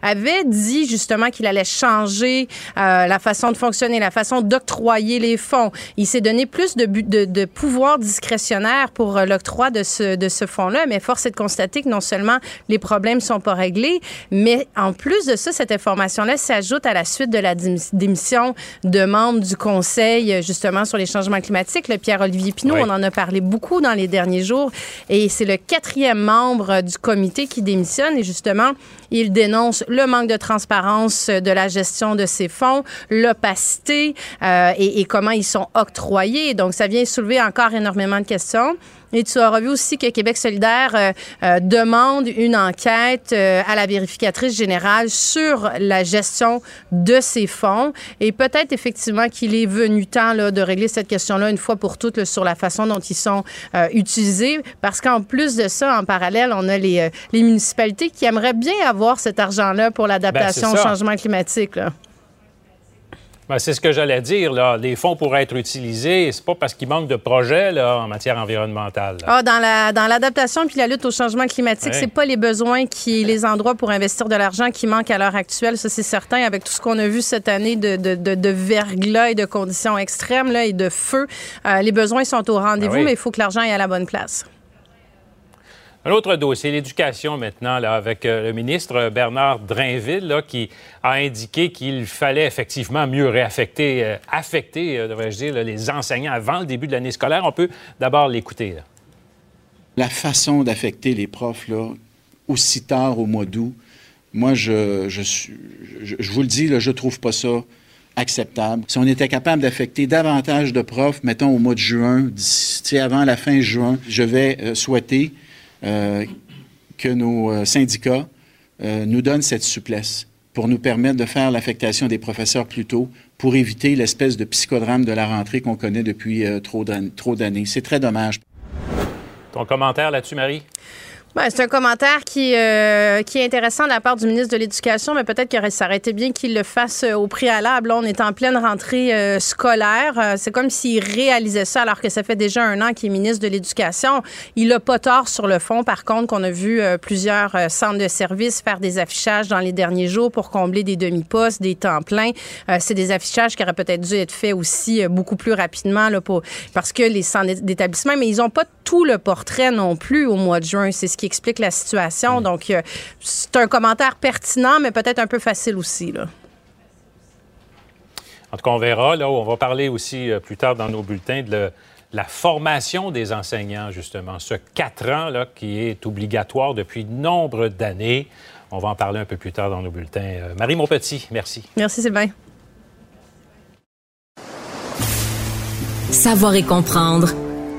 avait dit justement qu'il allait changer euh, la façon de fonctionner, la façon d'octroyer les fonds. Il s'est donné plus de, bu- de, de pouvoir discrétionnaire pour l'octroi de ce, de ce fonds-là, mais force est de constater que non seulement les problèmes sont pas réglés, mais en plus de ça, cette information-là s'ajoute à la suite de la démission de membres du Conseil, euh, justement, sur les changements climatiques. Le Pierre-Olivier Pinault, Oui. on en a parlé beaucoup dans les derniers jours, et c'est le quatrième membre euh, du comité qui démissionne, et justement, il dénonce le manque de transparence euh, de la gestion de ces fonds, l'opacité euh, et, et comment ils sont octroyés. Donc, ça vient soulever encore énormément de questions. Et tu auras vu aussi que Québec solidaire euh, euh, demande une enquête euh, à la vérificatrice générale sur la gestion de ces fonds. Et peut-être effectivement qu'il est venu temps là, de régler cette question-là une fois pour toutes là, sur la façon dont ils sont utilisés. Parce qu'en plus de ça, en parallèle, on a les, les municipalités qui aimeraient bien avoir cet argent-là pour l'adaptation Ben, au changement climatique. Là. Ben, c'est ce que j'allais dire. Là. Les fonds pourraient être utilisés. C'est pas parce qu'il manque de projets là, en matière environnementale. là. Ah, dans la dans l'adaptation puis la lutte au changement climatique, Ouais. c'est pas les besoins qui les endroits pour investir de l'argent qui manquent à l'heure actuelle, ça c'est certain avec tout ce qu'on a vu cette année de de, de, de verglas et de conditions extrêmes là et de feu, euh, les besoins sont au rendez-vous Ben oui. mais il faut que l'argent aille à la bonne place. Un autre dossier, l'éducation maintenant, avec euh, le ministre Bernard Drainville, qui a indiqué qu'il fallait effectivement mieux réaffecter, euh, affecter, euh, devrais-je dire, les enseignants avant le début de l'année scolaire. On peut d'abord l'écouter. La façon d'affecter les profs, là, aussi tard au mois d'août, moi, je, je, je, vous le dis, je trouve pas ça acceptable. Si on était capable d'affecter davantage de profs, mettons au mois de juin, d'ici- avant la fin juin, je vais souhaiter que nos euh, syndicats euh, nous donnent cette souplesse pour nous permettre de faire l'affectation des professeurs plus tôt, pour éviter l'espèce de psychodrame de la rentrée qu'on connaît depuis euh, trop d'années. C'est très dommage. Ton commentaire là-dessus, Marie? C'est un commentaire qui, euh, qui est intéressant de la part du ministre de l'Éducation, mais peut-être que ça aurait été bien qu'il le fasse euh, au préalable. On est en pleine rentrée euh, scolaire. C'est comme s'il réalisait ça alors que ça fait déjà un an qu'il est ministre de l'Éducation. Il n'a pas tort sur le fond, par contre, qu'on a vu plusieurs centres de services faire des affichages dans les derniers jours pour combler des demi-postes, des temps pleins. C'est des affichages qui auraient peut-être dû être faits aussi beaucoup plus rapidement là, parce que les centres d'établissement, mais ils n'ont pas tout le portrait non plus au mois de juin. C'est ce qui explique la situation. Donc, euh, c'est un commentaire pertinent, mais peut-être un peu facile aussi. Là. En tout cas, on verra. Là, on va parler aussi euh, plus tard dans nos bulletins de le- la formation des enseignants, justement. Ce quatre ans là, qui est obligatoire depuis nombre d'années. On va en parler un peu plus tard dans nos bulletins. Euh, Marie Monpetit, merci. Merci, Sylvain. Savoir et comprendre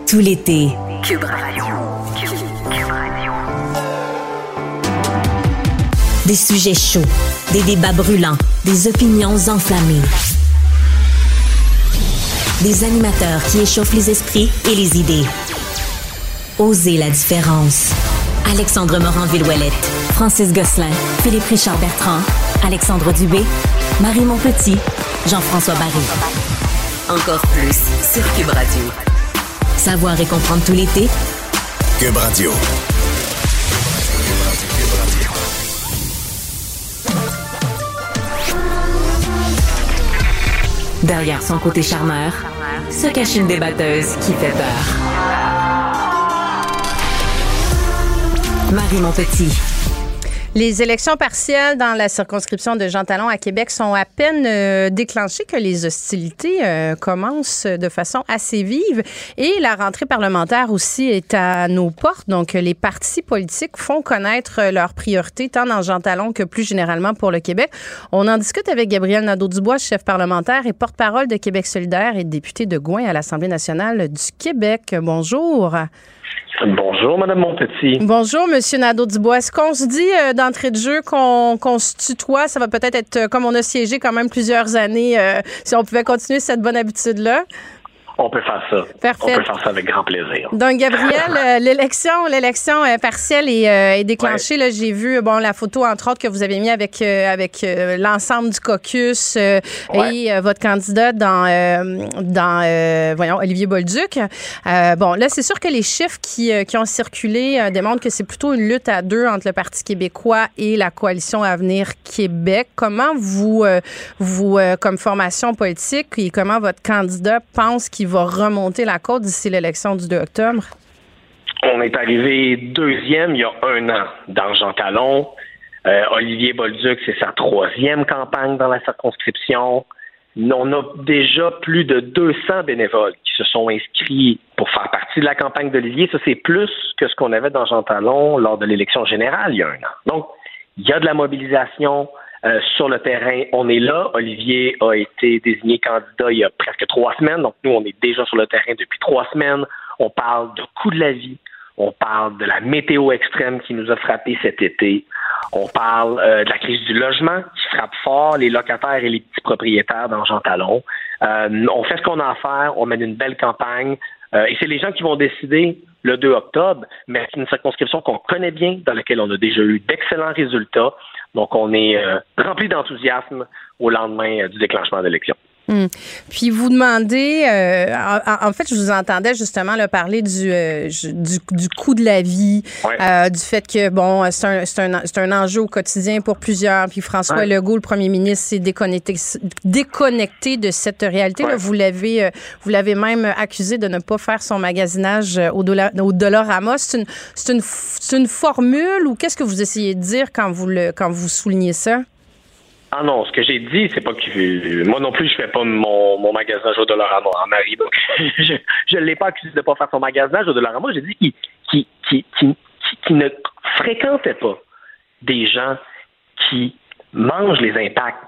tout l'été. Cube Radio. Cube Radio. Des sujets chauds, des débats brûlants, des opinions enflammées. Des animateurs qui échauffent les esprits et les idées. Osez la différence. Alexandre Morin-Villouellette, Francis Gosselin, Philippe Richard Bertrand, Alexandre Dubé, Marie Montpetit, Jean-François Barry. Encore plus sur Cube Radio. Savoir et comprendre tout l'été. Cube Radio. Derrière son côté charmeur, se cache une débatteuse qui fait peur. Marie Montpetit. Les élections partielles dans la circonscription de Jean Talon à Québec sont à peine euh, déclenchées que les hostilités euh, commencent de façon assez vive et la rentrée parlementaire aussi est à nos portes. Donc, les partis politiques font connaître leurs priorités tant dans Jean Talon que plus généralement pour le Québec. On en discute avec Gabriel Nadeau-Dubois, chef parlementaire et porte-parole de Québec solidaire et député de Gouin à l'Assemblée nationale du Québec. Bonjour. Bonjour, Madame Montpetit. Bonjour, Monsieur Nadeau-Dubois. Est-ce qu'on se dit euh, d'entrée de jeu qu'on se tutoie? Ça va peut-être être, euh, comme on a siégé quand même plusieurs années, euh, si on pouvait continuer cette bonne habitude-là. On peut faire ça. Parfait. On peut faire ça avec grand plaisir. Donc, Gabriel, euh, l'élection, l'élection euh, partielle est, euh, est déclenchée. Là, j'ai vu bon la photo entre autres que vous avez mis avec avec l'ensemble du caucus et votre candidat dans dans voyons Olivier Bolduc. Euh, bon, là, c'est sûr que les chiffres qui, qui ont circulé démontrent que c'est plutôt une lutte à deux entre le Parti québécois et la coalition Avenir Québec. Comment vous vous comme formation politique et comment votre candidat pense qu'il va remonter la côte d'ici l'élection du 2 octobre? On est arrivé deuxième il y a un an dans Jean Talon. Euh, Olivier Bolduc, c'est sa troisième campagne dans la circonscription. On a déjà plus de 200 bénévoles qui se sont inscrits pour faire partie de la campagne d'Olivier. Ça, c'est plus que ce qu'on avait dans Jean Talon lors de l'élection générale il y a un an. Donc, il y a de la mobilisation euh, sur le terrain. On est là. Olivier a été désigné candidat il y a presque trois semaines. Donc, nous, on est déjà sur le terrain depuis trois semaines. On parle de coût de la vie. On parle de la météo extrême qui nous a frappé cet été. On parle euh, de la crise du logement qui frappe fort les locataires et les petits propriétaires dans Jean Talon. Euh, on fait ce qu'on a à faire. On mène une belle campagne. Et c'est les gens qui vont décider le 2 octobre, mais c'est une circonscription qu'on connaît bien, dans laquelle on a déjà eu d'excellents résultats. Donc, on est euh, rempli d'enthousiasme au lendemain euh, du déclenchement de l'élection. Hum. Puis vous demandez, euh, en, en, fait, je vous entendais justement là, parler du, euh, du, du, coût de la vie, ouais. euh, du fait que, bon, c'est un, un, un, enjeu au quotidien pour plusieurs. Puis François ouais. Legault, le premier ministre, s'est déconnecté, déconnecté de cette réalité. Ouais. Là, vous l'avez vous l'avez même accusé de ne pas faire son magasinage au, dollar, au Dollarama. C'est une, une, une formule ou qu'est-ce que vous essayez de dire quand vous, le, quand vous soulignez ça? Ah non, ce que j'ai dit, c'est pas que moi non plus, je fais pas mon, magasinage au Dollarama en Marie. Je ne l'ai pas accusé de pas faire son magasinage au Dollarama. J'ai dit qu'il qui, qui, qui, qui, ne fréquentait pas des gens qui mangent les impacts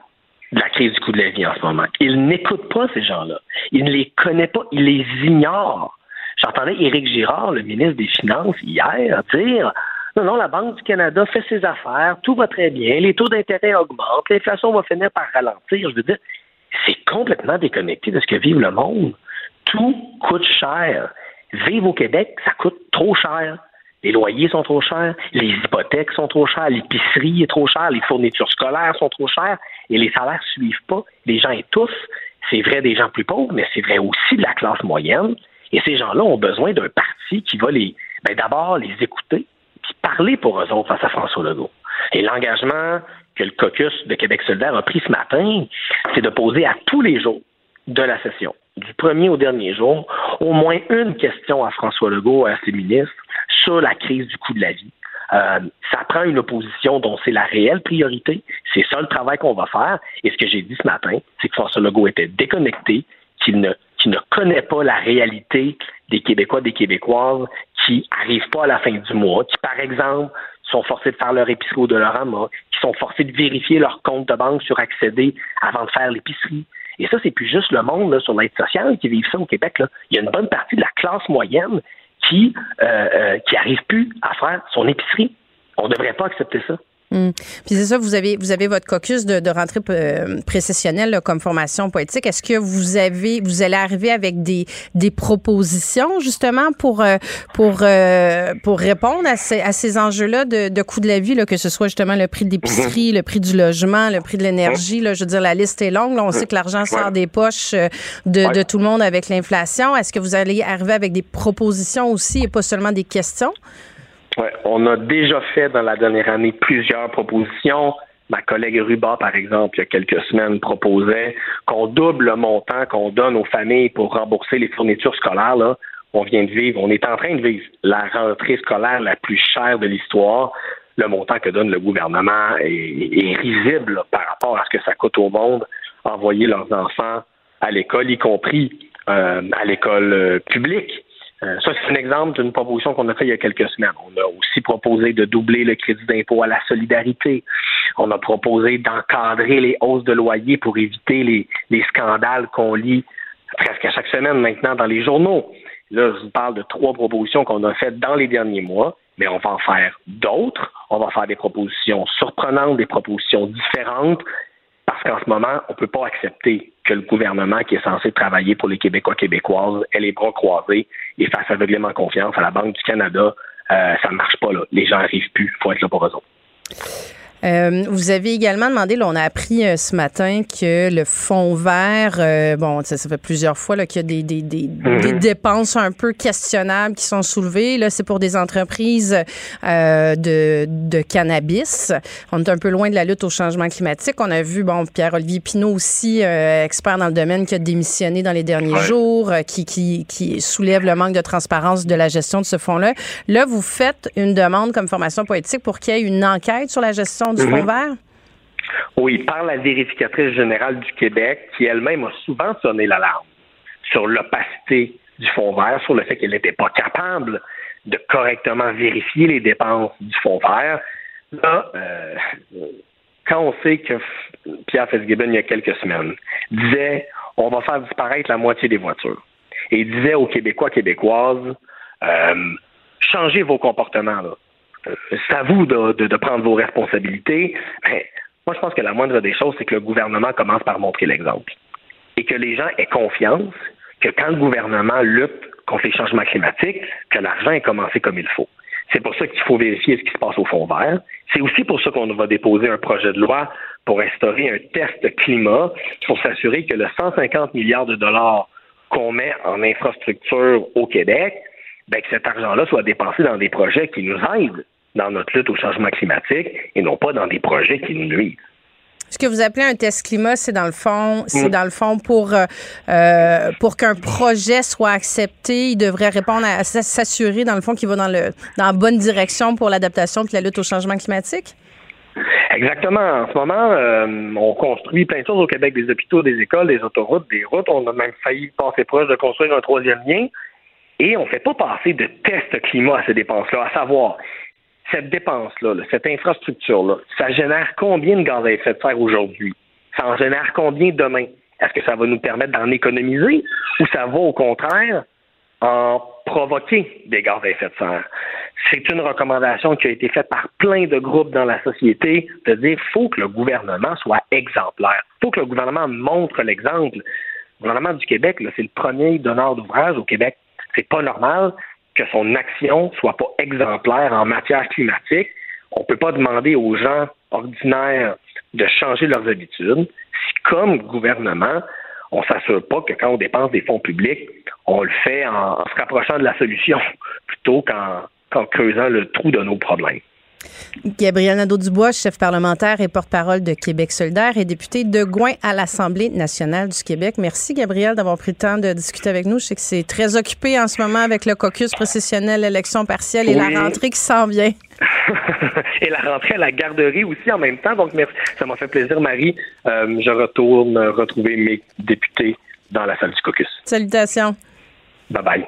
de la crise du coût de la vie en ce moment. Il n'écoute pas ces gens-là. Il ne les connaît pas. Il les ignore. J'entendais Éric Girard, le ministre des Finances, hier, dire non, non, la Banque du Canada fait ses affaires, tout va très bien, les taux d'intérêt augmentent, l'inflation va finir par ralentir. Je veux dire, c'est complètement déconnecté de ce que vive le monde. Tout coûte cher. Vivre au Québec, ça coûte trop cher. Les loyers sont trop chers, les hypothèques sont trop chères, l'épicerie est trop chère, les fournitures scolaires sont trop chères et les salaires ne suivent pas. Les gens étouffent. C'est vrai des gens plus pauvres, mais c'est vrai aussi de la classe moyenne. Et ces gens-là ont besoin d'un parti qui va les, ben d'abord les écouter, parler pour eux autres face à François Legault. Et l'engagement que le caucus de Québec solidaire a pris ce matin, c'est de poser à tous les jours de la session, du premier au dernier jour, au moins une question à François Legault et à ses ministres sur la crise du coût de la vie. Euh, ça prend une opposition dont c'est la réelle priorité. C'est ça le travail qu'on va faire. Et ce que j'ai dit ce matin, c'est que François Legault était déconnecté, qu'il ne, qu'il ne connaît pas la réalité des Québécois, des Québécoises qui n'arrivent pas à la fin du mois, qui, par exemple, sont forcés de faire leur épicerie au Dollarama, qui sont forcés de vérifier leur compte de banque sur accéder avant de faire l'épicerie. Et ça, c'est plus juste le monde sur l'aide sociale qui vit ça au Québec. Il y a une bonne partie de la classe moyenne qui euh, euh, qui arrive plus à faire son épicerie. On ne devrait pas accepter ça. Hum. Puis c'est ça, vous avez vous avez votre caucus de, de rentrée euh, précessionnelle là, comme formation politique. Est-ce que vous avez vous allez arriver avec des, des propositions justement pour euh, pour euh, pour répondre à ces, à ces enjeux-là de, de coût de la vie, là, que ce soit justement le prix de l'épicerie, le prix du logement, le prix de l'énergie. Là, je veux dire, la liste est longue. Là, on sait que l'argent sort des poches de, de tout le monde avec l'inflation. Est-ce que vous allez arriver avec des propositions aussi et pas seulement des questions? Ouais, on a déjà fait dans la dernière année plusieurs propositions. Ma collègue Ruba, par exemple, il y a quelques semaines, proposait qu'on double le montant qu'on donne aux familles pour rembourser les fournitures scolaires. On vient de vivre, on est en train de vivre la rentrée scolaire la plus chère de l'histoire. Le montant que donne le gouvernement est, risible par rapport à ce que ça coûte au monde envoyer leurs enfants à l'école, y compris euh, à l'école euh, publique. Euh, ça, c'est un exemple d'une proposition qu'on a fait il y a quelques semaines. On a aussi proposé de doubler le crédit d'impôt à la solidarité. On a proposé d'encadrer les hausses de loyer pour éviter les, les scandales qu'on lit presque à chaque semaine maintenant dans les journaux. Là, je vous parle de trois propositions qu'on a faites dans les derniers mois, mais on va en faire d'autres. On va faire des propositions surprenantes, des propositions différentes. Parce qu'en ce moment, on ne peut pas accepter que le gouvernement qui est censé travailler pour les Québécois québécoises ait les bras croisés et fasse aveuglément confiance à la Banque du Canada. Euh, ça ne marche pas, là. Les gens n'arrivent plus. Il faut être là pour eux autres. Euh, vous avez également demandé, là, on a appris euh, ce matin que le fonds vert, euh, bon, ça, ça fait plusieurs fois qu'il y a des, des, des, Mhm. des dépenses un peu questionnables qui sont soulevées. Là, c'est pour des entreprises euh, de, de cannabis. On est un peu loin de la lutte au changement climatique. On a vu, bon, Pierre-Olivier Pinault aussi, euh, expert dans le domaine, qui a démissionné dans les derniers Ouais. jours, euh, qui, qui, qui soulève le manque de transparence de la gestion de ce fonds-là. Là, vous faites une demande comme formation politique pour qu'il y ait une enquête sur la gestion du Mhm. fonds vert? Oui, par la vérificatrice générale du Québec, qui elle-même a souvent sonné l'alarme sur l'opacité du fonds vert, sur le fait qu'elle n'était pas capable de correctement vérifier les dépenses du fonds vert. Là, euh, quand on sait que Pierre Fitzgibbon, il y a quelques semaines, disait on va faire disparaître la moitié des voitures. Et il disait aux Québécois, Québécoises, euh, changez vos comportements. Là. C'est à vous de, prendre vos responsabilités. Ben, moi, je pense que la moindre des choses, c'est que le gouvernement commence par montrer l'exemple. Et que les gens aient confiance que quand le gouvernement lutte contre les changements climatiques, que l'argent est commencé comme il faut. C'est pour ça qu'il faut vérifier ce qui se passe au fond vert. C'est aussi pour ça qu'on va déposer un projet de loi pour instaurer un test climat pour s'assurer que le 150 milliards de dollars qu'on met en infrastructure au Québec, ben, que cet argent-là soit dépensé dans des projets qui nous aident dans notre lutte au changement climatique et non pas dans des projets qui nous nuisent. Ce que vous appelez un test climat, c'est dans le fond, c'est Mm. dans le fond pour euh, euh, pour qu'un projet soit accepté, il devrait répondre à, à s'assurer dans le fond qu'il va dans le dans la bonne direction pour l'adaptation et la lutte au changement climatique? Exactement. En ce moment, euh, on construit plein de choses au Québec, des hôpitaux, des écoles, des autoroutes, des routes. On a même failli passer proche de construire un troisième lien. Et on ne fait pas passer de test climat à ces dépenses-là, à savoir, cette dépense-là, là, cette infrastructure-là, ça génère combien de gaz à effet de serre aujourd'hui? Ça en génère combien demain? Est-ce que ça va nous permettre d'en économiser ou ça va au contraire en provoquer des gaz à effet de serre? C'est une recommandation qui a été faite par plein de groupes dans la société de dire faut que le gouvernement soit exemplaire. faut que le gouvernement montre l'exemple. Le gouvernement du Québec, c'est le premier donneur d'ouvrage au Québec. C'est pas normal que son action soit pas exemplaire en matière climatique. On peut pas demander aux gens ordinaires de changer leurs habitudes si, comme gouvernement, on s'assure pas que quand on dépense des fonds publics, on le fait en, se rapprochant de la solution plutôt qu'en creusant le trou de nos problèmes. Gabriel Nadeau-Dubois, chef parlementaire et porte-parole de Québec solidaire et député de Gouin à l'Assemblée nationale du Québec. Merci, Gabriel, d'avoir pris le temps de discuter avec nous. Je sais que c'est très occupé en ce moment avec le caucus précessionnel, l'élection partielle et Oui. la rentrée qui s'en vient. et la rentrée à la garderie aussi en même temps. Donc, merci. Ça m'a fait plaisir, Marie. Euh, je retourne retrouver mes députés dans la salle du caucus. Salutations. Bye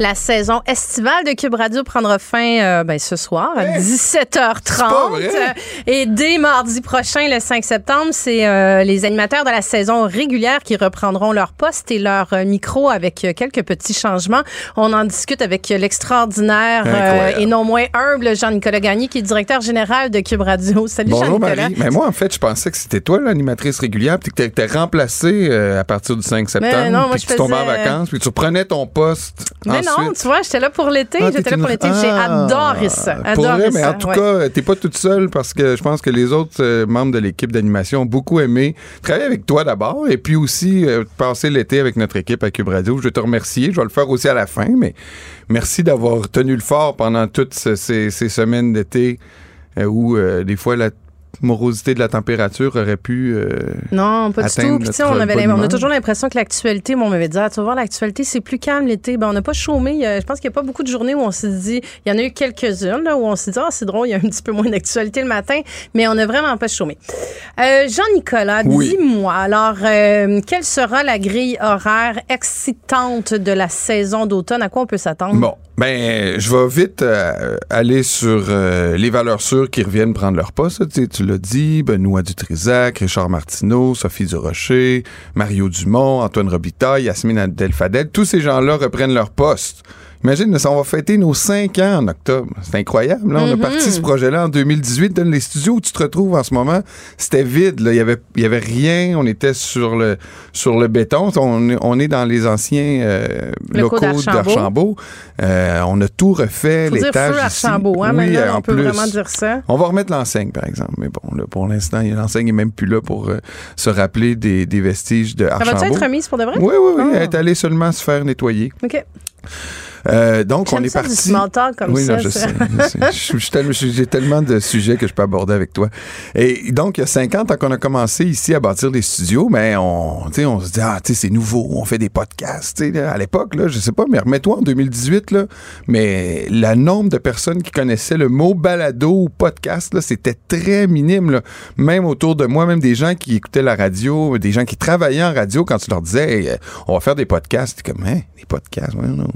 La saison estivale de Cube Radio prendra fin euh, ben, ce soir à 17h30. vrai? Et dès mardi prochain, le 5 septembre, c'est euh, les animateurs de la saison régulière qui reprendront leur poste et leur euh, micro avec quelques petits changements. On en discute avec l'extraordinaire et non moins humble Jean-Nicolas Gagné, qui est directeur général de Cube Radio. Salut Bonjour Jean-Nicolas. Marie. Mais moi, en fait, je pensais que c'était toi l'animatrice régulière, puis que t'étais remplacée euh, à partir du 5 septembre, non, moi, puis que tu tombais en vacances, puis tu reprenais ton poste Mais. Non, tu vois, j'étais là pour l'été. Ah, J'étais là pour une- l'été. J'ai Ah, adoré ça. Pour Adoré vrai, mais en tout ouais. cas, t'es pas toute seule parce que je pense que les autres euh, membres de l'équipe d'animation ont beaucoup aimé travailler avec toi d'abord et puis aussi euh, passer l'été avec notre équipe à Cube Radio. Je veux te remercier. Je vais le faire aussi à la fin, mais merci d'avoir tenu le fort pendant toutes ce- ces, ces semaines d'été euh, où euh, des fois la morosité de la température aurait pu euh, Non, pas du tout. Puis, on, avait, on a toujours l'impression que l'actualité, bon, on m'avait dit, ah, tu vas voir, l'actualité, c'est plus calme l'été. Ben, on n'a pas chômé. Je pense qu'il n'y a pas beaucoup de journées où on s'est dit, il y en a eu quelques-unes, là, où on s'est dit, ah, c'est drôle, il y a un petit peu moins d'actualité le matin, mais on n'a vraiment pas chômé. Euh, Jean-Nicolas, Oui. dis-moi, alors, euh, quelle sera la grille horaire excitante de la saison d'automne? À quoi on peut s'attendre? Bon, Ben, je vais vite euh, aller sur euh, les valeurs sûres qui reviennent prendre leur poste. Tu, sais, tu l'as dit, Benoît Dutrisac, Richard Martineau, Sophie Durocher, Mario Dumont, Antoine Robitaille, Yasmine Abdel-Fadel. Tous ces gens-là reprennent leur poste. Imagine, on va fêter nos cinq ans en octobre. C'est incroyable. Là. On a Mhm. parti ce projet-là en 2018. Dans les studios où tu te retrouves en ce moment, c'était vide. Là. Il y avait, il y avait rien. On était sur le, sur le béton. On, est- on est dans les anciens euh, Locaux locaux d'Archambault. Euh, on a tout refait. Faut l'étage. Archambault, hein, Oui, maintenant, on peut plus. vraiment dire ça. On va remettre l'enseigne, par exemple. Mais bon, là, pour l'instant, l'enseigne est même plus là pour euh, se rappeler des, des vestiges de Ça va-tu Archambault. être remise pour de vrai? Oui, oui, oui. Ah. Elle est allée seulement se faire nettoyer. OK. Euh, donc, on est ça, parti. du comme oui, ça, non, je ça. sais. Je je tellement- J'ai tellement de sujets que je peux aborder avec toi. Et donc, il y a 50 ans qu'on a commencé ici à bâtir des studios, mais on, tu sais, on se dit, ah, tu sais, c'est nouveau, on fait des podcasts. Tu sais, là, à l'époque, là, je sais pas, mais remets-toi en 2018, là, mais le nombre de personnes qui connaissaient le mot balado ou podcast, là, c'était très minime. Là. Même autour de moi, même des gens qui écoutaient la radio, des gens qui travaillaient en radio, quand tu leur disais, Hey, euh, on va faire des podcasts, comme, hein, des podcasts, ouais, non.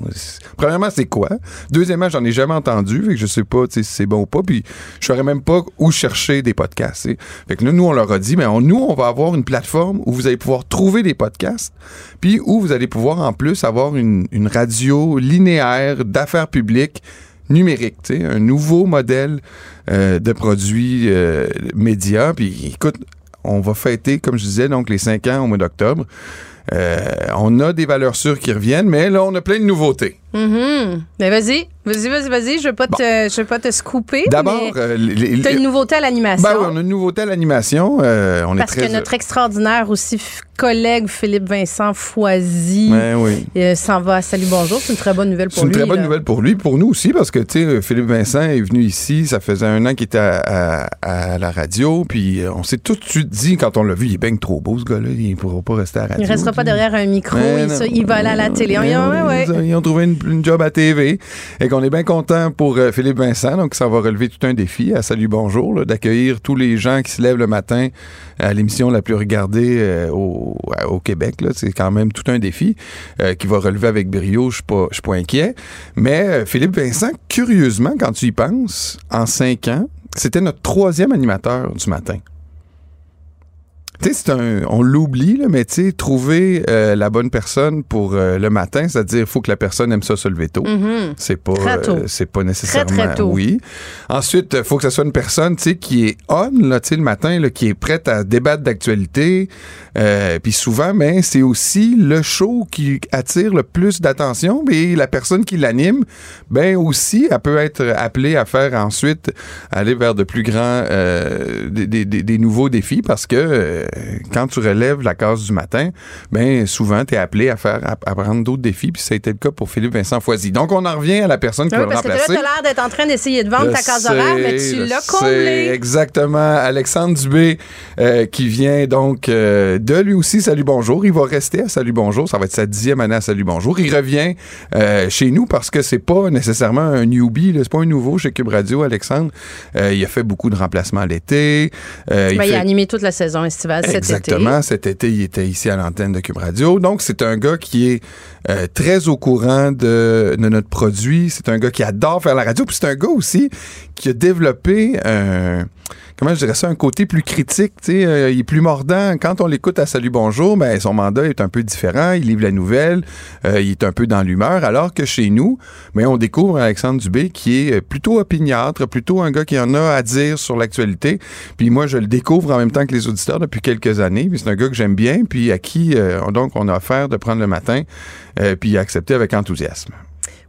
Premièrement, c'est quoi? Deuxièmement, j'en ai jamais entendu, fait que je sais pas si c'est bon ou pas, puis je saurais même pas où chercher des podcasts. Fait que là, nous, on leur a dit, mais nous, on va avoir une plateforme où vous allez pouvoir trouver des podcasts, puis où vous allez pouvoir en plus avoir une, radio linéaire d'affaires publiques numérique, un nouveau modèle euh, de produits euh, médias. Puis écoute, on va fêter, comme je disais, donc les cinq ans au mois d'octobre. Euh, on a des valeurs sûres qui reviennent, mais là, on a plein de nouveautés. Mhm. Mais vas-y, vas-y, vas-y, vas-y. Je je veux pas te scooper. D'abord, euh, les- t'as une nouveauté à l'animation. Ben oui, on a une nouveauté à l'animation. euh, on parce est très que notre extraordinaire aussi collègue Philippe Vincent Foisy Ouais, oui. euh, s'en va Salut Bonjour. C'est une très bonne nouvelle C'est pour une lui. très bonne là. nouvelle pour lui, pour nous aussi, parce que, tu sais, Philippe Vincent est venu ici, ça faisait un an qu'il était à, à- à la radio, puis euh, on s'est tout de suite dit, quand on l'a vu, il est bien trop beau, ce gars-là, il ne pourra pas rester à la radio. Il restera pas derrière un micro. Mais il, non. il va aller à la télé. Ouais, ouais. Ils, ont, trouvé une, une job à TV et qu'on est bien content pour euh, Philippe Vincent. Donc, ça va relever tout un défi à Salut Bonjour, d'accueillir tous les gens qui se lèvent le matin à l'émission la plus regardée euh, au, Québec. C'est quand même tout un défi euh, qui va relever avec brio. Je je suis pas inquiet. Mais Philippe Vincent, curieusement, quand tu y penses, en cinq ans, c'était notre troisième animateur du matin. Tu sais, c'est un, on l'oublie, mais tu sais, trouver euh, la bonne personne pour euh, le matin, c'est-à-dire, il faut que la personne aime ça se lever tôt. Mhm. C'est pas, euh, c'est pas nécessairement. très tôt. Oui. Ensuite, il faut que ce soit une personne, tu sais, qui est on, là, tu sais, le matin, là, qui est prête à débattre d'actualité. Euh, Puis souvent, mais c'est aussi le show qui attire le plus d'attention. Mais la personne qui l'anime, ben aussi, elle peut être appelée à faire ensuite aller vers de plus grands, euh, des, des- des- des nouveaux défis parce que euh, quand tu relèves la case du matin, ben souvent tu es appelé à faire à, à prendre d'autres défis. Puis ça a été le cas pour Philippe Vincent Foisy. Donc on en revient à la personne qui Oui, va le parce que là, remplacer. tu as l'air d'être en train d'essayer de vendre Je ta case sais, horaire, mais tu l'as sais, comblé. Exactement. Alexandre Dubé, euh, qui vient donc euh, de lui aussi Salut Bonjour. Il va rester à Salut Bonjour. Ça va être sa dixième année à Salut Bonjour. Il revient euh, chez nous parce que c'est pas nécessairement un newbie. C'est pas un nouveau chez Cube Radio, Alexandre. Il a fait beaucoup de remplacements l'été. Ben, il, fait- a animé toute la saison estivale Exactement. Cet été, il était ici à l'antenne de Cube Radio. Donc, c'est un gars qui est euh, très au courant de, de notre produit. C'est un gars qui adore faire la radio. Puis c'est un gars aussi qui a développé un comment je dirais ça, un côté plus critique, tu sais, euh, il est plus mordant. Quand on l'écoute à Salut Bonjour, ben son mandat est un peu différent, il livre la nouvelle, euh, il est un peu dans l'humeur, alors que chez nous, ben on découvre Alexandre Dubé qui est plutôt opiniâtre, plutôt un gars qui en a à dire sur l'actualité. Puis moi, je le découvre en même temps que les auditeurs depuis quelques années, c'est un gars que j'aime bien, puis à qui euh, donc on a offert de prendre le matin, euh, puis il a accepté avec enthousiasme.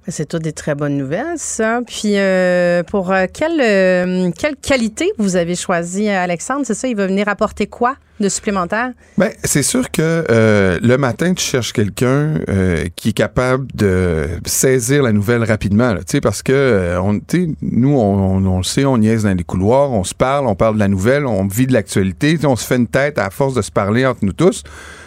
C'est toutes des très bonnes nouvelles, ça. Puis, euh, pour euh, quelle, euh, quelle qualité vous avez choisi, Alexandre? C'est ça, il va venir apporter quoi de supplémentaire? Ben, c'est sûr que le matin, tu cherches quelqu'un qui est capable de saisir la nouvelle rapidement, parce que nous, on, le sait, on niaise dans les couloirs, on se parle, on parle de la nouvelle, on vit de l'actualité, on se fait une tête à force de se parler entre nous tous.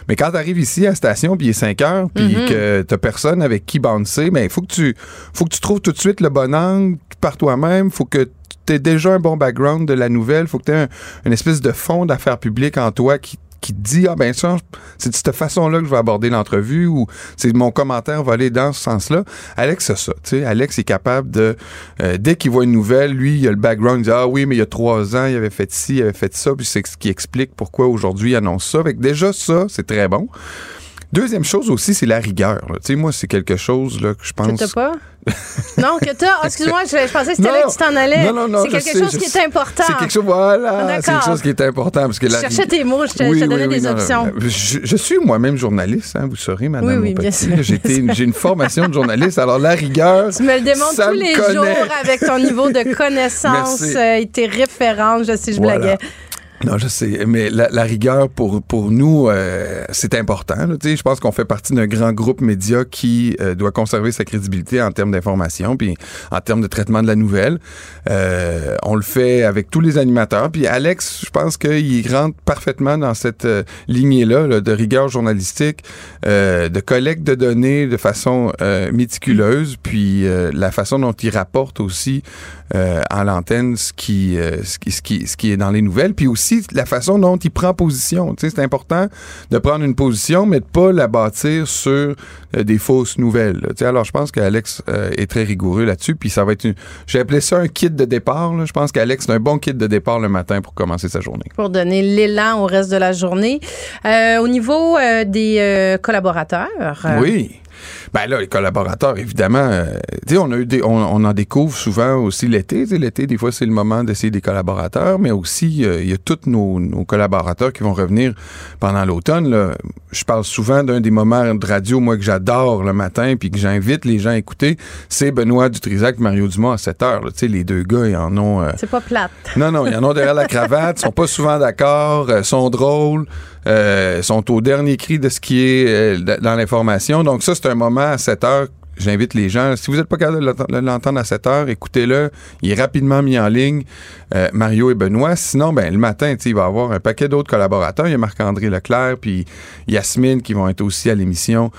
Mais quand tu arrives ici à la station, puis il est 5 heures, puis Mhm. que t'as personne avec qui bouncer, ben, il faut que tu faut que tu trouves tout de suite le bon angle par toi-même, faut que tu aies déjà un bon background de la nouvelle, faut que tu aies un, une espèce de fond d'affaires publiques en toi qui qui te dit ah ben ça c'est de cette façon-là que je vais aborder l'entrevue ou c'est mon commentaire va aller dans ce sens-là. Alex c'est ça, tu sais, Alex est capable de euh, dès qu'il voit une nouvelle, lui il a le background, il dit ah oui mais il y a trois ans il avait fait ci, il avait fait ça, puis c'est ce qui explique pourquoi aujourd'hui il annonce ça. Fait que déjà ça c'est très bon. Deuxième chose aussi, c'est la rigueur. Tu sais, moi, c'est quelque chose là, que je pense. Que t'as pas? non, que t'as? Ah, excuse-moi, je, je pensais que c'était Non. là que tu t'en allais. Non, non, non, c'est quelque sais, chose qui sais. est important. C'est quelque chose, voilà, D'accord. c'est quelque chose qui est important. Parce que Je la cherchais tes mots, je te- Oui, je te oui, donnais oui, des non, options. non. Je, je suis moi-même journaliste, hein, vous saurez, Madame Oui, oui, bien sûr. J'ai été- J'ai une formation de journaliste, alors la rigueur. Tu me le démontres tous les connaît. jours avec ton niveau de connaissance euh, et tes références. Je sais, je Voilà. blaguais. Non, je sais, mais la, la rigueur pour pour nous, euh, c'est important. là. Je pense qu'on fait partie d'un grand groupe média qui euh, doit conserver sa crédibilité en termes d'information, puis en termes de traitement de la nouvelle. Euh, on le fait avec tous les animateurs. Puis Alex, je pense qu'il rentre parfaitement dans cette euh, lignée-là là, de rigueur journalistique, euh, de collecte de données de façon euh, méticuleuse, puis la façon dont il rapporte aussi à l'antenne ce qui, ce, qui, ce, qui, ce qui est dans les nouvelles, puis aussi la façon dont il prend position. Tu sais, c'est important de prendre une position, mais de pas la bâtir sur euh, des fausses nouvelles. là. Tu sais, alors, je pense qu'Alex euh, est très rigoureux là-dessus, puis ça va être une... J'ai appelé ça un kit de départ. là. Je pense qu'Alex, c'est un bon kit de départ le matin pour commencer sa journée. Pour donner l'élan au reste de la journée. Euh, au niveau euh, des collaborateurs. Oui. Ben là, les collaborateurs, évidemment, euh, tu sais, on a eu des, on, on en découvre souvent aussi l'été. L'été, des fois, c'est le moment d'essayer des collaborateurs, mais aussi, euh, il y a tous nos, nos collaborateurs qui vont revenir pendant l'automne. là. Je parle souvent d'un des moments de radio, moi, que j'adore le matin, puis que j'invite les gens à écouter, c'est Benoît Dutrisac, Mario Dumont à 7 heures. là. Tu sais, les deux gars, ils en ont... euh, C'est pas plate. non, non, ils en ont derrière la cravate, sont pas souvent d'accord, euh, sont drôles, euh, sont au dernier cri de ce qui est euh, dans l'information. Donc ça, c'est un moment à 7 heures. J'invite les gens. Si vous n'êtes pas capable de l'ent- de l'entendre à 7 heures, écoutez-le. Il est rapidement mis en ligne, euh, Mario et Benoît. Sinon, ben le matin, il va y avoir un paquet d'autres collaborateurs. Il y a Marc-André Leclerc, puis Yasmine qui vont être aussi à l'émission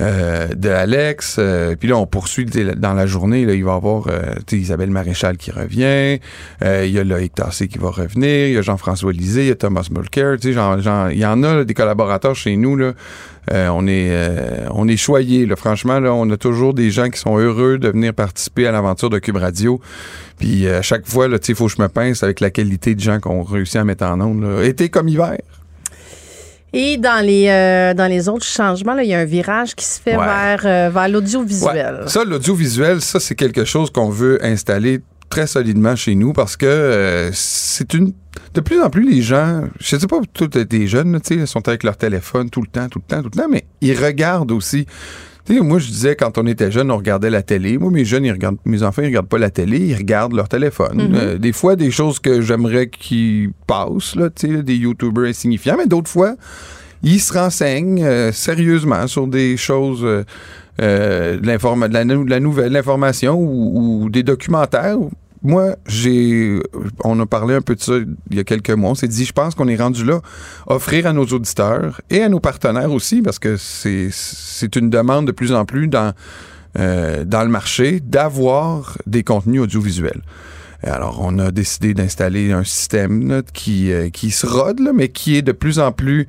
euh, de Alex. Euh, puis là, on poursuit dans la journée. Là, il va y avoir euh, Isabelle Maréchal qui revient. Euh, il y a Loïc Tassé qui va revenir. Il y a Jean-François Lisée. Il y a Thomas Mulcair. Il y en a des collaborateurs chez nous. Là. Euh, on est on est choyés. Là. Franchement, là, on a toujours des gens qui sont heureux de venir participer à l'aventure de Cube Radio. Puis à chaque fois, il faut que je me pince avec la qualité de gens qu'on réussit à mettre en ondes. Été comme hiver. Et dans les, euh, dans les autres changements, là, il y a un virage qui se fait Ouais. vers, euh, vers l'audiovisuel. Ouais. Ça, l'audiovisuel, ça, c'est quelque chose qu'on veut installer très solidement chez nous parce que euh, c'est une. De plus en plus, les gens, je sais pas, tous des jeunes, tu sais, sont avec leur téléphone tout le temps, tout le temps, tout le temps, mais ils regardent aussi. Tu sais, moi, je disais, quand on était jeune, on regardait la télé. Moi, mes jeunes, ils regardent, mes enfants, ils regardent pas la télé, ils regardent leur téléphone. Mhm. Euh, des fois, des choses que j'aimerais qu'ils passent, là, tu sais, des YouTubers insignifiants, mais d'autres fois, ils se renseignent euh, sérieusement sur des choses, euh, de, la, nou- de la nouvelle, l'information ou, ou des documentaires. Moi, j'ai, on a parlé un peu de ça il y a quelques mois. On s'est dit, je pense qu'on est rendu là, offrir à nos auditeurs et à nos partenaires aussi, parce que c'est, c'est une demande de plus en plus dans, euh, dans le marché d'avoir des contenus audiovisuels. Alors, on a décidé d'installer un système là, qui, euh, qui se rôde, mais qui est de plus en plus,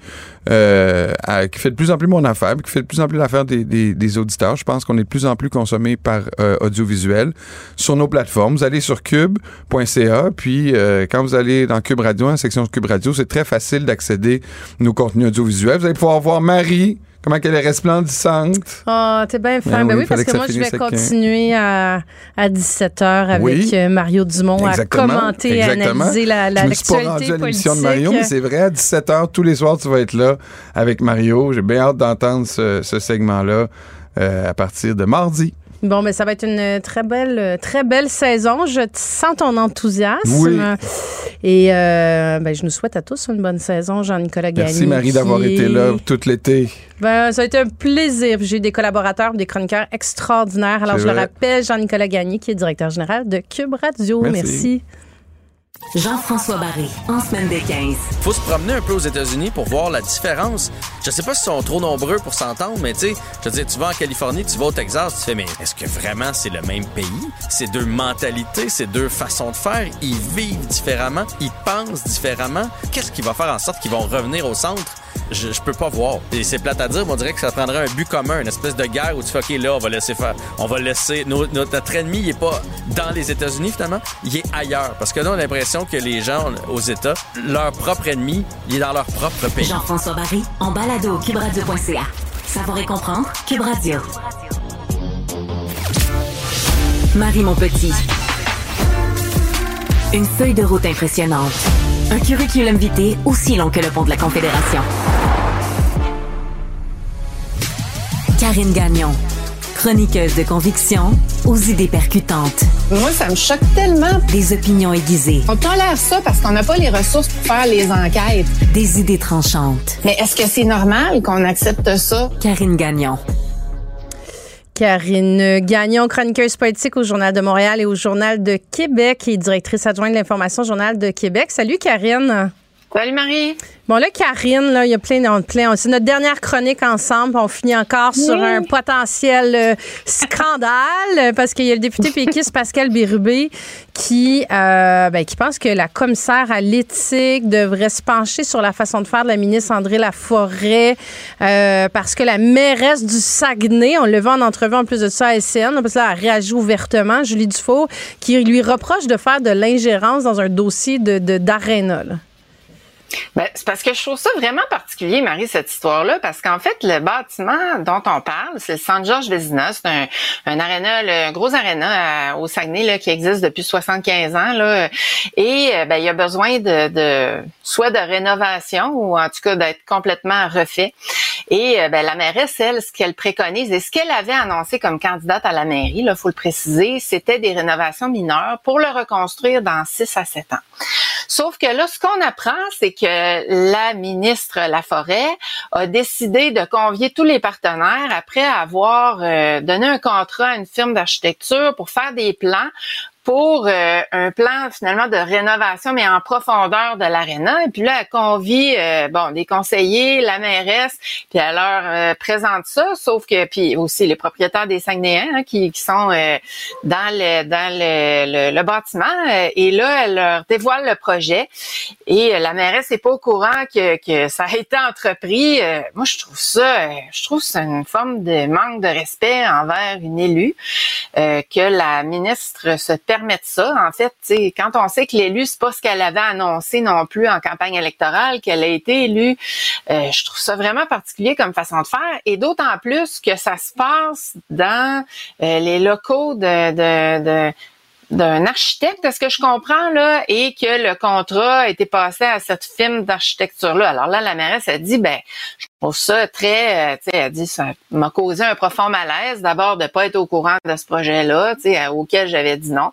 euh, qui fait de plus en plus mon affaire, qui fait de plus en plus l'affaire des, des, des auditeurs. Je pense qu'on est de plus en plus consommé par euh, audiovisuel sur nos plateformes. Vous allez sur cube.ca, puis euh, quand vous allez dans Cube Radio, en section Cube Radio, c'est très facile d'accéder à nos contenus audiovisuels. Vous allez pouvoir voir Marie, comment elle est resplendissante. Ah, t'es bien fin. Ben Ben oui, oui, parce que moi, je vais continuer à, à 17h avec Oui. euh, Mario Dumont Exactement, à commenter et analyser la, la, Je me suis pas rendu à l'émission de Mario, mais c'est vrai, à 17h, tous les soirs, tu vas être là avec Mario. J'ai bien hâte d'entendre ce, ce segment-là euh, à partir de mardi. Bon, mais ça va être une très belle, très belle saison. Je sens ton enthousiasme. Oui. Et euh, ben, je nous souhaite à tous une bonne saison, Jean-Nicolas Gagné. Merci Marie d'avoir été là tout l'été. Ben, ça a été un plaisir. J'ai eu des collaborateurs, des chroniqueurs extraordinaires. Alors, je le rappelle, Jean-Nicolas Gagné, qui est directeur général de Cube Radio. Merci. Merci. Jean-François Barré, en semaine des 15. Faut se promener un peu aux États-Unis pour voir la différence. Je sais pas s'ils sont trop nombreux pour s'entendre, mais tu sais, je veux dire, tu vas en Californie, tu vas au Texas, tu fais, mais est-ce que vraiment c'est le même pays? C'est deux mentalités, c'est deux façons de faire. Ils vivent différemment, ils pensent différemment. Qu'est-ce qui va faire en sorte qu'ils vont revenir au centre? Je, peux pas voir. Et c'est plate à dire, mais on dirait que ça prendrait un but commun, une espèce de guerre où tu fais, OK, là, on va laisser faire. On va laisser. notre ennemi, il est pas dans les États-Unis, finalement, il est ailleurs. Parce que là, on a l'impression que les gens aux États, leur propre ennemi, il est dans leur propre pays. Jean-François Barry, en balado cubradio.ca. Savoir et comprendre, Cube. Marie Montpetit. Une feuille de route impressionnante. Un curriculum vitae aussi long que le pont de la Confédération. Karine Gagnon. Chroniqueuse de conviction aux idées percutantes. Moi, ça me choque tellement. Des opinions aiguisées. On tolère ça parce qu'on n'a pas les ressources pour faire les enquêtes. Des idées tranchantes. Mais est-ce que c'est normal qu'on accepte ça? Karine Gagnon. Karine Gagnon, chroniqueuse politique au Journal de Montréal et au Journal de Québec et directrice adjointe de l'information Journal de Québec. Salut Karine. Salut Marie. Bon là, Karine, là, il y a plein, on, plein c'est notre dernière chronique ensemble. On finit encore sur un potentiel euh, scandale euh, parce qu'il y a le député péquiste Pascal Bérubé qui, euh, ben, qui pense que la commissaire à l'éthique devrait se pencher sur la façon de faire de la ministre André Laforêt euh, parce que la mairesse du Saguenay, on le voit en entrevue en plus de ça à SN, parce que là, elle réagit ouvertement, Julie Dufault, qui lui reproche de faire de l'ingérence dans un dossier de, de, d'Arena, là. Ben, c'est parce que je trouve ça vraiment particulier, Marie, cette histoire-là, parce qu'en fait, le bâtiment dont on parle, c'est le Centre Georges Vézina. C'est un, un aréna, un gros aréna à- au Saguenay là, qui existe depuis 75 ans. Là, et euh, ben, il y a besoin de, de soit de rénovation ou en tout cas d'être complètement refait. Et euh, ben, la mairesse, elle, ce qu'elle préconise et ce qu'elle avait annoncé comme candidate à la mairie, il faut le préciser, c'était des rénovations mineures pour le reconstruire dans 6 à 7 ans. Sauf que là, ce qu'on apprend, c'est que la ministre Laforêt a décidé de convier tous les partenaires après avoir euh, donné un contrat à une firme d'architecture pour faire des plans pour euh, un plan finalement de rénovation, mais en profondeur de l'aréna. Et puis là, elle convie euh, bon des conseillers, la mairesse, puis elle leur euh, présente ça. Sauf que puis aussi les propriétaires des Saguenayens hein, qui, qui sont euh, dans le dans le, le- bâtiment. Euh, Et là, elle leur dévoile le projet. Et euh, la mairesse n'est pas au courant que, que ça a été entrepris. Moi, je trouve ça, je trouve c'est une forme de manque de respect envers une élue que la ministre se permette ça. En fait, quand on sait que l'élu, c'est pas ce qu'elle avait annoncé non plus en campagne électorale, qu'elle a été élue, euh, je trouve ça vraiment particulier comme façon de faire. Et d'autant plus que ça se passe dans euh, les locaux de, de, de d'un architecte, est-ce que je comprends, là, et que le contrat a été passé à cette firme d'architecture-là. Alors là, la mairesse a dit, ben, je trouve ça très, euh, tu sais, elle dit, ça m'a causé un profond malaise, d'abord, de pas être au courant de ce projet-là, tu sais, auquel j'avais dit non.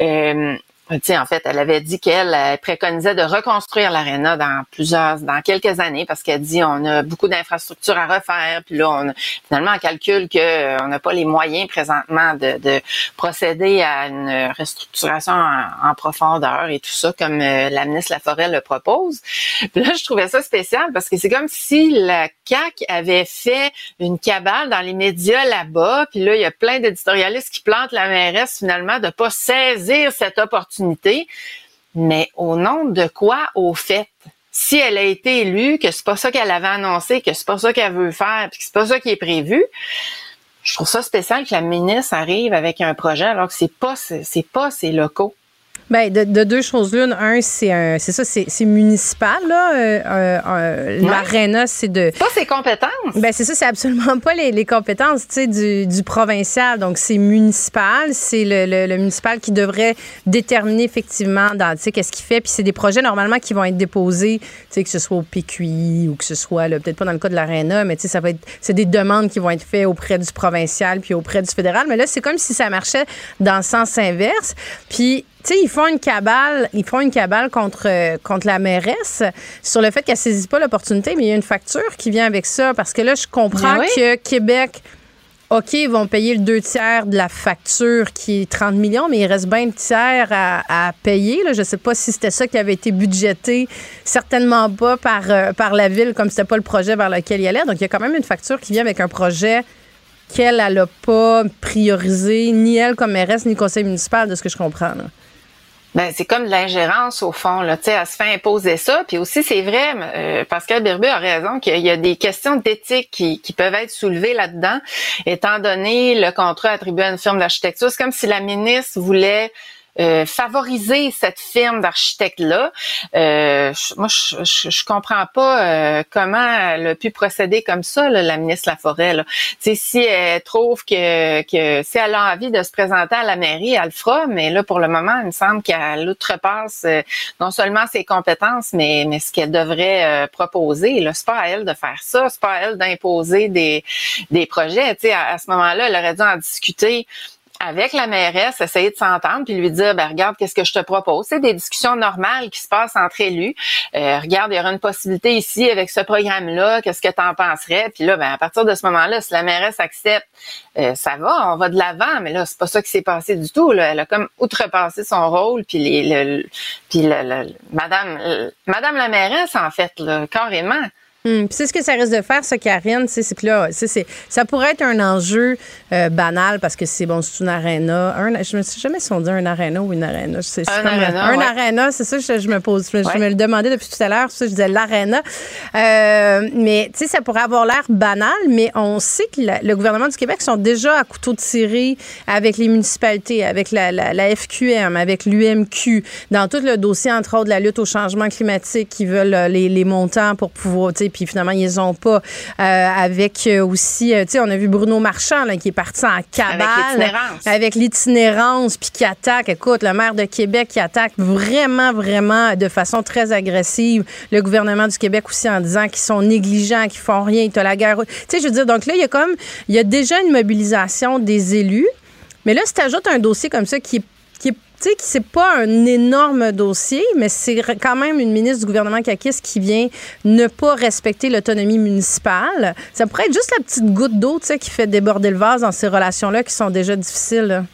Euh, sais, en fait, elle avait dit qu'elle préconisait de reconstruire l'aréna dans plusieurs, dans quelques années, parce qu'elle dit on a beaucoup d'infrastructures à refaire, puis là, on, finalement, on calcule que euh, n'a pas les moyens présentement de, de procéder à une restructuration en, en profondeur et tout ça, comme euh, la ministre Laforêt le propose. Puis là, je trouvais ça spécial parce que c'est comme si la CAC avait fait une cabale dans les médias là-bas, puis là, il y a plein d'éditorialistes qui plantent la mairesse finalement de pas saisir cette opportunité, mais au nom de quoi, au fait? Si elle a été élue, que c'est pas ça qu'elle avait annoncé, que c'est pas ça qu'elle veut faire, puis que c'est pas ça qui est prévu, je trouve ça spécial que la ministre arrive avec un projet alors que c'est pas c'est pas ses locaux. Ben, de, de deux choses l'une. Un, c'est un, c'est ça, c'est, municipal, là. Euh, euh, euh, Ouais. L'aréna, c'est de. Pas ses compétences. Ben, c'est ça, c'est absolument pas les, les compétences, tu sais, du, du provincial. Donc, c'est municipal. C'est le, le, le municipal qui devrait déterminer effectivement dans, tu sais, qu'est-ce qu'il fait. Puis, c'est des projets, normalement, qui vont être déposés, tu sais, que ce soit au PQI ou que ce soit, peut-être pas dans le cas de l'aréna, mais tu sais, ça va être, c'est des demandes qui vont être faites auprès du provincial puis auprès du fédéral. Mais là, c'est comme si ça marchait dans le sens inverse. Puis, tu sais, ils font une cabale, ils font une cabale contre, euh, contre la mairesse sur le fait qu'elle saisit pas l'opportunité, mais il y a une facture qui vient avec ça parce que là, je comprends Ben oui. que Québec OK, ils vont payer le deux tiers de la facture qui est 30 millions, mais il reste bien le tiers à, à payer. Là. Je ne sais pas si c'était ça qui avait été budgété, certainement pas par, euh, par la ville, comme c'était pas le projet vers lequel il allait. Donc, il y a quand même une facture qui vient avec un projet qu'elle, elle n'a pas priorisé, ni elle comme mairesse, ni conseil municipal, de ce que je comprends. Là. Ben, c'est comme de l'ingérence au fond, là. Elle se fait imposer ça. Puis aussi, c'est vrai, euh, Pascal Birbu a raison qu'il y a des questions d'éthique qui, qui peuvent être soulevées là-dedans, étant donné le contrat attribué à une firme d'architecture. C'est comme si la ministre voulait euh, favoriser cette firme d'architectes-là. Euh, moi, je, je, comprends pas euh, comment elle a pu procéder comme ça, là, la ministre Laforêt. Là. si elle trouve que, que si elle a envie de se présenter à la mairie, elle le fera, mais là, pour le moment, il me semble qu'elle outrepasse euh, non seulement ses compétences, mais, mais ce qu'elle devrait euh, proposer. Là, c'est pas à elle de faire ça, c'est pas à elle d'imposer des, des projets. Tu à, à ce moment-là, elle aurait dû en discuter avec la mairesse, essayer de s'entendre, puis lui dire, ben regarde, qu'est-ce que je te propose? C'est des discussions normales qui se passent entre élus. Euh, regarde, il y aura une possibilité ici avec ce programme-là, qu'est-ce que tu en penserais? Puis là, ben, à partir de ce moment-là, si la mairesse accepte, euh, ça va, on va de l'avant, mais là, c'est pas ça qui s'est passé du tout. Là. Elle a comme outrepassé son rôle, puis les, le, puis le, le, Madame, Madame la mairesse, en fait, là, carrément. Hum, c'est ce que ça risque de faire, ça, Karine, c'est que là, c'est, ça pourrait être un enjeu euh, banal parce que c'est bon, c'est une aréna. Un, je me suis jamais si on dit un aréna ou une. C'est, un aréna, un ouais. aréna, c'est ça que je, je, me pose. Je, ouais. me le demandais depuis tout à l'heure, ça, je disais l'aréna. Euh, mais tu sais, ça pourrait avoir l'air banal, mais on sait que la, le gouvernement du Québec sont déjà à couteau tiré avec les municipalités, avec la, la, la FQM, avec l'UMQ, dans tout le dossier, entre autres, de la lutte au changement climatique, qui veulent les, les montants pour pouvoir, tu sais, puis finalement, ils les ont pas. Euh, avec aussi, tu sais, on a vu Bruno Marchand, là, qui est parti en cabale. Avec l'itinérance. puis qui attaque, écoute, le maire de Québec qui attaque vraiment, vraiment de façon très agressive le gouvernement du Québec aussi en disant qu'ils sont négligents, qu'ils font rien, ils te la guerre. Tu sais, je veux dire, donc là, il y a comme, il y a déjà une mobilisation des élus. Mais là, si tu ajoutes un dossier comme ça qui est sais, c'est pas un énorme dossier, mais c'est quand même une ministre du gouvernement caquiste qui vient ne pas respecter l'autonomie municipale. Ça pourrait être juste la petite goutte d'eau, tu sais, qui fait déborder le vase dans ces relations-là qui sont déjà difficiles.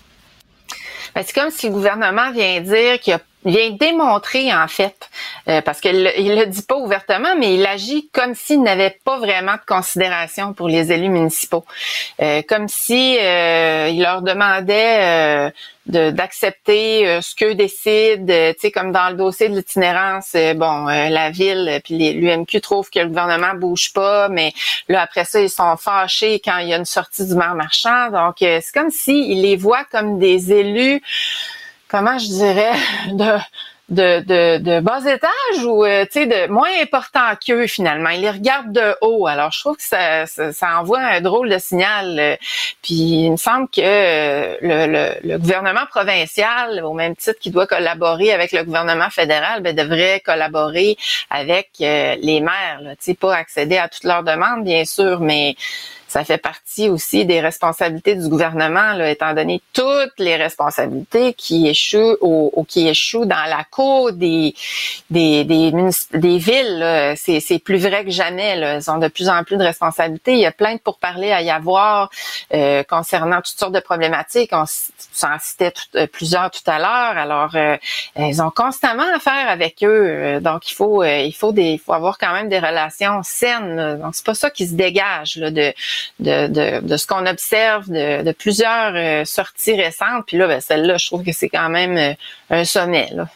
Ben, c'est comme si le gouvernement vient dire qu'il y a vient démontrer en fait, euh, parce qu'il ne le dit pas ouvertement, mais il agit comme s'il n'avait pas vraiment de considération pour les élus municipaux, euh, comme si euh, il leur demandait d'accepter ce qu'eux décident, tu sais comme dans le dossier de l'itinérance, bon la ville puis l'UMQ trouve que le gouvernement bouge pas, mais là après ça ils sont fâchés quand il y a une sortie du maire marchand, donc c'est comme si il les voit comme des élus comment je dirais, de, de, de, de bas étage ou euh, tu sais de moins important qu'eux finalement. Ils les regardent de haut. Alors je trouve que ça, ça, ça envoie un drôle de signal. Euh, puis il me semble que euh, le, le, le, gouvernement provincial, au même titre qu'il doit collaborer avec le gouvernement fédéral, ben, devrait collaborer avec les maires. Tu sais, pas accéder à toutes leurs demandes bien sûr, mais ça fait partie aussi des responsabilités du gouvernement, là, étant donné toutes les responsabilités qui échouent ou, ou qui échouent dans la cour des des des, des villes. C'est plus vrai que jamais. Là. Ils ont de plus en plus de responsabilités. Il y a plein de pourparlers à y avoir euh, concernant toutes sortes de problématiques. On s'en citait tout, euh, plusieurs tout à l'heure. Alors, euh, ils ont constamment affaire avec eux. Donc, il faut il faut des faut avoir quand même des relations saines. Là. Donc, c'est pas ça qui se dégage là, de de, de, de ce qu'on observe de, de plusieurs euh, sorties récentes. Puis là, ben, celle-là, je trouve que c'est quand même euh, un sommet. Là.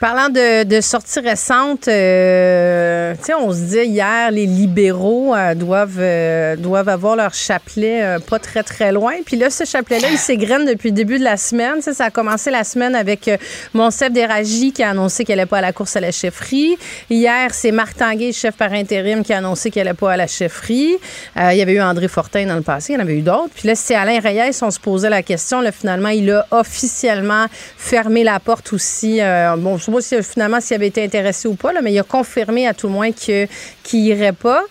Parlant de, de sorties récentes, euh, on se dit hier, les libéraux euh, doivent, euh, doivent avoir leur chapelet euh, pas très, très loin. Puis là, ce chapelet-là, il s'égrène depuis le début de la semaine. ça a commencé la semaine avec euh, Monsef Déragi qui a annoncé qu'elle n'allait pas à la course à la chefferie. Hier, c'est Marc Tanguay, chef par intérim, qui a annoncé qu'elle n'allait pas à la chefferie. Euh, il y avait eu André Fortin dans le passé, il y en avait eu d'autres. Puis là, c'est Alain Reyes, on se posait la question. Là, finalement, il a officiellement fermé la porte aussi. bon, si, finalement s'il avait été intéressé ou pas, là, mais il a confirmé à tout le moins qu'il irait pas.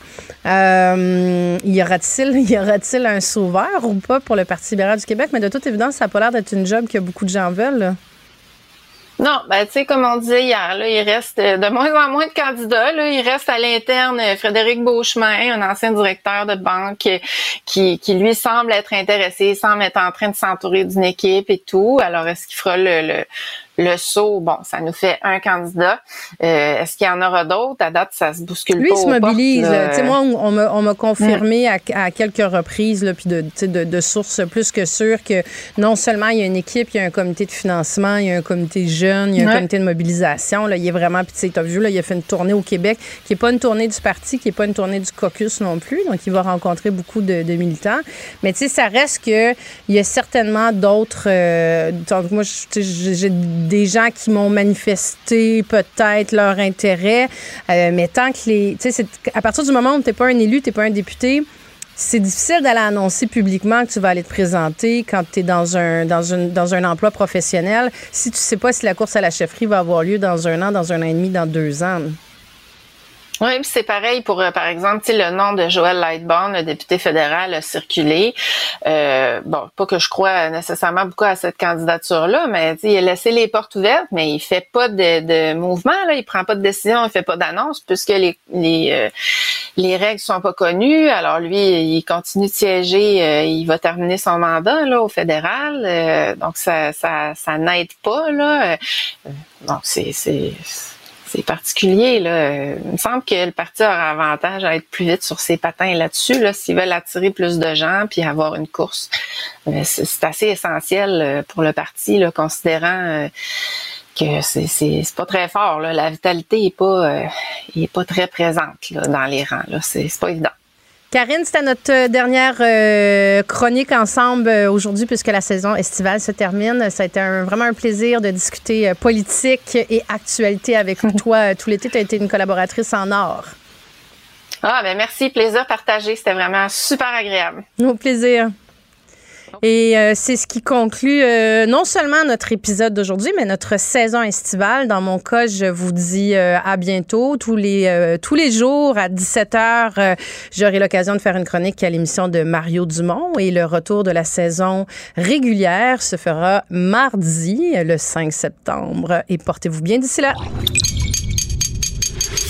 Euh, y aura-t-il y aura-t-il un sauveur ou pas pour le Parti libéral du Québec? Mais de toute évidence, ça n'a pas l'air d'être une job que beaucoup de gens veulent. Là. Non, ben tu sais, comme on disait hier, là, il reste de moins en moins de candidats. Là, il reste à l'interne Frédéric Beauchemin, un ancien directeur de banque, qui, lui semble être intéressé, semble être en train de s'entourer d'une équipe et tout. Alors, est-ce qu'il fera le le saut, bon, ça nous fait un candidat. Euh, est-ce qu'il y en aura d'autres? À date, ça se bouscule Lui, pas. il se mobilise. Tu sais, moi, on m'a, on m'a confirmé à, à, quelques reprises, là, puis de, de, de, sources plus que sûres, que non seulement il y a une équipe, il y a un comité de financement, il y a un comité jeune, il y a un comité de mobilisation. Là, il est vraiment, puis tu sais, as vu, là, il a fait une tournée au Québec, qui n'est pas une tournée du parti, qui n'est pas une tournée du caucus non plus. Donc, il va rencontrer beaucoup de, de militants. Mais tu sais, ça reste que il y a certainement d'autres. Euh, moi, j'ai des gens qui m'ont manifesté peut-être leur intérêt, euh, mais tant que les, tu sais, à partir du moment où tu n'es pas un élu, tu n'es pas un député, c'est difficile d'aller annoncer publiquement que tu vas aller te présenter quand tu es dans un, dans, une, dans un emploi professionnel si tu sais pas si la course à la chefferie va avoir lieu dans un an, dans un an et demi, dans deux ans. Oui, c'est pareil pour, euh, par exemple, le nom de Joël Lightbourne, le député fédéral, a circulé. Euh, bon, pas que je crois nécessairement beaucoup à cette candidature-là, mais il a laissé les portes ouvertes, mais il fait pas de, de mouvement, là, il prend pas de décision, il fait pas d'annonce, puisque les les, euh, les règles sont pas connues. Alors lui, il continue de siéger, euh, il va terminer son mandat là au fédéral, donc ça ça, ça n'aide pas là. bon, c'est c'est c'est particulier. Là. Il me semble que le parti aura avantage à être plus vite sur ses patins là-dessus, là, s'ils veulent attirer plus de gens puis avoir une course. Euh, c'est assez essentiel euh, pour le parti, là, considérant euh, que c'est, pas très fort. Là. La vitalité est pas, est pas très présente dans les rangs. C'est pas évident. Karine, c'était notre euh, dernière euh, chronique ensemble euh, aujourd'hui puisque la saison estivale se termine. Ça a été vraiment un plaisir de discuter politique et actualité avec toi tout l'été. Tu as été une collaboratrice en or. Ah, ben merci. Plaisir partagé. C'était vraiment super agréable. Au plaisir. Et euh, c'est ce qui conclut euh, non seulement notre épisode d'aujourd'hui, mais notre saison estivale. Dans mon cas, je vous dis euh, à bientôt. Tous les, tous les jours à 17h, j'aurai l'occasion de faire une chronique à l'émission de Mario Dumont. Et le retour de la saison régulière se fera mardi, le 5 septembre. Et portez-vous bien d'ici là.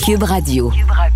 Cube Radio. Cube Radio.